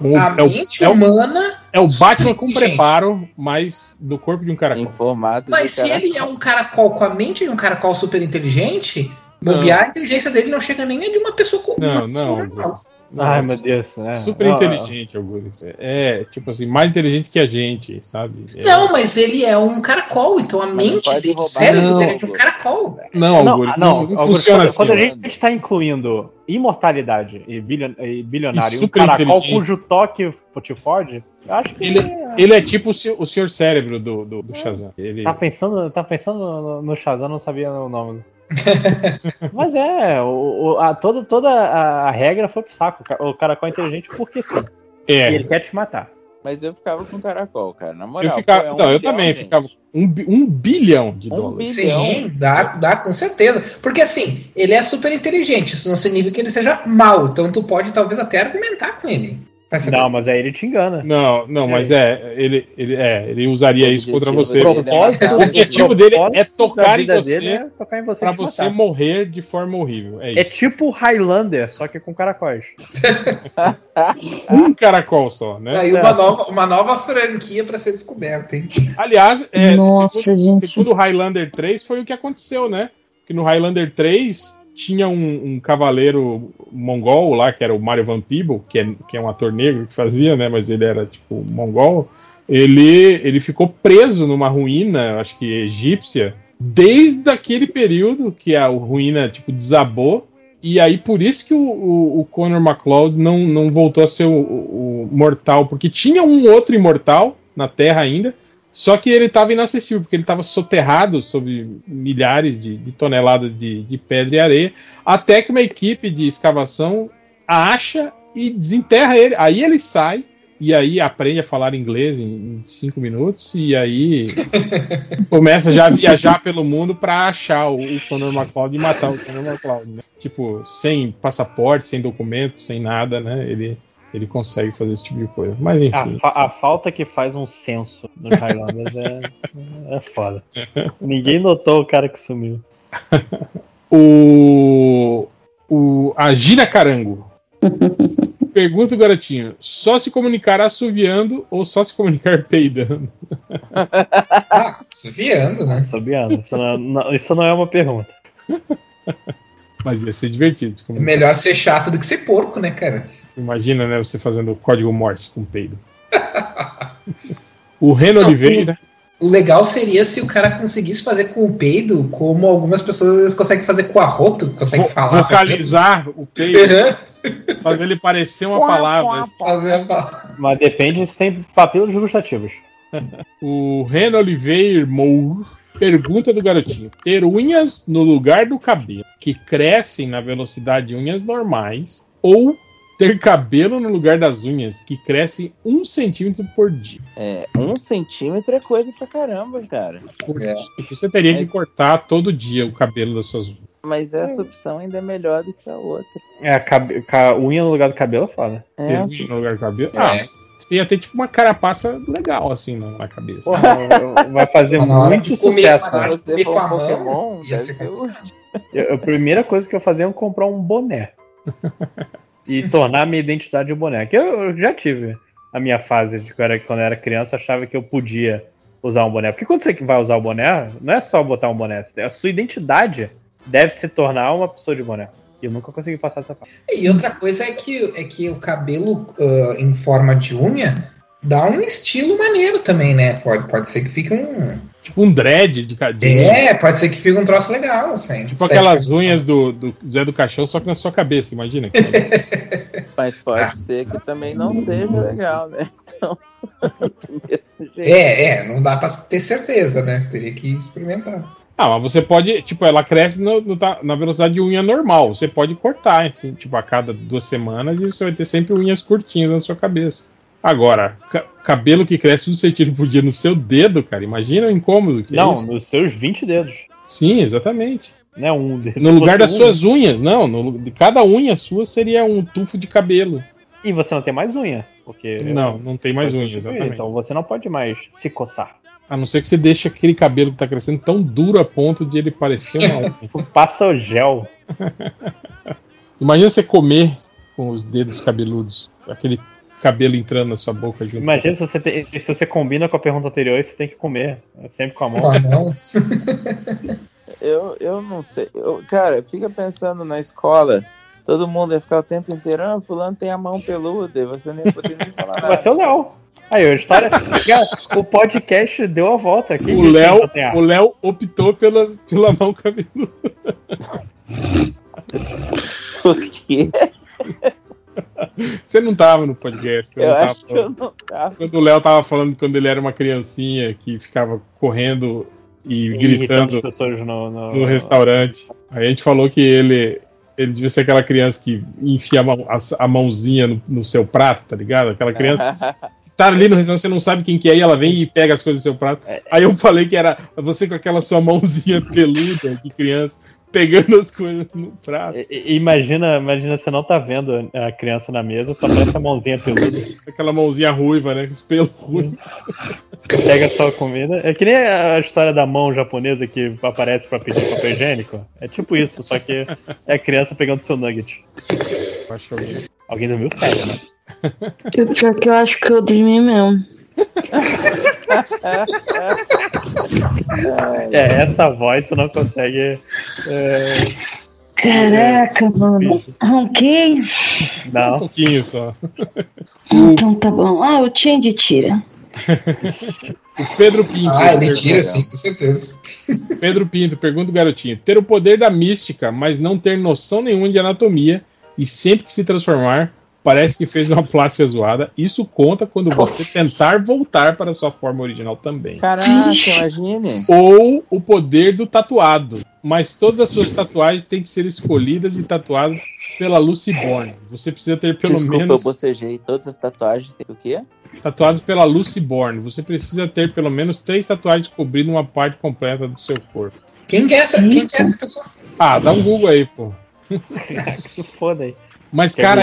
O- a é, mente é o- humana. é o Batman com preparo, mas do corpo de um caracol. Em formato Mas se caracol. ele é um caracol com a mente de um caracol super inteligente. Bobear, a inteligência dele não chega nem a de uma pessoa com Não, não. normal. Não, Ai, é meu Deus. É. Super Não, inteligente, Augusto. É, tipo assim, mais inteligente que a gente, sabe? É- Não, mas ele é um caracol, então a não mente dele, o cérebro não. dele é de um caracol. Não, Não, Augusto, não, não, não Augusto, funciona quando, assim. quando a mano. gente está incluindo imortalidade e, bilio- e bilionário E e um caracol cujo toque te fode, acho que Ele, ele é tipo o senhor cérebro do, do, do Shazam. Ele, tá pensando, tá pensando no, no Shazam, não sabia o nome. Mas é, o, o- a, toda, toda a, a regra foi pro saco. O ca- O caracol é inteligente porque sim. E ele é, quer te matar. Mas eu ficava com caracol, cara. Na moral. eu ficava, é um não, eu bilhão, também gente. ficava um, um bilhão de Um dólares. bilhão. Sim, dá, dá com certeza. Porque assim, ele é super inteligente, isso não significa que ele seja mal. Então tu pode talvez até argumentar com ele. Mas você Não, mas aí ele te engana. Não, não, mas é, ele, ele, é, ele usaria O isso contra objetivo você. dele é Propósito- matar O objetivo dele é tocar em você é tocar em você pra você matar. morrer de forma horrível. É É tipo Highlander, só que com caracóis. Um caracol só, né? Aí uma nova, uma nova franquia pra ser descoberta, hein? Aliás, é, Nossa, segundo, gente. segundo o Highlander 3 foi o que aconteceu, né? Que no Highlander 3 tinha um, um cavaleiro mongol lá, que era o Mario Van Peeble, que é, que é um ator negro que fazia, né? Mas ele era tipo mongol. Ele, ele ficou preso numa ruína, acho que egípcia, desde aquele período que a ruína tipo desabou. E aí por isso que o, o, o Conor McLeod não, não voltou a ser o, o- o mortal, porque tinha um outro imortal na Terra ainda, só que ele estava inacessível, porque ele estava soterrado sob milhares de, de toneladas de, de pedra e areia, até que uma equipe de escavação acha e desenterra ele. Aí ele sai e aí aprende a falar inglês em, em cinco minutos e aí começa já a viajar pelo mundo para achar o, o Conor McLeod e matar o Conor McLeod. Né? Tipo, sem passaporte, sem documento, sem nada, né? Ele, ele consegue fazer esse tipo de coisa. Mas A, enfim. fa- a falta que faz um censo nos Highlanders é, é foda. Ninguém notou o cara que sumiu. O, o a Carango pergunta o garotinho: só se comunicar assoviando ou só se comunicar peidando? Ah, suviando, né? Sobiano. Isso não, não- isso não é uma pergunta. Mas ia ser divertido. se É melhor ser chato do que ser porco, né, cara? Imagina, né, você fazendo o código Morse com peido. o Reno Oliveira. O legal seria se o cara conseguisse fazer com o peido como algumas pessoas conseguem fazer com o arroto, conseguem vo- falar. vocalizar o peido, Uhum. fazer ele parecer uma palavra. Mas depende se tem papilos gustativos. O Reno Oliveira Moore pergunta do garotinho: ter unhas no lugar do cabelo que crescem na velocidade de unhas normais ou ter cabelo no lugar das unhas que crescem um centímetro por dia? É, um centímetro é coisa pra caramba, cara. Por É. dia. Você teria que Mas- cortar todo dia o cabelo das suas unhas. Mas essa opção ainda é melhor do que a outra. É, a cabe- ca- unha no lugar do cabelo é foda. Ter É, unha no lugar do cabelo? É. Ah, você ia ter tipo uma carapaça legal assim na cabeça. Porra, vai fazer muito comer, sucesso. né? você com a um mão, Pokémon, ia ser. Eu- a primeira coisa que eu fazia é comprar um boné. e tornar minha identidade um. Que eu, eu já tive a minha fase de era, quando eu era criança, achava que eu podia usar um boné. Porque quando você vai usar o boné, não é só botar um boné. A sua identidade deve se tornar uma pessoa de boné. E eu nunca consegui passar essa parte. E outra coisa é que, é que o cabelo ah, em forma de unha dá um estilo maneiro também, né? Pode, pode ser que fique um. Tipo um dread de cabelo. É, pode ser que fique um troço legal, assim. Tipo aquelas unhas do, do Zé do Caixão, só que na sua cabeça, imagina. mas pode ser que também não seja legal, né? Então, do mesmo jeito. É, é, não dá pra ter certeza, né? Teria que experimentar. Ah, mas você pode, tipo, ela cresce no- no na velocidade de unha normal. Você pode cortar, assim, tipo, a cada duas semanas e você vai ter sempre unhas curtinhas na sua cabeça. Agora, ca- cabelo que cresce um centímetro por dia no seu dedo, cara, imagina o incômodo que é Não, isso. nos seus 20 dedos. Sim, exatamente. Não é um dedo. No lugar das um, suas unhas, não, no, de cada unha sua seria um tufo de cabelo. E você não tem mais unha. Porque Não, não tem mais unha, exatamente. Então você não pode mais se coçar. A não ser que você deixe aquele cabelo que tá crescendo tão duro a ponto de ele parecer uma unha. Passa o gel. Imagina você comer com os dedos cabeludos, aquele cabelo entrando na sua boca junto. Imagina se você, tem- se você combina com a pergunta anterior e você tem que comer. É sempre com a mão. Com a mão. Eu, eu não sei. Eu, cara, fica pensando na escola. Todo mundo ia ficar o tempo inteiro, ah, fulano tem a mão peluda, e você nem ia poder nem falar Vai nada. ser o Léo. Aí, a história. O podcast deu a volta. Quem O Léo, o Léo optou pela, pela mão cabeluda. Por quê? Você não tava no podcast. Eu não tava acho que eu falando. não tava. Quando o Léo tava falando quando ele era uma criancinha que ficava correndo e irritando gritando as pessoas no, no, no restaurante. Aí a gente falou que ele, ele devia ser aquela criança que enfia a, mão- a- a mãozinha no, no seu prato, tá ligado? Aquela criança que tá ali no restaurante, você não sabe quem que é, e ela vem e pega as coisas do seu prato. Aí eu falei que era você com aquela sua mãozinha peluda de criança, pegando as coisas no prato. Imagina, imagina você não tá vendo a criança na mesa, só aparece a mãozinha peluda. Aquela mãozinha ruiva, né? Com os pelos ruivos. Pega só a comida. É que nem a história da mão japonesa que aparece pra pedir papel higiênico. É tipo isso, só que é a criança pegando seu nugget. Acho que alguém- Alguém dormiu sério, né? Eu, pior que eu acho que eu dormi mesmo. É, essa voz você não consegue. é, Caraca, mano. Ronquei? Um Não. pouquinho só. Então tá bom. Ah, o Change tira. O Pedro Pinto. Ah, ele tira sim, com certeza. Pedro Pinto, pergunta o garotinho: ter o poder da mística, mas não ter noção nenhuma de anatomia e sempre que se transformar, parece que fez uma plástica zoada. Isso conta quando você tentar voltar para sua forma original também. Caraca, imagine. Ou o poder do tatuado, mas todas as suas tatuagens têm que ser escolhidas e tatuadas pela Lucy Born. Você precisa ter pelo Desculpa, menos eu bocejei. Todas as tatuagens têm o quê? tatuados pela Lucy Born. Você precisa ter pelo menos três tatuagens cobrindo uma parte completa do seu corpo. Quem que é essa, quem que é essa pessoa? Ah, dá um Google aí, pô. Se foda aí. Mas, Quer cara,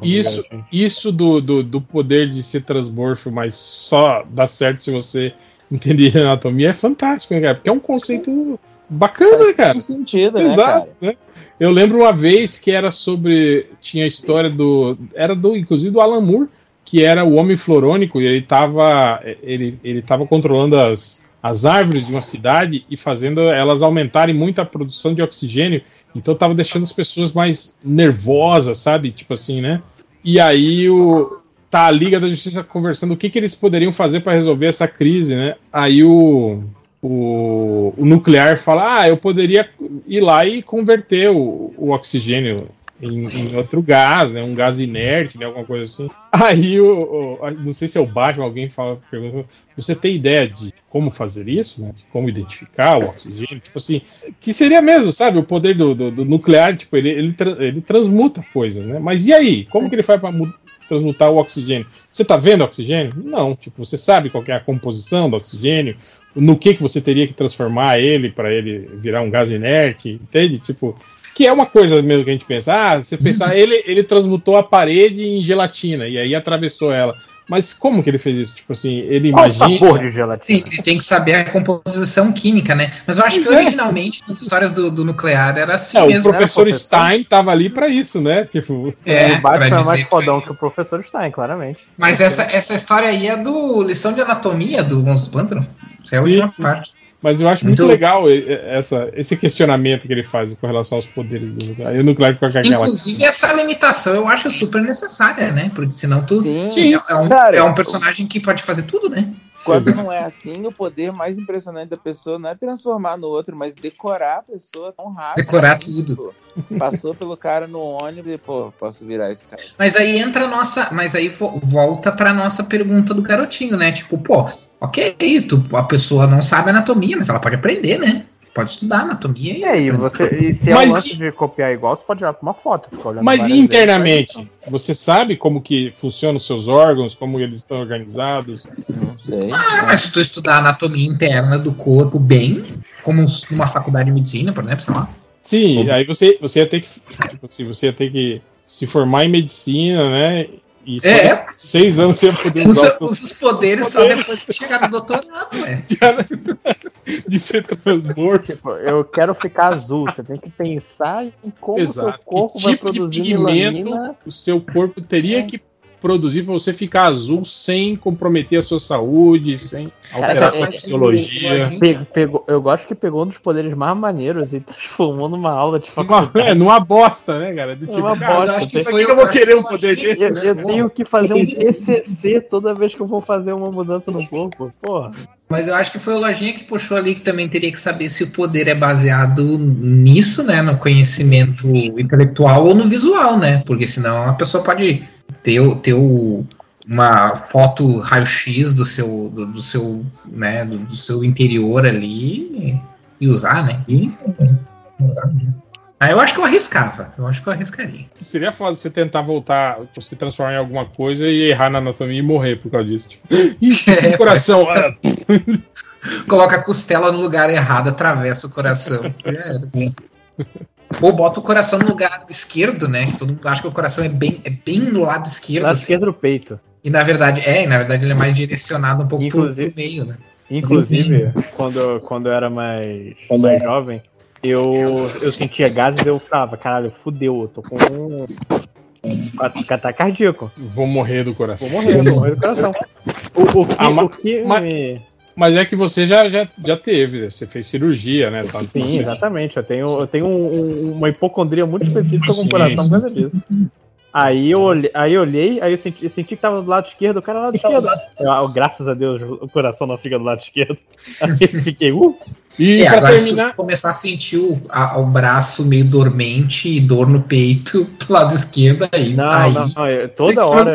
Isso, isso do, do, do poder de ser transmorfo, mas só dá certo se você entender anatomia é fantástico, né, cara? Porque é um conceito bacana, né, cara. Faz sentido, né, Exato, cara? né? Eu lembro uma vez que era sobre. Tinha a história do. Era do, inclusive, do Alan Moore, que era o homem florônico, e ele estava ele, ele tava controlando as, as árvores de uma cidade e fazendo elas aumentarem muito a produção de oxigênio. Então tava deixando as pessoas mais nervosas, sabe? Tipo assim, né? E aí o. Tá a Liga da Justiça conversando o que, que eles poderiam fazer para resolver essa crise, né? Aí o, o, o nuclear fala: Ah, eu poderia ir lá e converter o, o oxigênio em, em outro gás, né? Um gás inerte, né? Alguma coisa assim. Aí o, o- não sei se é o Batman, alguém fala, pergunta, você tem ideia de como fazer isso, né? Como identificar o oxigênio? Tipo assim, que seria mesmo, sabe? O poder do, do- do nuclear, tipo, ele, ele, ele transmuta coisas, né? Mas e aí? Como que ele faz para transmutar o oxigênio? Você tá vendo oxigênio? Não, tipo, você sabe qual é a composição do oxigênio, no que que você teria que transformar ele para ele virar um gás inerte, entende? Tipo, que é uma coisa mesmo que a gente pensa, ah, você pensar, ele, ele transmutou a parede em gelatina e aí atravessou ela. Mas como que ele fez isso? Tipo assim, ele Qual o imagina. sabor de gelatina? Sim, ele tem que saber a composição química, né? Mas eu acho que é. originalmente, nas histórias do, do nuclear, era assim É, o mesmo. professor né, professor? Stein tava ali para isso, né? Tipo, É, o Batman é mais fodão que- que o professor Stein, claramente. Mas essa, essa história aí é do lição de anatomia do Monstro Pântano. Essa é a Sim, última sim. parte. Mas eu acho muito, Muito- legal e- e- essa, esse questionamento que ele faz com relação aos poderes do nuclear. E o nuclear fica com aquela. Inclusive, essa limitação eu acho super necessária, né? Porque senão tu. Sim. Sim. É um, Cara, é um personagem que pode fazer tudo, né? Quando não é assim, o poder mais impressionante da pessoa não é transformar no outro, mas decorar a pessoa tão rápido. Decorar assim, tudo. Passou pelo cara no ônibus e, pô, posso virar esse cara. Mas aí entra a nossa. Mas aí vo- volta pra nossa pergunta do garotinho, né? Tipo, pô, ok, tu, a pessoa não sabe anatomia, mas ela pode aprender, né? Pode estudar anatomia E aí, você, e se é Mas lance de copiar igual, você pode olhar pra uma foto, ficar olhando Mas várias e vezes, internamente? Você sabe como que funcionam os seus órgãos, como eles estão organizados? Não sei. Ah, mas se tu estudar anatomia interna do corpo bem, como numa faculdade de medicina, por exemplo, sei lá. Sim, aí você, você ia ter que. Tipo assim, você ia ter que se formar em medicina, né? E É. seis anos você ia poder usar Usa, usa os poderes só depois que chegar no doutorado, né? de ser transmorfo. Tipo, eu quero ficar azul. Você tem que pensar em como o seu corpo Que vai tipo de produzir pigmento melanina. o seu corpo teria que produzir para você ficar azul sem comprometer a sua saúde, sem alterar a sua é- fisiologia. Pegou- eu gosto que pegou um dos poderes mais maneiros e transformou numa aula de Uma, faculdade. é, numa bosta, né, cara? Do É tipo, uma cara, bosta. eu acho que foi que eu o- vou querer que um eu poder desse? Eu, eu tenho que fazer um PCC toda vez que eu vou fazer uma mudança no corpo. Porra. Mas eu acho que foi o Lojinha que puxou ali que também teria que saber se o poder é baseado nisso, né? No conhecimento intelectual ou no visual, né? Porque senão a pessoa pode ter, ter o- uma foto raio-x do seu, do, do seu, né, do, do seu interior ali e usar, né? E- Ah, eu acho que eu arriscava. Eu acho que eu arriscaria. Seria foda você tentar voltar, se transformar em alguma coisa e errar na anatomia e morrer por causa disso. Tipo, esse É, coração. ah, Coloca a costela no lugar errado, atravessa o coração. Ou bota o coração no lugar esquerdo, né? Que todo mundo acha que o coração é bem, é bem no lado esquerdo. Lado assim. esquerdo do peito. E na verdade, é, e na verdade ele é mais direcionado um pouco pro, Inclusive- pro meio, né? Inclusive, quando, quando eu era mais, mais jovem, eu, eu sentia gases e eu falava, caralho, fudeu, eu tô com um, um ataque cardíaco. Vou morrer do coração. Vou morrer, vou morrer do coração. O, o que, Ah, o que ma- me- Mas é que você já, já, já teve, você fez cirurgia, né? Tá- Sim, exatamente. Eu tenho, eu tenho um- um- uma hipocondria muito específica com o coração por causa disso. Aí eu, olhei, aí eu olhei, aí eu senti, eu senti que tava do lado esquerdo, o cara lá do esquerdo. Eu, ah, graças a Deus, o coração não fica do lado esquerdo. Aí eu fiquei, uh, E É, agora se terminar, você começar a sentir o, a- o braço meio dormente e dor no peito do lado esquerdo, aí. Não, aí não, não, eu- toda se hora,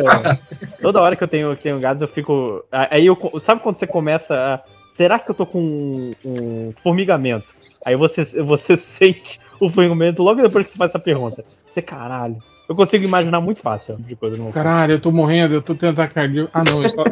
toda hora que eu tenho, que tenho gases, eu fico. Aí eu, sabe quando você começa a. Será que eu tô com um, um formigamento? Aí você, você sente o formigamento logo depois que você faz essa pergunta. Você, caralho. Eu consigo imaginar muito fácil de coisa no caralho, eu tô morrendo, eu tô tendo ataque cardíaco. Ah, não, eu só,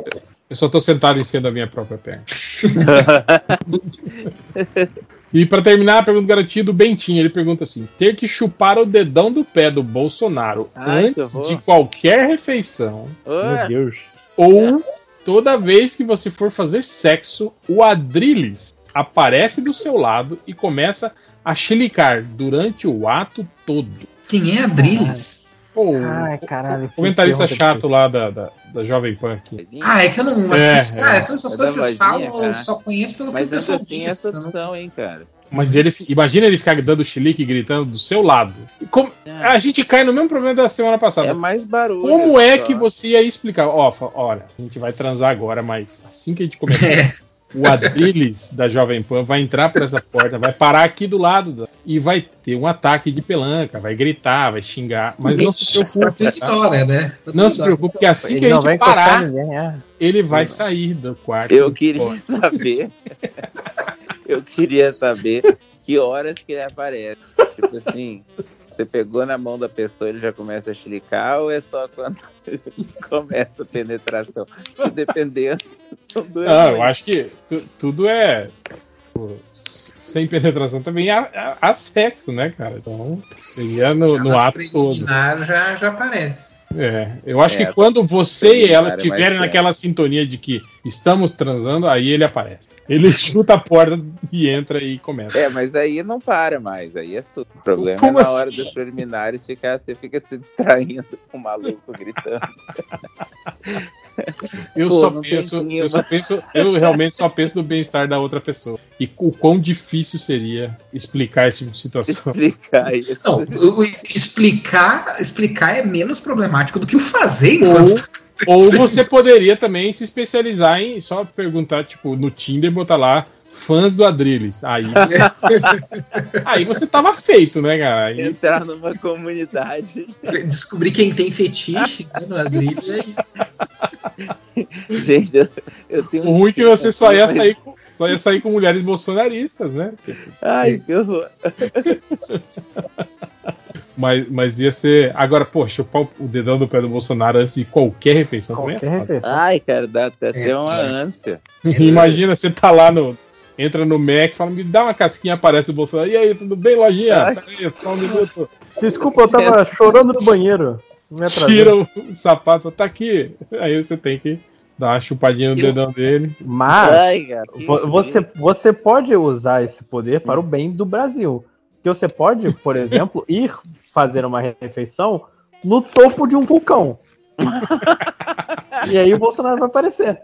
eu só tô sentado em cima da minha própria perna. E pra terminar, a pergunta garantida do Bentinho, ele pergunta assim: ter que chupar o dedão do pé do Bolsonaro Ai, antes de qualquer refeição Meu Deus. ou toda vez que você for fazer sexo, o Adrilles aparece do seu lado e começa a chilicar durante o ato todo. Quem é Adrilles? Pô, Ai, caralho. que comentarista chato lá da, da, da Jovem Pan aqui. Ah, é que eu não É, assisto. é. Ah, todas essas É coisas que vocês falam, eu cara. só conheço pelo que Mas o pessoal diz. essa eu opção, hein, cara. Mas ele, imagina ele ficar dando chilique e gritando do seu lado. Como- a gente cai no mesmo problema da semana passada. É mais barulho. Como é só. que você ia explicar? Ó, olha, a gente vai transar agora, mas assim que a gente começar, É. o Adrilles da Jovem Pan vai entrar por essa porta, vai parar aqui do lado da- e vai ter um ataque de pelanca, vai gritar, vai xingar. Mas não se preocupe, tá? ignora, né? Tu Não se preocupe, porque assim que Ele a gente parar, ninguém, é. ele vai sair do quarto. Eu queria saber. eu queria saber que horas que ele aparece. Tipo assim, você pegou na mão da pessoa ele já começa a chilicar ou é só quando começa a penetração? Dependendo. Não, eu acho que tu- tudo é. pô, sem penetração também há, há- sexo, né, cara? Então seria no, no Aquelas ato todo. já, já aparece. É, eu acho É, que quando você e ela é estiverem perto. naquela sintonia de que estamos transando, aí ele aparece. Ele chuta a porta e entra e começa. É, mas aí não para mais, aí é super. O problema Como é na hora assim? dos preliminares ficar, você fica se distraindo com o maluco gritando. Eu Pô, só penso, eu só penso, eu realmente só penso no bem-estar da outra pessoa. E o quão difícil seria explicar esse tipo de situação. Explicar isso. Não, explicar, explicar é menos problemático do que o fazer enquanto Ou- tá Ou você poderia também se especializar em só perguntar, tipo, no Tinder, botar lá fãs do Adrilles. Aí, aí você tava feito, né, cara? Aí, Entrar numa comunidade. Descobrir quem tem fetiche né, no Adrilho é isso. Gente, eu, eu tenho o ruim é que você só ia mas- sair com, Só ia sair com mulheres bolsonaristas, né? Ai, que horror. Mas, mas ia ser. Agora, pô, chupar o dedão do pé do Bolsonaro antes de qualquer refeição também é Qualquer foda. refeição. Ai, cara, dá até É, ser uma ânsia. Imagina, você tá lá no. Entra no Mac, fala, me dá uma casquinha, aparece o Bolsonaro. E aí, tudo bem, lojinha? Peraí, só um minuto. Desculpa, eu tava chorando no banheiro. Tira o, o sapato, tá aqui. Aí você tem que dar uma chupadinha no Eu- dedão dele. Mas Ai, cara. que vo- você, você pode usar esse poder para o bem do Brasil. Porque você pode, por exemplo, ir fazer uma refeição no topo de um vulcão. e aí o Bolsonaro vai aparecer.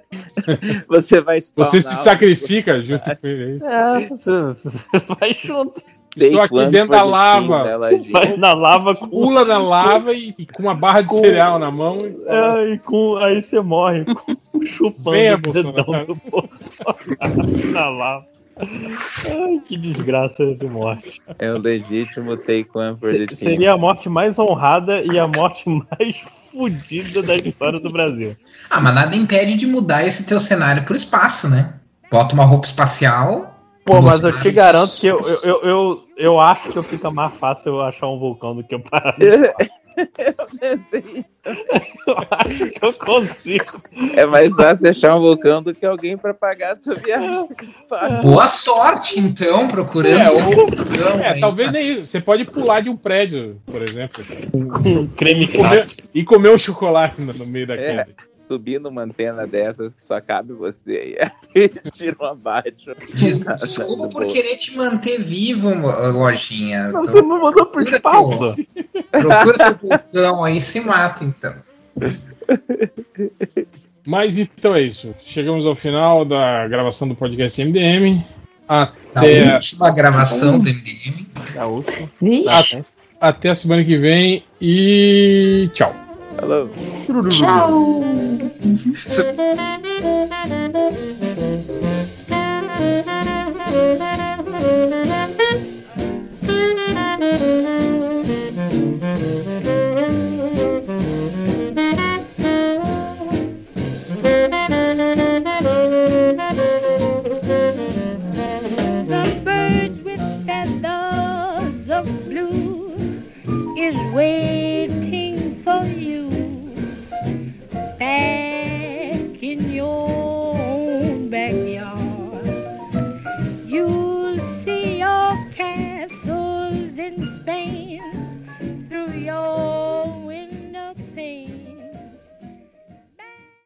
Você vai spawnar Você se sacrifica junto com ele. é? É, você, você vai junto. Estou aqui dentro da lava. Vai na lava com. Pula na lava e, com uma barra de Com- cereal na mão. E É, e com, aí você morre com- chupando Venha, o dedão do Bolsonaro na lava. Ai, que desgraça de morte. É o legítimo take one for the team. Seria a morte mais honrada e a morte mais fodida da história do Brasil. Ah, mas nada impede de mudar esse teu cenário pro espaço, né? Bota uma roupa espacial. Pô, mas eu te garanto que eu, eu, eu, eu, eu acho que fica mais fácil eu achar um vulcão do que eu parar. Eu pensei, Eu acho que eu consigo. É mais fácil achar um vulcão do que alguém pra pagar a tua viagem. Boa sorte, então, procurando É, seu o- vulcão É, talvez nem isso. Você pode pular de um prédio, por exemplo, Com creme e comer, e comer um chocolate no, no meio da É. Subir numa antena dessas que só cabe você e aí tiram abaixo. Des- Desculpa por querer te manter vivo, lojinha. Você Então, não mandou pro Procura espaço. procura teu vulcão aí e se mata, então. Mas então é isso. Chegamos ao final da gravação do podcast MDM. Até, última gravação do MDM. A última. Vixe, até a semana que vem e tchau. Falou. tchau. The